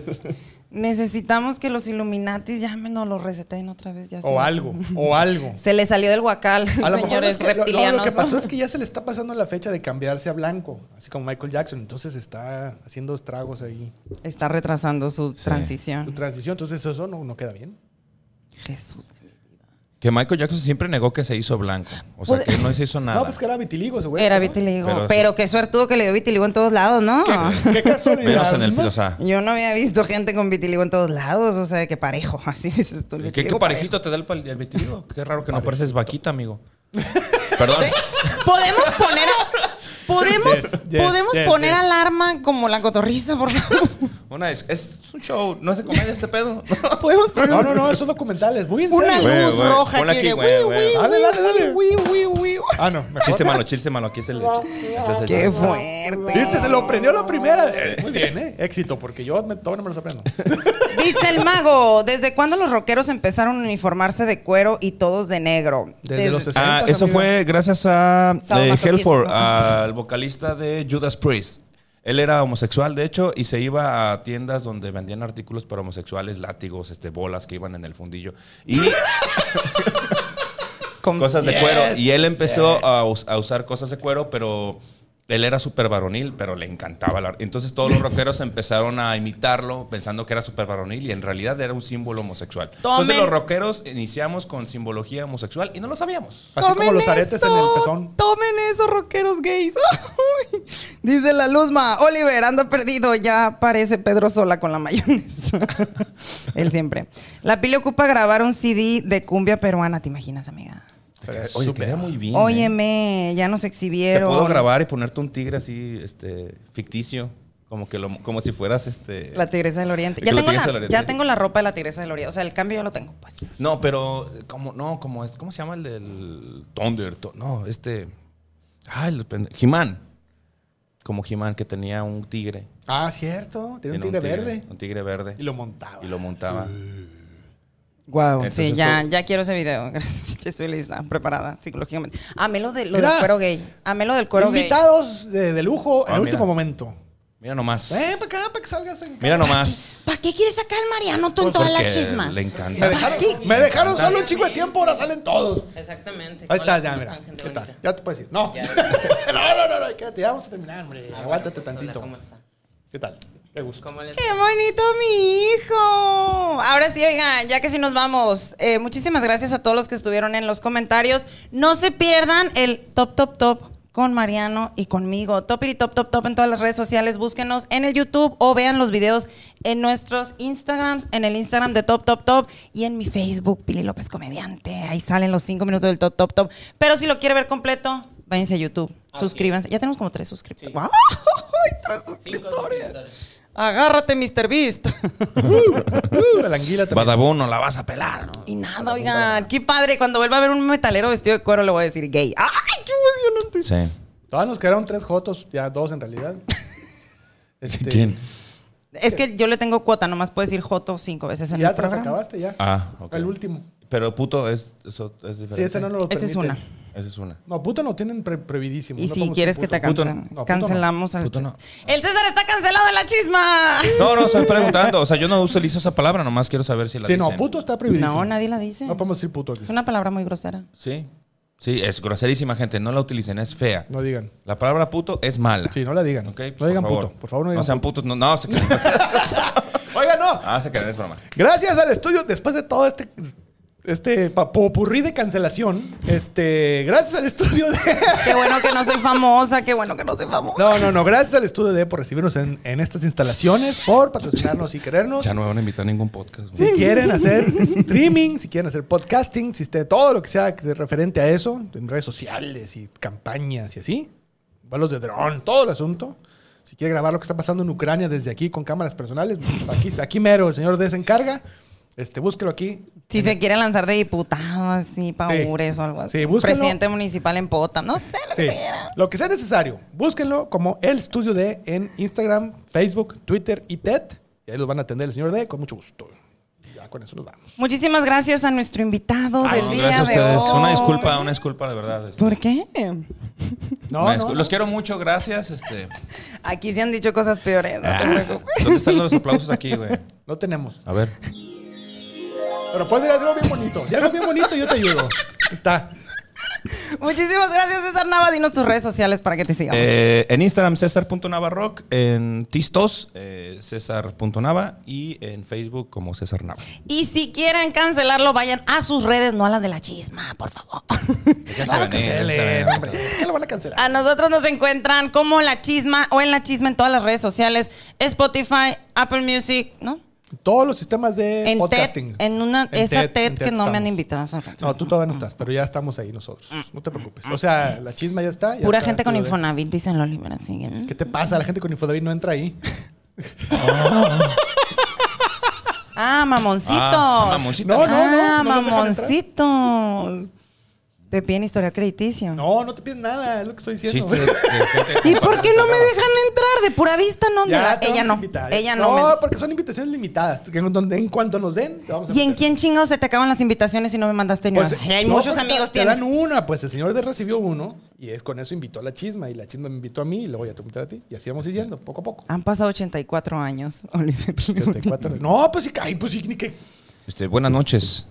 S3: necesitamos que los Illuminatis llamen o lo reseten otra vez. Ya
S2: O algo, o algo.
S3: Se le salió del guacal,
S2: A lo
S3: señores
S2: es que, lo- lo,
S3: reptilianos.
S2: lo que pasó es que ya se le está pasando la fecha de cambiarse a blanco, así como Michael Jackson. Entonces está haciendo estragos ahí.
S3: Está retrasando su
S2: Su
S3: transición.
S2: transición, entonces eso no, no queda bien.
S3: Jesús.
S1: Que Michael Jackson siempre negó que se hizo blanco. O sea,
S3: Pues-
S1: que no se hizo nada.
S2: No, pues que era vitiligo ese güey.
S3: Era
S2: ¿no?
S3: vitiligo.
S1: Pero
S3: Pero, qué suertudo que le dio vitiligo en todos lados, ¿no?
S2: Qué casualidad.
S1: Menos en el
S2: ¿no?
S1: o sea,
S3: Yo no había visto gente con vitiligo en todos lados. O sea, de que parejo. Así tú. el
S1: ¿Qué, qué parejito te da el, el vitiligo? Qué raro que no pareces vaquita, amigo. Perdón.
S3: Podemos poner. Podemos,
S2: Yes, yes,
S3: podemos
S2: yes,
S3: poner
S2: yes.
S3: alarma como la cotorriza, por favor.
S1: Una es, es un show, no es de comedia este pedo.
S3: Podemos poner
S2: No, no, no, esos documentales. Muy en
S3: una
S2: serio.
S3: Luz roja aquí de
S2: Dale, dale, dale. Ah, no, mejor.
S1: Chiste malo, chiste malo. Aquí es el es el
S3: Qué
S1: chiste.
S3: fuerte.
S2: Viste, se lo prendió la primera. Eh, Muy bien, ¿eh? Éxito, porque yo me, todavía no me lo aprendo.
S3: Dice el mago, ¿desde cuándo los rockeros empezaron a uniformarse de cuero y todos de negro?
S2: Desde los 60.
S1: Ah, eso fue gracias a eh. Helford, al vocalista de Judas Priest. Él era homosexual, de hecho, y se iba a tiendas donde vendían artículos para homosexuales, látigos, este, bolas que iban en el fundillo. Y
S3: Con-
S1: cosas de
S2: Yes,
S1: cuero. Y él empezó
S2: yes.
S1: a, us- a usar cosas de cuero, pero él era súper varonil, pero le encantaba la... Entonces todos los rockeros empezaron a imitarlo pensando que era súper varonil y en realidad era un símbolo homosexual. Entonces los rockeros iniciamos con simbología homosexual y no lo sabíamos.
S2: Así como los aretes en el pezón.
S3: Tomen eso, rockeros gays. Ay. Dice la Luzma, Oliver, anda perdido, ya parece Pedro Sola con la mayonesa. Él siempre. La Pili ocupa grabar un CD de cumbia peruana, ¿te imaginas, amiga?
S1: Oye, queda muy bien. ¿eh?
S3: Óyeme, ya nos
S1: Te
S3: exhibieron.
S1: puedo grabar y ponerte un tigre así, este, ficticio, como que lo- como si fueras este.
S3: La Tigresa del Oriente. Ya tengo, la,
S1: del Oriente.
S3: ya tengo la ropa de la Tigresa del Oriente. O sea, el cambio ya lo tengo, pues.
S1: No, pero como no, como es, ¿cómo se llama el del Thunder? To- No, este, ay, el He-Man. Como He-Man que tenía un tigre.
S2: Ah, cierto. Tiene un tigre verde.
S1: Un tigre verde.
S2: Y lo montaba.
S1: Y lo montaba.
S3: Wow.
S1: Entonces
S3: Sí, ya, ya quiero ese video. Gracias. Ya estoy lista, preparada psicológicamente. Amé lo, de, lo
S2: Mira.
S3: del cuero gay. Amé lo del cuero gay.
S2: Invitados de, de lujo en
S1: Ah,
S2: el último momento.
S1: Mira nomás.
S2: Ven para acá, para que salgas en
S1: Mira nomás.
S3: ¿Para qué quieres sacar al Mariano tú en
S1: Pues
S3: toda la chisma?
S1: Le
S2: Me
S1: encanta.
S2: dejaron,
S3: ¿Qué?
S2: me dejaron solo un chingo de tiempo, ahora salen todos.
S3: Exactamente.
S2: Ahí está, ya, mira. ¿Qué tal? Ya te puedes ir. No. no, no, no, no, quédate, ya vamos a terminar, hombre. Aguántate tantito. ¿Qué tal? ¿Te gusta?
S3: ¡Qué bonito mi hijo! Ahora sí, oigan, ya que sí nos vamos, eh, muchísimas gracias a todos los que estuvieron en los comentarios. No se pierdan el top, top, top con Mariano y conmigo. Top y top, top, top en todas las redes sociales. Búsquenos en el YouTube o vean los videos en nuestros Instagrams, en el Instagram de Top, Top, Top y en mi Facebook, Pili López Comediante. Ahí salen los cinco minutos del Top, Top, Top. Pero si lo quiere ver completo, váyanse a YouTube. Suscríbanse. Ya tenemos como tres suscriptores. ¡Wow! ¡Ay, tres suscriptores! Agárrate, Mr. Beast.
S2: Uh, la anguila también.
S1: Badabun, no la vas a pelar, ¿no?
S3: y nada, oigan, qué padre. Cuando vuelva a ver un metalero vestido de cuero, le voy a decir gay. ¡Ay, qué emocionante!
S1: Sí.
S2: Todavía nos quedaron tres jotos, ya dos en realidad. Este,
S1: ¿Quién?
S3: Es que yo le tengo cuota, nomás puedo decir Joto cinco veces en
S2: Ya
S3: el
S2: te los
S3: programa.
S2: acabaste, ya.
S1: Ah, ok.
S2: El último.
S1: Pero puto es, eso es diferente.
S2: Sí, ese no nos lo
S3: Esa
S2: permite.
S3: es una.
S1: Esa es una.
S2: No, puto no tienen pre- previdísimo.
S3: Y
S2: no
S3: si quieres que te cancelen,
S2: no. No, puto no.
S3: cancelamos al
S1: Puto no.
S3: El César está cancelado en la chisma.
S1: No, no, estoy preguntando. O sea, yo no utilizo esa palabra, nomás quiero saber si la
S2: Sí, no, puto está prohibidísimo.
S3: No, nadie la dice.
S2: No podemos decir puto aquí.
S3: Es una palabra muy grosera.
S1: Sí. Sí, es groserísima, gente. No la utilicen, es fea.
S2: No digan.
S1: La palabra puto es mala.
S2: Sí, no la digan.
S1: Ok,
S2: no digan
S1: favor.
S2: puto. Por favor, no digan
S1: No sean
S2: puto.
S1: putos. No, no, se queden-
S2: Oigan,
S1: Ah, se quedan, es broma.
S2: Gracias al estudio, después de todo este, este popurrí de cancelación, este, gracias al estudio de...
S3: Qué bueno que no soy famosa, qué bueno que no soy famosa.
S2: No, no, no, gracias al estudio de por recibirnos en, en estas instalaciones, por patrocinarnos y querernos.
S1: Ya no me van a invitar a ningún podcast. güey.
S2: Si quieren hacer streaming, si quieren hacer podcasting, si esté todo lo que sea que- referente a eso, en redes sociales y campañas y así, vuelos de dron, todo el asunto. Si quiere grabar lo que está pasando en Ucrania desde aquí con cámaras personales, pues, aquí, aquí mero, el señor D se encarga. Este, búsquelo aquí.
S3: Si se quiere lanzar de diputado, así, paures o algo así.
S2: Sí, búsquenlo.
S3: Presidente municipal en Potam, no sé, lo
S2: Sí,
S3: que quiera.
S2: lo que sea necesario. Búsquenlo como El Estudio D en Instagram, Facebook, Twitter y TED. Y ahí los van a atender el señor D con mucho gusto. Y Ya con eso nos vamos.
S3: Muchísimas gracias a nuestro invitado
S2: Ay,
S3: del
S1: No,
S3: día
S1: gracias a
S3: de
S1: ustedes.
S3: hoy.
S1: Una disculpa, una disculpa de verdad. este.
S3: ¿Por qué?
S2: No.
S1: Los quiero mucho, gracias. Este.
S3: Aquí se han dicho cosas peores, no te
S1: Ah,
S3: preocupes.
S1: ¿Dónde están los aplausos aquí, güey?
S2: no tenemos.
S1: A ver.
S2: Pero puedes decir algo bien bonito. Y algo bien bonito y yo te ayudo. Está.
S3: Muchísimas gracias, César Nava. Dinos tus redes sociales para que te sigamos.
S1: Eh, en Instagram, César.navarrock. En Tistos, eh, César.nava. Y en Facebook, como César Nava.
S3: Y si quieren cancelarlo, vayan a sus redes, no a las de la chisma, por favor.
S1: Ya ya
S2: cancelen, hombre. Ya lo van a cancelar.
S3: A nosotros nos encuentran como La Chisma o en La Chisma en todas las redes sociales, Spotify, Apple Music, ¿no?
S2: Todos los sistemas de
S3: En
S2: podcasting.
S3: TED, en una,
S2: En
S3: esa
S2: TED,
S3: TED,
S2: en
S3: que
S2: TED
S3: no me han invitado.
S2: No, tú todavía no estás, pero ya estamos ahí nosotros. No te preocupes. O sea, la chisma ya está. ya
S3: Pura
S2: está,
S3: gente con Infonavit, dicen así que-
S2: ¿Qué te pasa? La gente con Infonavit no entra ahí.
S3: Ah, mamoncitos.
S1: Ah, mamoncito.
S2: No, no,
S3: ah,
S2: no entrar.
S3: mamoncitos. Te piden historial crediticio.
S2: No, no te piden nada, es lo que estoy diciendo.
S1: Chiste
S3: ¿Y por qué no me dejan entrar? De pura vista, no. de
S2: Ya
S3: la-
S2: te
S3: ella
S2: vamos a
S3: no.
S2: invitar.
S3: Ella
S2: no.
S3: no. me-
S2: porque son invitaciones limitadas. que En, donde, en cuanto nos den, te vamos a
S3: ¿Y en quién chingados se te acaban las invitaciones y no me mandaste ni
S2: Pues,
S3: una? Ay,
S2: no,
S3: muchos
S2: porque
S3: amigos
S2: te,
S3: tienes.
S2: te dan una, pues el señor de recibió uno y es con eso invitó a la chisma y la chisma me invitó a mí y luego ya te invité a ti y así vamos yendo, poco a poco.
S3: Han pasado 84 años, Oliver.
S2: 84. no, pues sí, ay, pues sí, ni que.
S1: Este, buenas noches.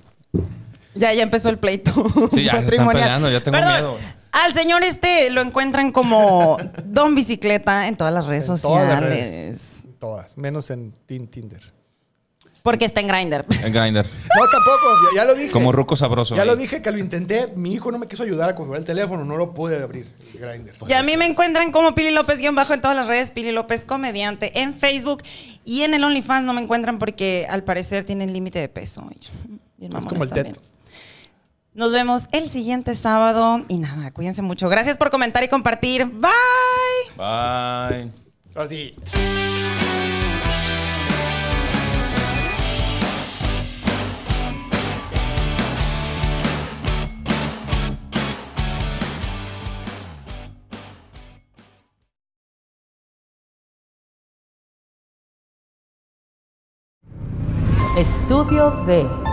S3: Ya, ya empezó el pleito.
S1: Sí, ya se están peleando, ya tengo
S3: Perdón,
S1: miedo.
S3: Al señor este lo encuentran como Don Bicicleta en todas las redes
S2: en
S3: sociales.
S2: todas las redes. En Todas, menos en Tin- Tinder.
S3: Porque está en Grindr.
S1: En Grindr.
S2: No, tampoco, ya, ya lo dije.
S1: Como ruco sabroso.
S2: Ya
S1: ahí.
S2: lo dije que lo intenté, mi hijo no me quiso ayudar a configurar el teléfono, no lo pude abrir, el Grindr.
S3: Y a mí me encuentran como Pili López guion bajo en todas las redes, Pili López comediante en Facebook y en el OnlyFans no me encuentran porque al parecer tienen límite de peso.
S2: Es como el
S3: también.
S2: TED.
S3: Nos vemos el siguiente sábado y nada, cuídense mucho. Gracias por comentar y compartir. Bye.
S1: Bye.
S2: Así.
S4: Estudio D.